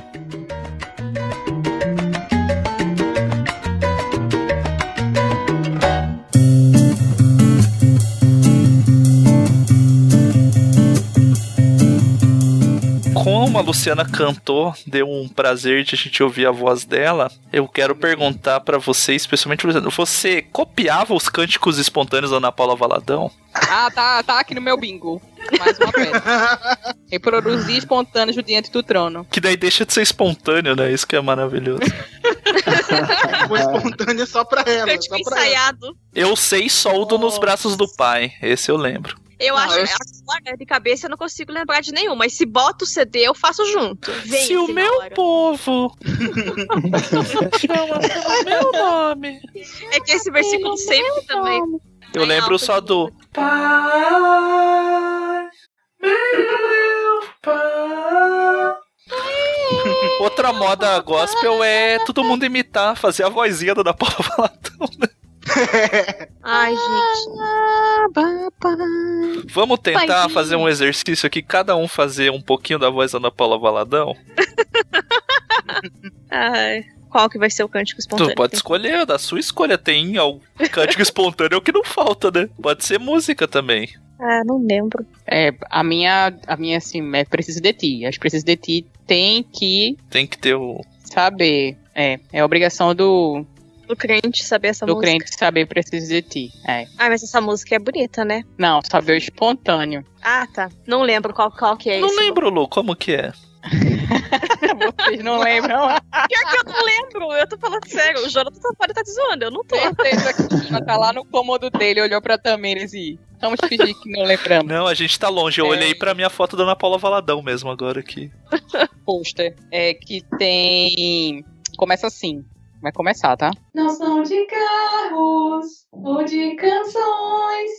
Com uma Luciana cantou, deu um prazer de a gente ouvir a voz dela. Eu quero perguntar pra você, especialmente Luciana, você copiava os cânticos espontâneos da Ana Paula Valadão?
Ah, tá, tá aqui no meu bingo. Mais uma peça. Reproduzir espontâneos diante do trono.
Que daí deixa de ser espontâneo, né? Isso que é maravilhoso.
Foi espontâneo só pra ela.
Cântico
Só pra ela.
ensaiado.
Eu sei só o do Nos Braços do Pai. Esse eu lembro.
Eu
Não,
acho
eu-
agora de cabeça eu não consigo lembrar de nenhum, mas se bota o CD eu faço junto. Vem
Se o
assim
meu
hora.
povo chama pelo meu nome.
É que esse versículo sempre também.
Eu
Em
lembro só
de-
do Outra moda gospel é todo mundo imitar, fazer a vozinha da Paula Valadão. né?
Ai, gente.
Vamos tentar
Paizinho.
fazer um exercício aqui, cada um fazer um pouquinho da voz da Ana Paula Valadão.
Ai, qual que vai ser o cântico espontâneo?
Tu pode escolher, da sua escolha. Tem o cântico espontâneo que não falta, né? Pode ser música também.
Ah, não lembro.
É, a minha, a minha assim, é Preciso de Ti. As Preciso de Ti tem que
Tem que ter o.
saber. É, é obrigação do,
Do crente saber essa
do
música.
crente saber Preciso de Ti. É.
Ah, mas essa música é bonita, né?
Não, saber o espontâneo.
Ah, tá. Não lembro qual, qual que é
Não
esse.
lembro, Lu, como que é?
Vocês não lembram?
Pior que eu não lembro, eu tô falando sério. O Jonathan pode estar te zoando, eu não tô.
Certeza que o China tá lá no cômodo dele, olhou pra Tamires e. Vamos fingir que não lembramos.
Não, a gente tá longe. Eu
É.
olhei pra minha foto da Ana Paula Valadão mesmo agora aqui.
Pôster. É que tem. Começa assim. Vai começar, tá?
Não são de carros ou de canções,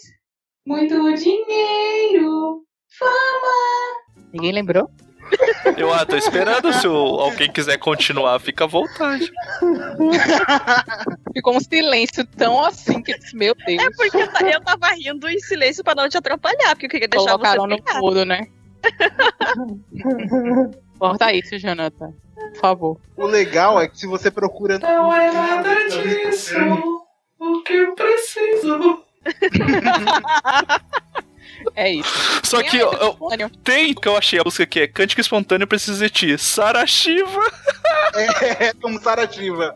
muito dinheiro, fama.
Ninguém lembrou?
Eu ah, tô esperando se o- alguém quiser continuar, fica à vontade.
Ficou um silêncio tão assim que eu disse, meu Deus.
É porque eu, ta- eu tava rindo em silêncio pra não te atrapalhar, porque eu queria deixar
Colocaram
você
no
brincar.
mudo, né? Corta isso, Jonathan. Por favor.
O legal é que se você procura.
Não é nada disso o que eu preciso.
É isso.
Só que eu- eu- tem que eu achei a música que é Cântico Espontâneo Preciso de Ti. Sarashiva.
É, como Sarativa.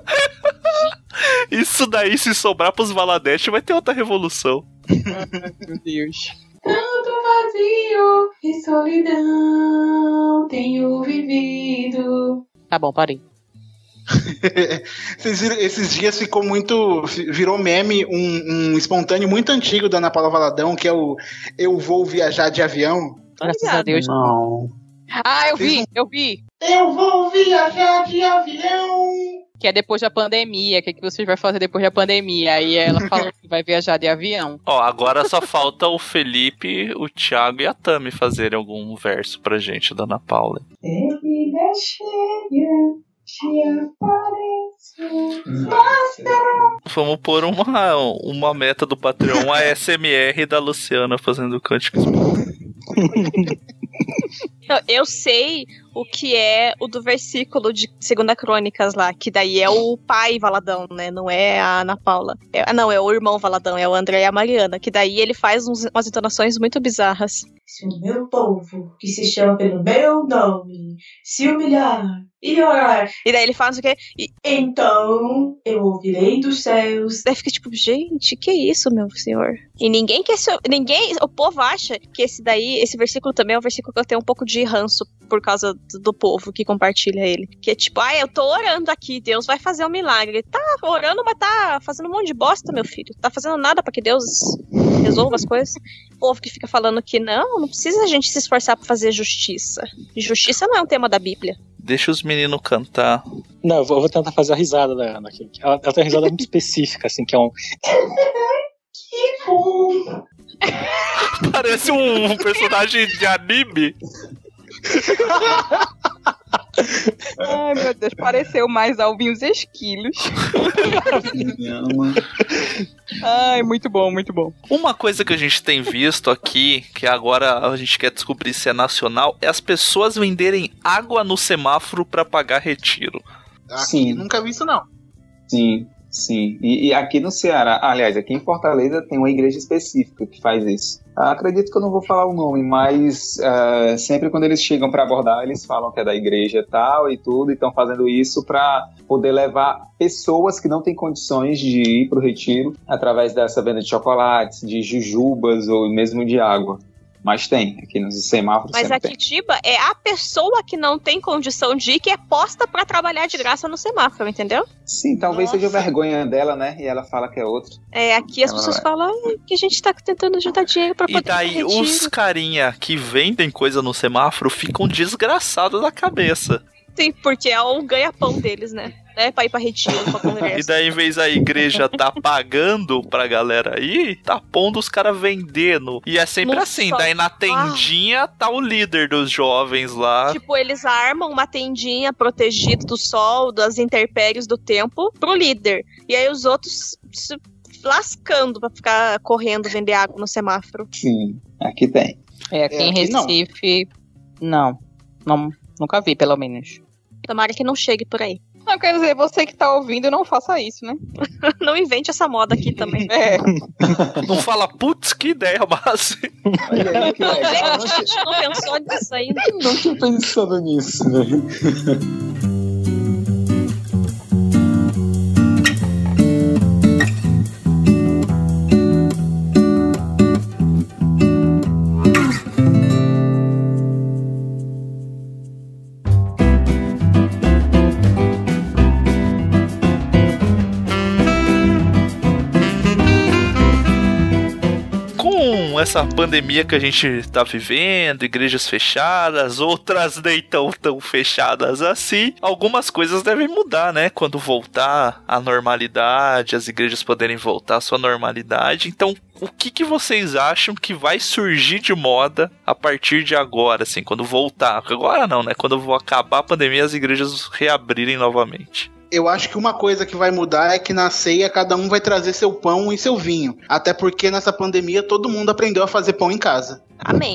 Isso daí, se sobrar pros Valadete, vai ter outra revolução.
Meu Deus.
Tanto vazio e solidão tenho vivido.
Tá bom, parei.
Vocês viram, esses dias ficou muito. Virou meme um, um espontâneo muito antigo da Ana Paula Valadão, que é o Eu Vou Viajar de Avião.
Graças a Deus.
Não.
Ah, eu vi, eu vi.
Eu vou viajar de avião.
Que é depois da pandemia. O que, é que vocês vão fazer depois da pandemia? Aí ela falou que vai viajar de avião.
Ó, agora só falta o Felipe, o Thiago e a Tami fazerem algum verso pra gente da Ana Paula.
Cheia.
Vamos pôr uma, uma meta do Patreon, a SMR da Luciana fazendo cântico espontâneo.
Não, eu sei o que é o do versículo de Segunda Crônicas lá, que daí é o pai Valadão, né? Não é a Ana Paula. É- ah, não, é o irmão Valadão, é o André e a Mariana, que daí ele faz uns- umas entonações muito bizarras.
Se o meu povo, que se chama pelo meu nome, se humilhar e orar,
E daí ele faz o quê? E
então eu ouvirei dos céus.
daí fica tipo, gente, que isso, meu senhor? E ninguém quer se, ninguém, o povo acha que esse daí, esse versículo também é um versículo que eu tenho um pouco de ranço por causa do, do povo que compartilha ele. Que é tipo, ah, eu tô orando aqui, Deus vai fazer um milagre. Tá orando, mas tá fazendo um monte de bosta, meu filho. Tá fazendo nada pra que Deus resolva as coisas. O povo que fica falando que não, não precisa a gente se esforçar pra fazer justiça. Justiça não é um tema da Bíblia.
Deixa os meninos cantar.
Não, eu vou, eu vou tentar fazer a risada da Ana aqui. Ela, ela tem uma risada muito específica, assim, que é um.
Que bom!
Parece um personagem de anime.
Ai, meu Deus, pareceu mais alvinhos esquilos. Ai, muito bom, muito bom.
Uma coisa que a gente tem visto aqui, que agora a gente quer descobrir se é nacional, é as pessoas venderem água no semáforo pra pagar retiro.
Aqui
Sim.
nunca vi isso, não.
Sim. Sim, e, e aqui no Ceará, aliás, aqui em Fortaleza tem uma igreja específica que faz isso. Acredito que eu não vou falar o nome, mas ah, sempre quando eles chegam para abordar, eles falam que é da igreja tal e tudo, e estão fazendo isso para poder levar pessoas que não têm condições de ir para o retiro através dessa venda de chocolates, de jujubas ou mesmo de água. Mas tem, aqui nos semáforos
Mas a
tem.
Kitiba é a pessoa que não tem condição de ir, que é posta pra trabalhar de graça no semáforo, entendeu?
Sim, talvez seja vergonha dela, né? E ela fala que é outro.
É, aqui as
Ela
pessoas
vai.
falam "Ai, que a gente tá tentando juntar dinheiro pra
E
poder
daí
pro retiro."
os carinha que vendem coisa no semáforo ficam desgraçados da cabeça.
Sim, porque é o ganha-pão deles, né? É pra ir pra retiro, pra
E
congresso.
daí, em vez da igreja tá pagando pra galera aí, tá pondo os caras vendendo. E é sempre
Não
assim, daí na tendinha tá o líder dos jovens lá.
Tipo, eles armam uma tendinha protegida do sol, das intempéries do tempo, pro líder. E aí os outros se lascando pra ficar correndo vender água no semáforo.
Sim, aqui tem.
É, aqui em Recife, não. não. Nunca vi, pelo menos.
Tomara que não chegue por aí.
Não, quer dizer, você que tá ouvindo, não faça isso, né?
não invente essa moda aqui também.
É.
Não fala, putz, que ideia, mas.
Olha aí, que
Não,
legal.
a gente não pensou nisso ainda.
Não tinha pensado nisso, né?
Essa pandemia que a gente tá vivendo, igrejas fechadas, outras nem tão tão fechadas assim, algumas coisas devem mudar, né? Quando voltar à normalidade, as igrejas poderem voltar à sua normalidade. Então, o que, que vocês acham que vai surgir de moda a partir de agora, assim, quando voltar? Agora não, né? Quando acabar a pandemia, as igrejas reabrirem novamente.
Eu acho que uma coisa que vai mudar é que na ceia cada um vai trazer seu pão e seu vinho. Até porque nessa pandemia todo mundo aprendeu a fazer pão em casa.
Amém.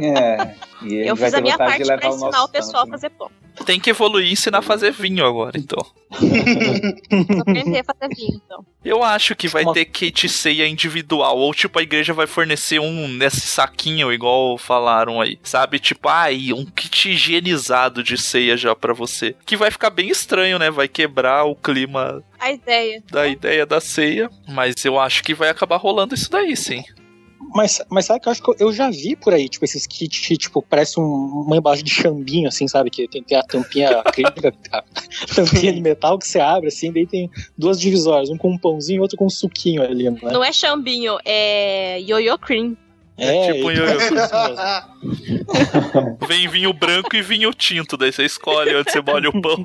É. E
Eu fiz a minha parte pra
o
ensinar
nosso
o pessoal a
santo,
fazer pão.
Tem que evoluir e ensinar a fazer vinho agora, então.
Vou aprender a fazer vinho, então.
Eu acho que vai ter kit ceia individual, ou tipo, a igreja vai fornecer um nesse saquinho, igual falaram aí. Sabe? Tipo, ai, um kit higienizado de ceia já pra você. Que vai ficar bem estranho, né? Vai quebrar o clima
A ideia.
da ideia da ceia. Mas eu acho que vai acabar rolando isso daí, sim.
Mas, mas sabe que eu acho que eu- já vi por aí, tipo, esses kits que, tipo, parece um- uma embalagem de chambinho, assim, sabe? Que tem, tem a tampinha acrílica, a tampinha de metal que você abre, assim, daí tem duas divisórias, um com um pãozinho e outro com um suquinho ali, né?
Não é chambinho, é yo-yo cream.
É,
tipo,
e-
eu-
isso mesmo.
Vem vinho branco e vinho tinto, daí você escolhe onde você molha o pão.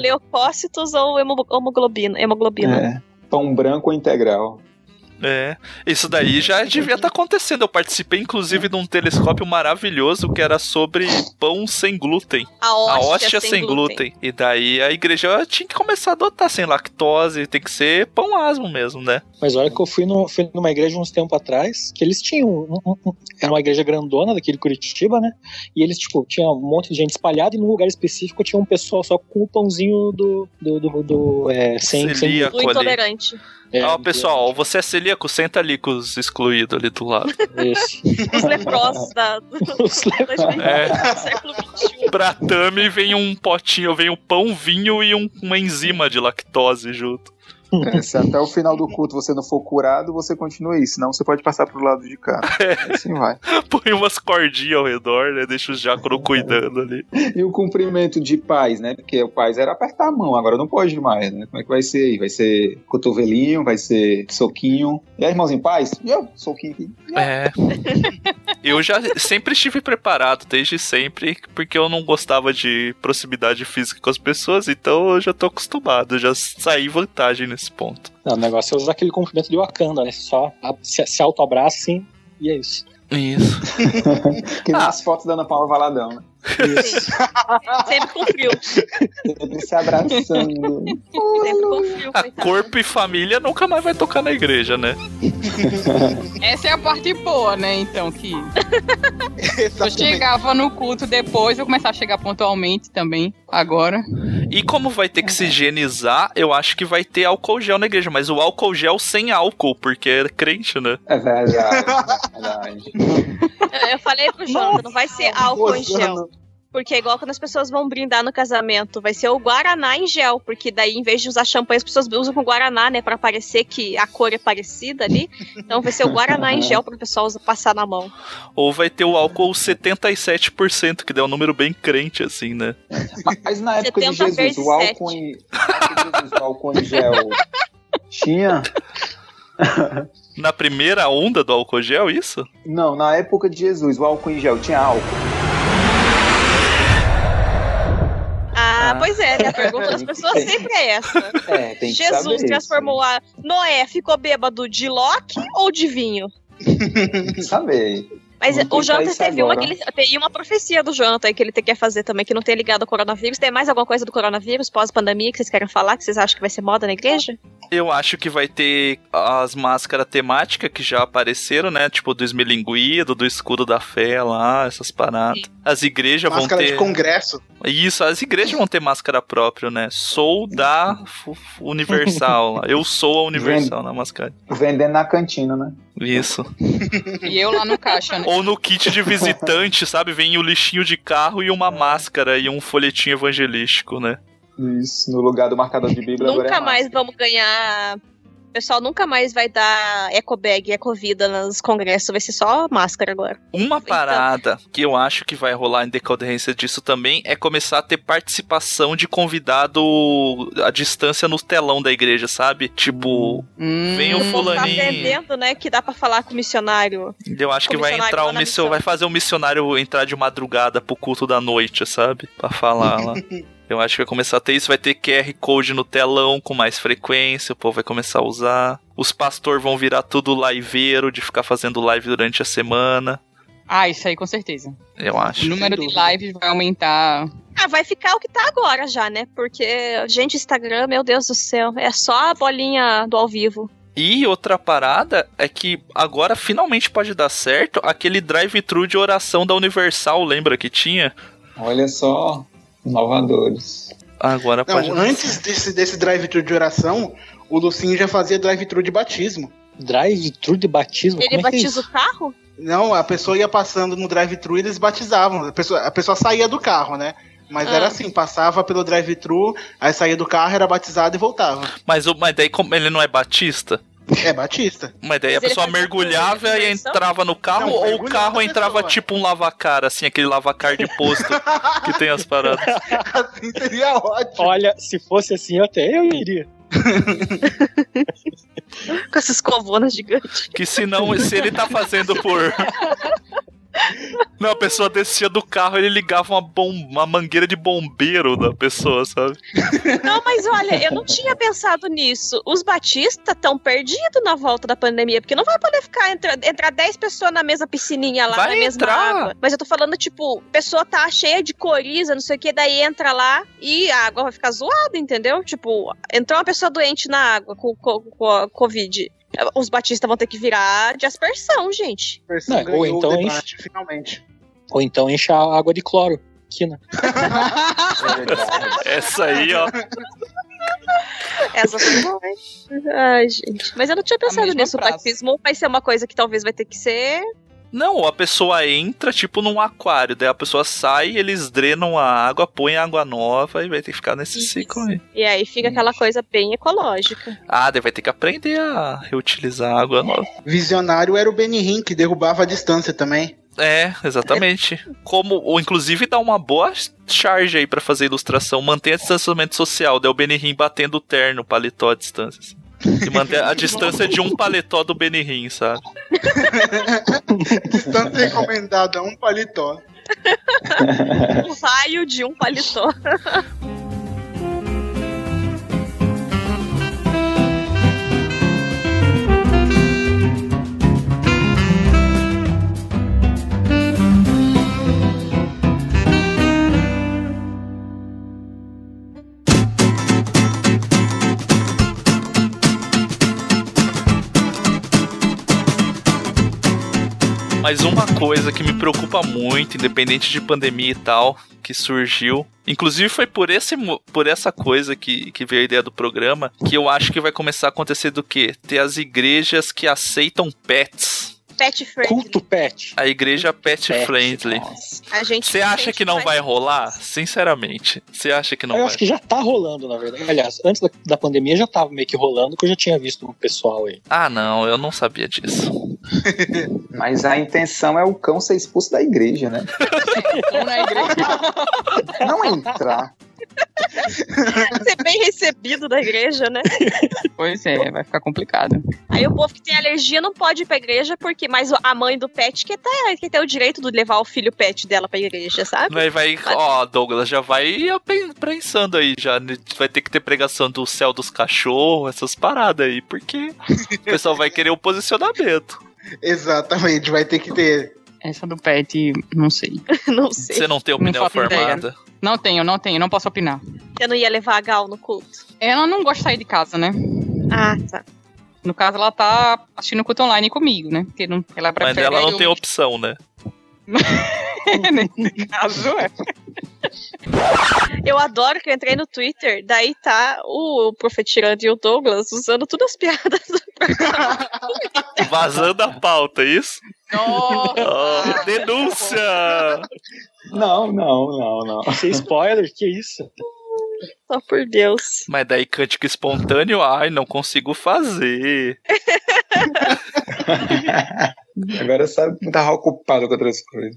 Leucócitos ou hemo- hemoglobina. hemoglobina.
É. Pão branco integral.
É, isso daí já devia estar acontecendo. Eu participei, inclusive, de um telescópio maravilhoso que era sobre pão sem glúten.
A hóstia sem
glúten. E daí a igreja tinha que começar a adotar sem lactose, tem que ser pão asmo mesmo, né?
Mas olha que eu fui, no, fui numa igreja uns tempos atrás, que eles tinham. um- um- um- era uma igreja grandona daquele Curitiba, né? E eles, tipo, tinha um monte de gente espalhada e num lugar específico tinha um pessoal só com o pãozinho do. do, do, do, é, sem, sem
Celíaco
Do
ali.
É,
Ó, pessoal, você é celíaco? Senta ali com os excluídos ali do lado.
Isso.
Os leprosos da, do,
Os leprosos.
É.
do século XXI.
Pra Tami vem um potinho, vem um pão, vinho e um- uma enzima de lactose junto.
É, se até o final do culto você não for curado, você continua aí, senão você pode passar pro lado de cá. Assim vai.
Põe umas cordinhas ao redor, né? Deixa os diáconos cuidando ali.
E o cumprimento de paz, né? Porque o paz era apertar a mão, agora não pode mais, né? Como é que vai ser aí? Vai ser cotovelinho, vai ser soquinho. E aí, irmãozinho, paz? E eu? Soquinho aqui.
É. Eu já sempre estive preparado, desde sempre, porque eu não gostava de proximidade física com as pessoas, então eu já tô acostumado, já saí vantagem nesse ponto.
Não, o negócio é usar aquele cumprimento de Wakanda, né? Só se, se autoabraça assim e é isso.
Isso.
Que nem as fotos da Ana Paula Valadão, né?
Sempre com frio.
Sempre se abraçando.
Sempre com frio,
A
coitado.
corpo e família nunca mais vai tocar na igreja, né?
Essa é a parte boa, né? Então, que. eu chegava no culto depois, eu começar a chegar pontualmente também, agora.
E como vai ter que se higienizar, eu acho que vai ter álcool gel na igreja, mas o álcool gel sem álcool, porque é crente, né?
É verdade, é verdade.
Eu, eu falei pro Jonathan, não vai ser álcool em gel. Porque é igual quando as pessoas vão brindar no casamento, vai ser o Guaraná em gel, porque daí em vez de usar champanhe, as pessoas usam com Guaraná, né, Pra parecer que a cor é parecida ali. Então vai ser o Guaraná em gel pro pessoal usar- passar na mão.
Ou vai ter o álcool 77%, que deu um número bem crente, assim, né?
Mas na época de
70
Jesus, o álcool em, na época de Jesus, o álcool em gel tinha?
Na primeira onda do álcool gel, isso?
Não, na época de Jesus, o álcool em gel tinha álcool.
Ah, pois é, né? A pergunta das pessoas sempre é essa.
É, tem que
Jesus transformou a Noé, ficou bêbado de Loki ou de vinho?
Saber.
Mas o
isso
teve uma,
agora.
ele, tem uma profecia do Jonathan aí que ele tem- quer fazer também, que não tem ligado ao coronavírus. Tem mais alguma coisa do coronavírus pós-pandemia que vocês querem falar, que vocês acham que vai ser moda na igreja?
Eu acho que vai ter as máscaras temáticas que já apareceram, né? Tipo do esmilinguido, do escudo da fé lá, essas paradas. As igrejas vão
Máscara
ter.
de congresso.
Isso, as igrejas vão ter máscara própria, né? Sou da Universal. lá. Eu sou a Universal na máscara.
Vendendo na cantina, né?
Isso.
E eu lá no caixa, né?
Ou no kit de visitante, sabe? Vem o lixinho de carro e uma máscara e um folhetinho evangelístico, né?
Isso, no lugar do marcador de Bíblia agora
nunca
é
mais vamos ganhar. O pessoal nunca mais vai dar ecobag e ecovida nos congressos, vai ser só máscara agora.
Uma parada que eu acho que vai rolar em decorrência disso também é começar a ter participação de convidado à distância no telão da igreja, sabe? Tipo, vem o
Tá
fulaninho.
aprendendo, né, que dá pra falar com o missionário.
Eu acho que vai entrar um missionário, vai fazer um missionário entrar de madrugada pro culto da noite, sabe? Pra falar lá. Eu acho que vai começar a ter isso, vai ter QR Code no telão com mais frequência, o povo vai começar a usar. Os pastores vão virar tudo liveiro, de ficar fazendo live durante a semana.
Ah, isso aí com certeza.
Eu acho.
O número de lives vai aumentar.
Ah, vai ficar o que tá agora já, né? Porque, gente, Instagram, meu Deus do céu, é só a bolinha do ao vivo.
E outra parada é que agora finalmente pode dar certo aquele drive-thru de oração da Universal, lembra que tinha?
Olha só, inovadores.
Agora
Não,
pode.
antes desse, desse drive-thru de oração, o Lucinho já fazia drive-thru de batismo.
Drive-thru de batismo?
Ele batiza o carro?
Não, a pessoa ia passando no drive-thru e eles batizavam. A pessoa, a pessoa saía do carro, né? Mas
Ah.
era assim, passava pelo drive-thru, aí saía do carro, era batizado e voltava.
Mas, o- mas daí como ele não é batista?
É batista.
Mas daí
Mas
a pessoa mergulhava e entrava no carro
Não,
ou o carro entrava tipo um lavacar, assim, aquele lavacar de posto que tem as paradas.
assim seria ótimo.
Olha, se fosse assim, até eu iria.
Com essas covonas gigantes.
Que se não, se ele tá fazendo por. Não, a pessoa descia do carro ele ligava uma, bom, uma mangueira de bombeiro da pessoa, sabe?
Não, mas olha, eu não tinha pensado nisso. Os batistas estão perdidos na volta da pandemia, porque não vai poder ficar entra, entrar 10 pessoas na mesma piscininha lá,
Vai
na mesma
entrar.
água. Mas eu tô falando, tipo, a pessoa tá cheia de coriza, não sei o que, daí entra lá e a água vai ficar zoada, entendeu? Tipo, entrou uma pessoa doente na água com, com, com a Covid. Os batistas vão ter que virar de aspersão, gente.
Não, ou então enche,
finalmente.
ou então enche a água de cloro. Quina.
Essa aí, ó.
Essa foi boa, hein? Ai, gente. Mas eu não tinha pensado nisso. O batismo vai ser uma coisa que talvez vai ter que ser.
Não, a pessoa entra, tipo, num aquário, daí a pessoa sai, eles drenam a água, põem água nova e vai ter que ficar nesse ciclo aí.
E aí fica aquela coisa bem ecológica.
Ah, daí vai ter que aprender a reutilizar a água nova.
Visionário era o Benihim, que derrubava a distância também.
É, exatamente. Como, ou inclusive dá uma boa charge aí pra fazer ilustração. Mantenha distanciamento social, daí o Benihim batendo o terno, paletó à distância. assim. E manter a distância de um paletó do Benihim, sabe?
Distância recomendada, um paletó.
o raio de um paletó.
Mas uma coisa que me preocupa muito, independente de pandemia e tal, que surgiu. Inclusive foi por, esse, por essa coisa que, que veio a ideia do programa, que eu acho que vai começar a acontecer do quê? Ter as igrejas que aceitam pets.
Pet friendly.
Culto pet.
A igreja pet,
Pet,
friendly.
A gente
Você acha que não vai rolar? Sinceramente. Você acha que não
eu
vai?
acho que já tá rolando, na verdade. Aliás, antes da, da pandemia já tava meio que rolando, que eu já tinha visto um pessoal aí.
Ah, não, eu não sabia disso.
Mas a intenção é o cão ser expulso da igreja, né?
na igreja.
Não entrar.
Ser bem recebido da igreja, né?
Pois é, vai ficar complicado.
Aí o povo que tem alergia não pode ir pra igreja, porque mas a mãe do pet quer ter, quer ter o direito de levar o filho pet dela pra igreja, sabe?
Vai, vai, ó, Douglas, já vai pen- pensando aí, já vai ter que ter pregação do céu dos cachorros, essas paradas aí, porque o pessoal vai querer o posicionamento.
Exatamente, vai ter que ter.
Essa do pet, não sei.
não sei.
Você não tem opinião
ideia.
formada?
Não tenho, não tenho, não posso opinar.
Você não ia levar a Gal no culto?
Ela não gosta de sair de casa, né?
Ah, tá.
No caso, ela tá assistindo culto online comigo, né? Porque não, ela
Mas
prefere.
ela não
eu-
tem opção, né?
Nesse caso, é.
Eu adoro que eu entrei no Twitter, daí tá o Profetirando e o Douglas usando todas as piadas do
Vazando a pauta, é isso?
Nossa!
Denúncia!
Não, não, não, não.
Sem spoiler, que isso?
Só por Deus.
Mas daí cântico espontâneo, ai, não consigo fazer.
Agora sabe que tava ocupado com outras coisas.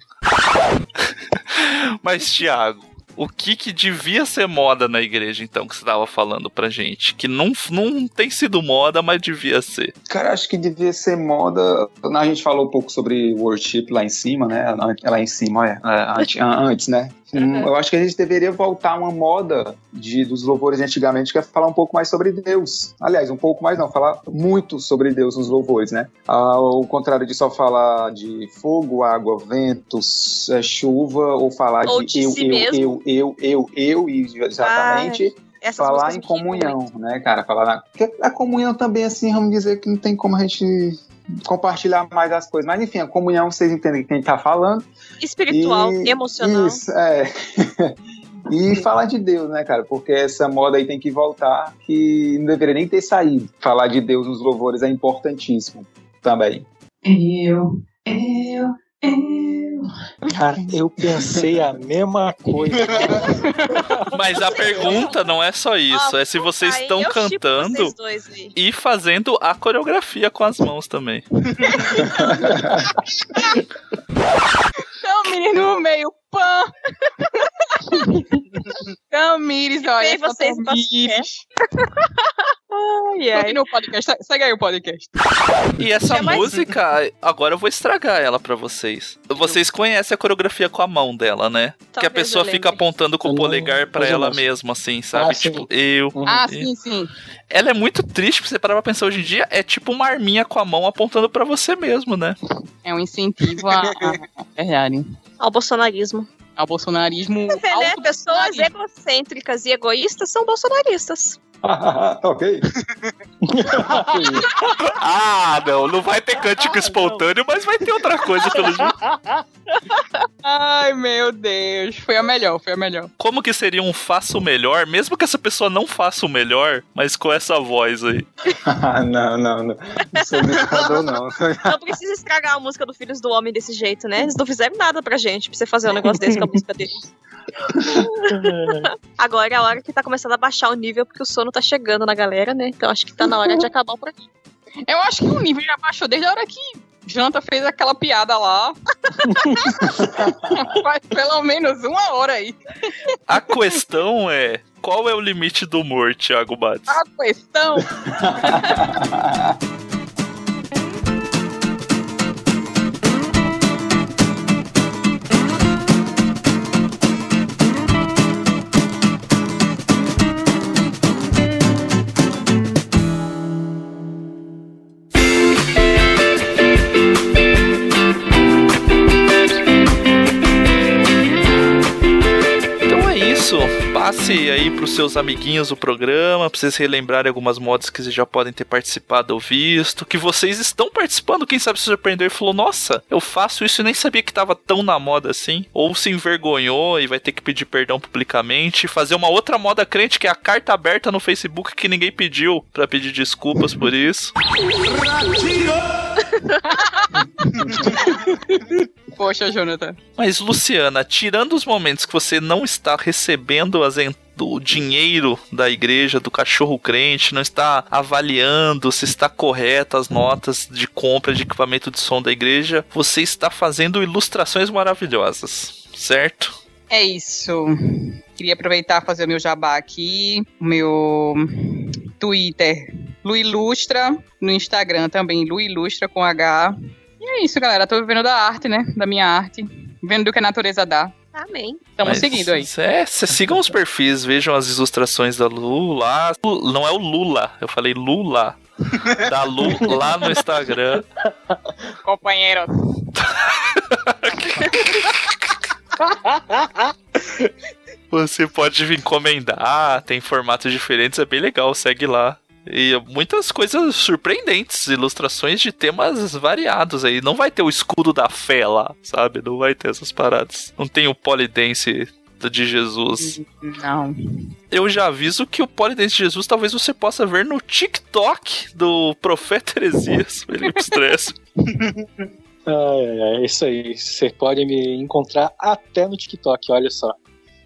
Mas, Thiago, o que que devia ser moda na igreja, então, que você tava falando pra gente? Que não, não tem sido moda, mas devia ser.
Cara, acho que devia ser moda. A gente falou um pouco sobre worship lá em cima, né? Lá em cima, é, antes, né? Eu acho que a gente deveria voltar a uma moda de, dos louvores antigamente, que é falar um pouco mais sobre Deus. Aliás, um pouco mais não, falar muito sobre Deus nos louvores, né? Ao contrário de só falar de fogo, água, ventos, é, chuva, ou falar
Ou
de,
de
eu,
si
eu,
mesmo.
eu, eu, eu, eu, e exatamente
Essas
falar em comunhão, né, cara? Falar na... Porque a comunhão também, assim, vamos dizer que não tem como a gente compartilhar mais as coisas. Mas enfim, a comunhão, vocês entendem quem tá falando.
Espiritual,
E-
emocional.
Isso, é. E falar de Deus, né, cara? Porque essa moda aí tem que voltar, que não deveria nem ter saído. Falar de Deus nos louvores é importantíssimo também.
Eu, eu, eu.
Cara, eu pensei a mesma coisa.
Mas a pergunta não é só isso, é se vocês estão cantando
vocês dois
e fazendo a coreografia com as mãos também.
Camille meio pã. Camires, olha.
Vocês
Camires.
Ai, ai.
Continua o podcast. Segue aí o podcast.
E essa
mais-
música, agora eu vou estragar ela pra vocês. Vocês conhecem a coreografia com a mão dela, né? que a
Talvez
pessoa fica apontando com o polegar pra ela mesma, assim, sabe?
Ah,
tipo, eu.
Ah,
eu.
sim, sim.
Ela é muito triste, pra você parar pra pensar hoje em dia, é tipo uma arminha com a mão apontando pra você mesmo, né?
É um incentivo a, a, a verdade.
Ao bolsonarismo.
Ao bolsonarismo.
né? Pessoas egocêntricas e egoístas são bolsonaristas.
ok.
Ah, não, não vai ter cântico espontâneo, mas vai ter outra coisa pelo jeito.
Ai, meu Deus. Foi a melhor, foi a melhor.
Como que seria um faça o melhor, mesmo que essa pessoa não faça o melhor, mas com essa voz aí?
não, não, não. Não sou ditador, não.
Não precisa estragar a música do Filhos do Homem desse jeito, né? Eles não fizeram nada pra gente, pra você fazer um negócio desse com a música deles. Agora é a hora que tá começando a baixar o nível, porque o sono tá chegando na galera, né? Então acho que tá na hora de acabar o programa.
Eu acho que o nível já baixou desde a hora que Janta fez aquela piada lá. Faz pelo menos uma hora aí.
A questão é: qual é o limite do humor, Thiago Bates?
A questão.
Passe aí pros seus amiguinhos o programa, pra vocês relembrarem algumas modas que vocês já podem ter participado ou visto, que vocês estão participando, quem sabe se surpreendeu e falou, nossa, eu faço isso e nem sabia que tava tão na moda assim, ou se envergonhou e vai ter que pedir perdão publicamente, fazer uma outra moda crente que é a carta aberta no Facebook que ninguém pediu pra pedir desculpas por isso.
Poxa, Jonathan.
Mas, Luciana, tirando os momentos que você não está recebendo as en- o dinheiro da igreja, do cachorro crente, não está avaliando se está correta as notas de compra de equipamento de som da igreja, você está fazendo ilustrações maravilhosas, certo?
É isso. Queria aproveitar fazer o meu jabá aqui, meu Twitter, Lu Ilustra, no Instagram também, Lu Ilustra com H. E é isso, galera. Tô vivendo da arte, né? Da minha arte. Vendo do que a natureza dá.
Amém.
Estamos
Mas,
seguindo aí.
É, cê- sigam os perfis, vejam as ilustrações da Lu lá. Lu- Não é o Lula, eu falei Lula. Da Lu lá no Instagram.
Companheiro.
Você pode encomendar, tem formatos diferentes, é bem legal, segue lá. E muitas coisas surpreendentes, ilustrações de temas variados aí. Não vai ter o escudo da fé lá, sabe? Não vai ter essas paradas. Não tem o polidense de Jesus.
Não.
Eu já aviso que o polidense de Jesus talvez você possa ver no TikTok do Profeta Heresias, Felipe Stress.
Ai, é isso aí. Você pode me encontrar até no TikTok, olha só.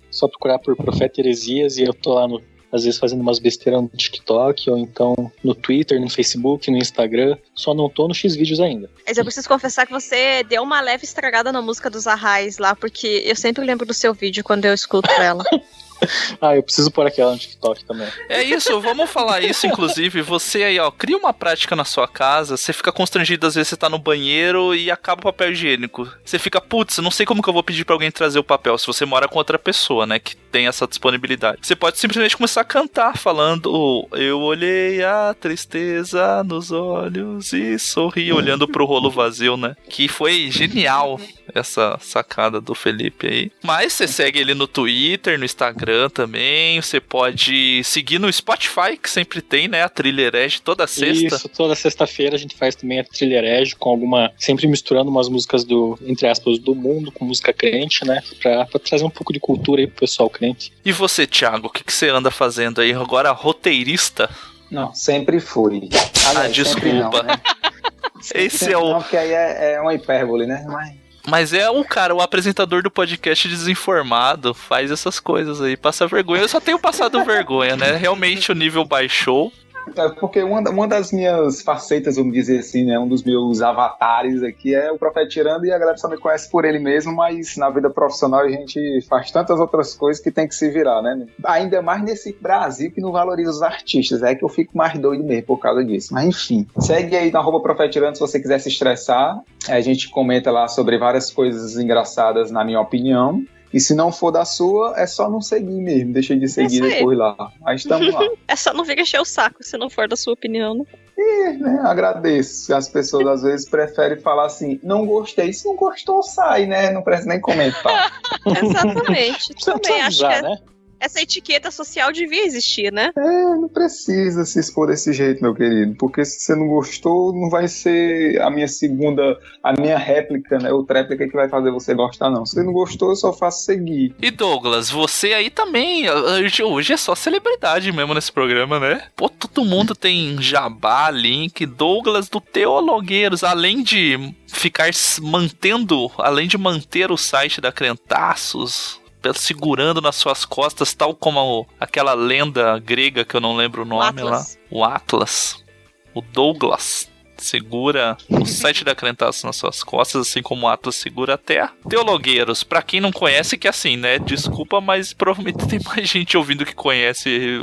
Só procurar por Profeta Heresias e eu tô lá no, às vezes fazendo umas besteiras no TikTok, ou então no Twitter, no Facebook, no Instagram. Só não tô no X-Vídeos ainda.
Mas eu preciso confessar que você deu uma leve estragada na música dos Arrais lá, porque eu sempre lembro do seu vídeo quando eu escuto ela.
Ah, eu preciso pôr aquela no TikTok também.
É isso, vamos falar isso, inclusive. Você aí, ó, cria uma prática na sua casa, você fica constrangido, às vezes você tá no banheiro e acaba o papel higiênico. Você fica, putz, não sei como que eu vou pedir pra alguém trazer o papel, se você mora com outra pessoa, né, que tem essa disponibilidade. Você pode simplesmente começar a cantar, falando, eu olhei a tristeza nos olhos e sorri, olhando pro rolo vazio, né? Que foi genial essa sacada do Felipe aí. Mas você segue ele no Twitter, no Instagram também. Você pode seguir no Spotify, que sempre tem, né? A trilha herege toda sexta.
Isso, toda sexta-feira a gente faz também a trilha herege com alguma. Sempre misturando umas músicas do, entre aspas, do mundo com música crente, né? Pra, pra trazer um pouco de cultura aí pro pessoal crente.
E você, Thiago, o que, que você anda fazendo aí? Agora roteirista?
Não, sempre fui.
Ah,
sempre
desculpa.
não, né?
Esse
Sempre
é o.
Não, porque aí é, é uma hipérbole, né? Mas
Mas é o cara, o apresentador do podcast desinformado, faz essas coisas aí, passa vergonha. Eu só tenho passado vergonha, né? Realmente o nível baixou.
É porque uma, uma das minhas facetas, vamos dizer assim, né? Um dos meus avatares aqui é o Profeta Tirando e a galera só me conhece por ele mesmo, mas na vida profissional a gente faz tantas outras coisas que tem que se virar, né? Ainda mais nesse Brasil que não valoriza os artistas, é que eu fico mais doido mesmo por causa disso. Mas enfim, segue aí no arroba Profeta Tirando se você quiser se estressar. A gente comenta lá sobre várias coisas engraçadas, na minha opinião. E se não for da sua, é só não seguir mesmo. Deixa de seguir
Isso aí.
depois lá. Mas estamos lá.
É só não vir encher o saco se não for da sua opinião, né?
É, né? Agradeço. As pessoas às vezes preferem falar assim, não gostei. Se não gostou, sai, né? Não precisa nem comentar.
Exatamente. Também acho que
usar,
é-
né?
Essa etiqueta social devia existir, né?
É, não precisa se expor desse jeito, meu querido. Porque se você não gostou, não vai ser a minha segunda, a minha réplica, né? Outra réplica que vai fazer você gostar, não. Se você não gostou, eu só faço seguir.
E Douglas, você aí também. Hoje, é só celebridade mesmo nesse programa, né? Pô, todo mundo tem jabá, link. Douglas do Teologueiros, além de ficar mantendo, além de manter o site da Crentaços. Segurando nas suas costas, tal como o- aquela lenda grega que eu não lembro o nome lá.
Atlas.
O Atlas. O Douglas segura o site da Crentaços nas suas costas, assim como o Atlas segura a Terra. Teologueiros, pra quem não conhece, que assim, né? Desculpa, mas provavelmente tem mais gente ouvindo que conhece.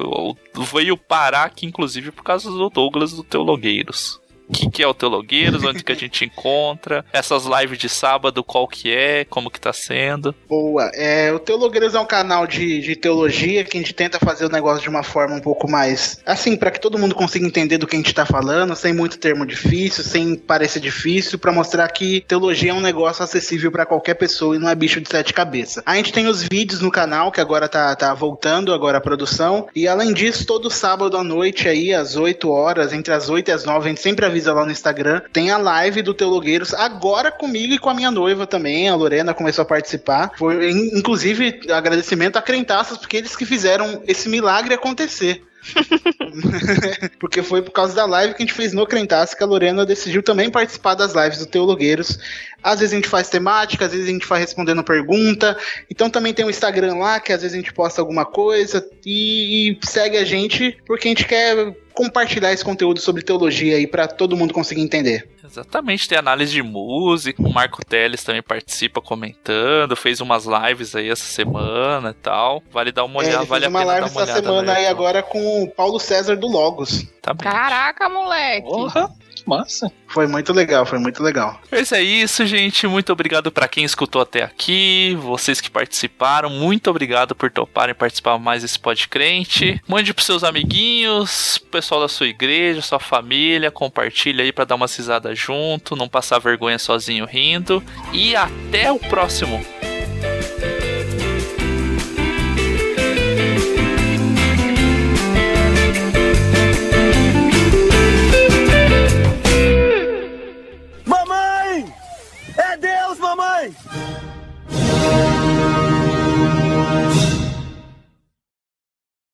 Veio parar aqui, inclusive, por causa do Douglas do Teologueiros. Que, que é o Teologueiros, onde que a gente encontra, essas lives de sábado, qual que é, como que tá sendo.
Boa. É, o Teologueiros é um canal de, de teologia que a gente tenta fazer o negócio de uma forma um pouco mais assim, para que todo mundo consiga entender do que a gente tá falando, sem muito termo difícil, sem parecer difícil, para mostrar que teologia é um negócio acessível para qualquer pessoa e não é bicho de sete cabeças. A gente tem os vídeos no canal, que agora tá, tá voltando agora a produção, e além disso, todo sábado à noite aí, às 8 horas, entre as 8 e as 9, a gente sempre avisa lá no Instagram, tem a live do Teologueiros, agora comigo e com a minha noiva também, a Lorena começou a participar. Foi, inclusive, agradecimento a Crentaças, porque eles que fizeram esse milagre acontecer. Porque foi por causa da live que a gente fez no Crentaço que a Lorena decidiu também participar das lives do Teologueiros. Às vezes a gente faz temática, às vezes a gente vai respondendo pergunta. Então também tem o Instagram lá, que às vezes a gente posta alguma coisa e, e segue a gente, porque a gente quer compartilhar esse conteúdo sobre teologia aí para todo mundo conseguir entender.
Exatamente, tem análise de música, o Marco Teles também participa comentando, fez umas lives aí essa semana e tal. Vale dar uma
É,
olhada,
ele
vale
fez
a
uma
pena
live
dar uma
essa
olhada.
semana
no
aí agora com o Paulo César do Logos.
Tá.
Caraca, moleque.
Porra, que massa.
Foi muito legal, foi muito legal.
Mas é isso, gente. Muito obrigado pra quem escutou até aqui, vocês que participaram. Muito obrigado por toparem participar mais desse podcast. Mande pros seus amiguinhos, pessoal da sua igreja, sua família, compartilha aí pra dar uma risada junto, não passar vergonha sozinho rindo. E até o próximo. Hey!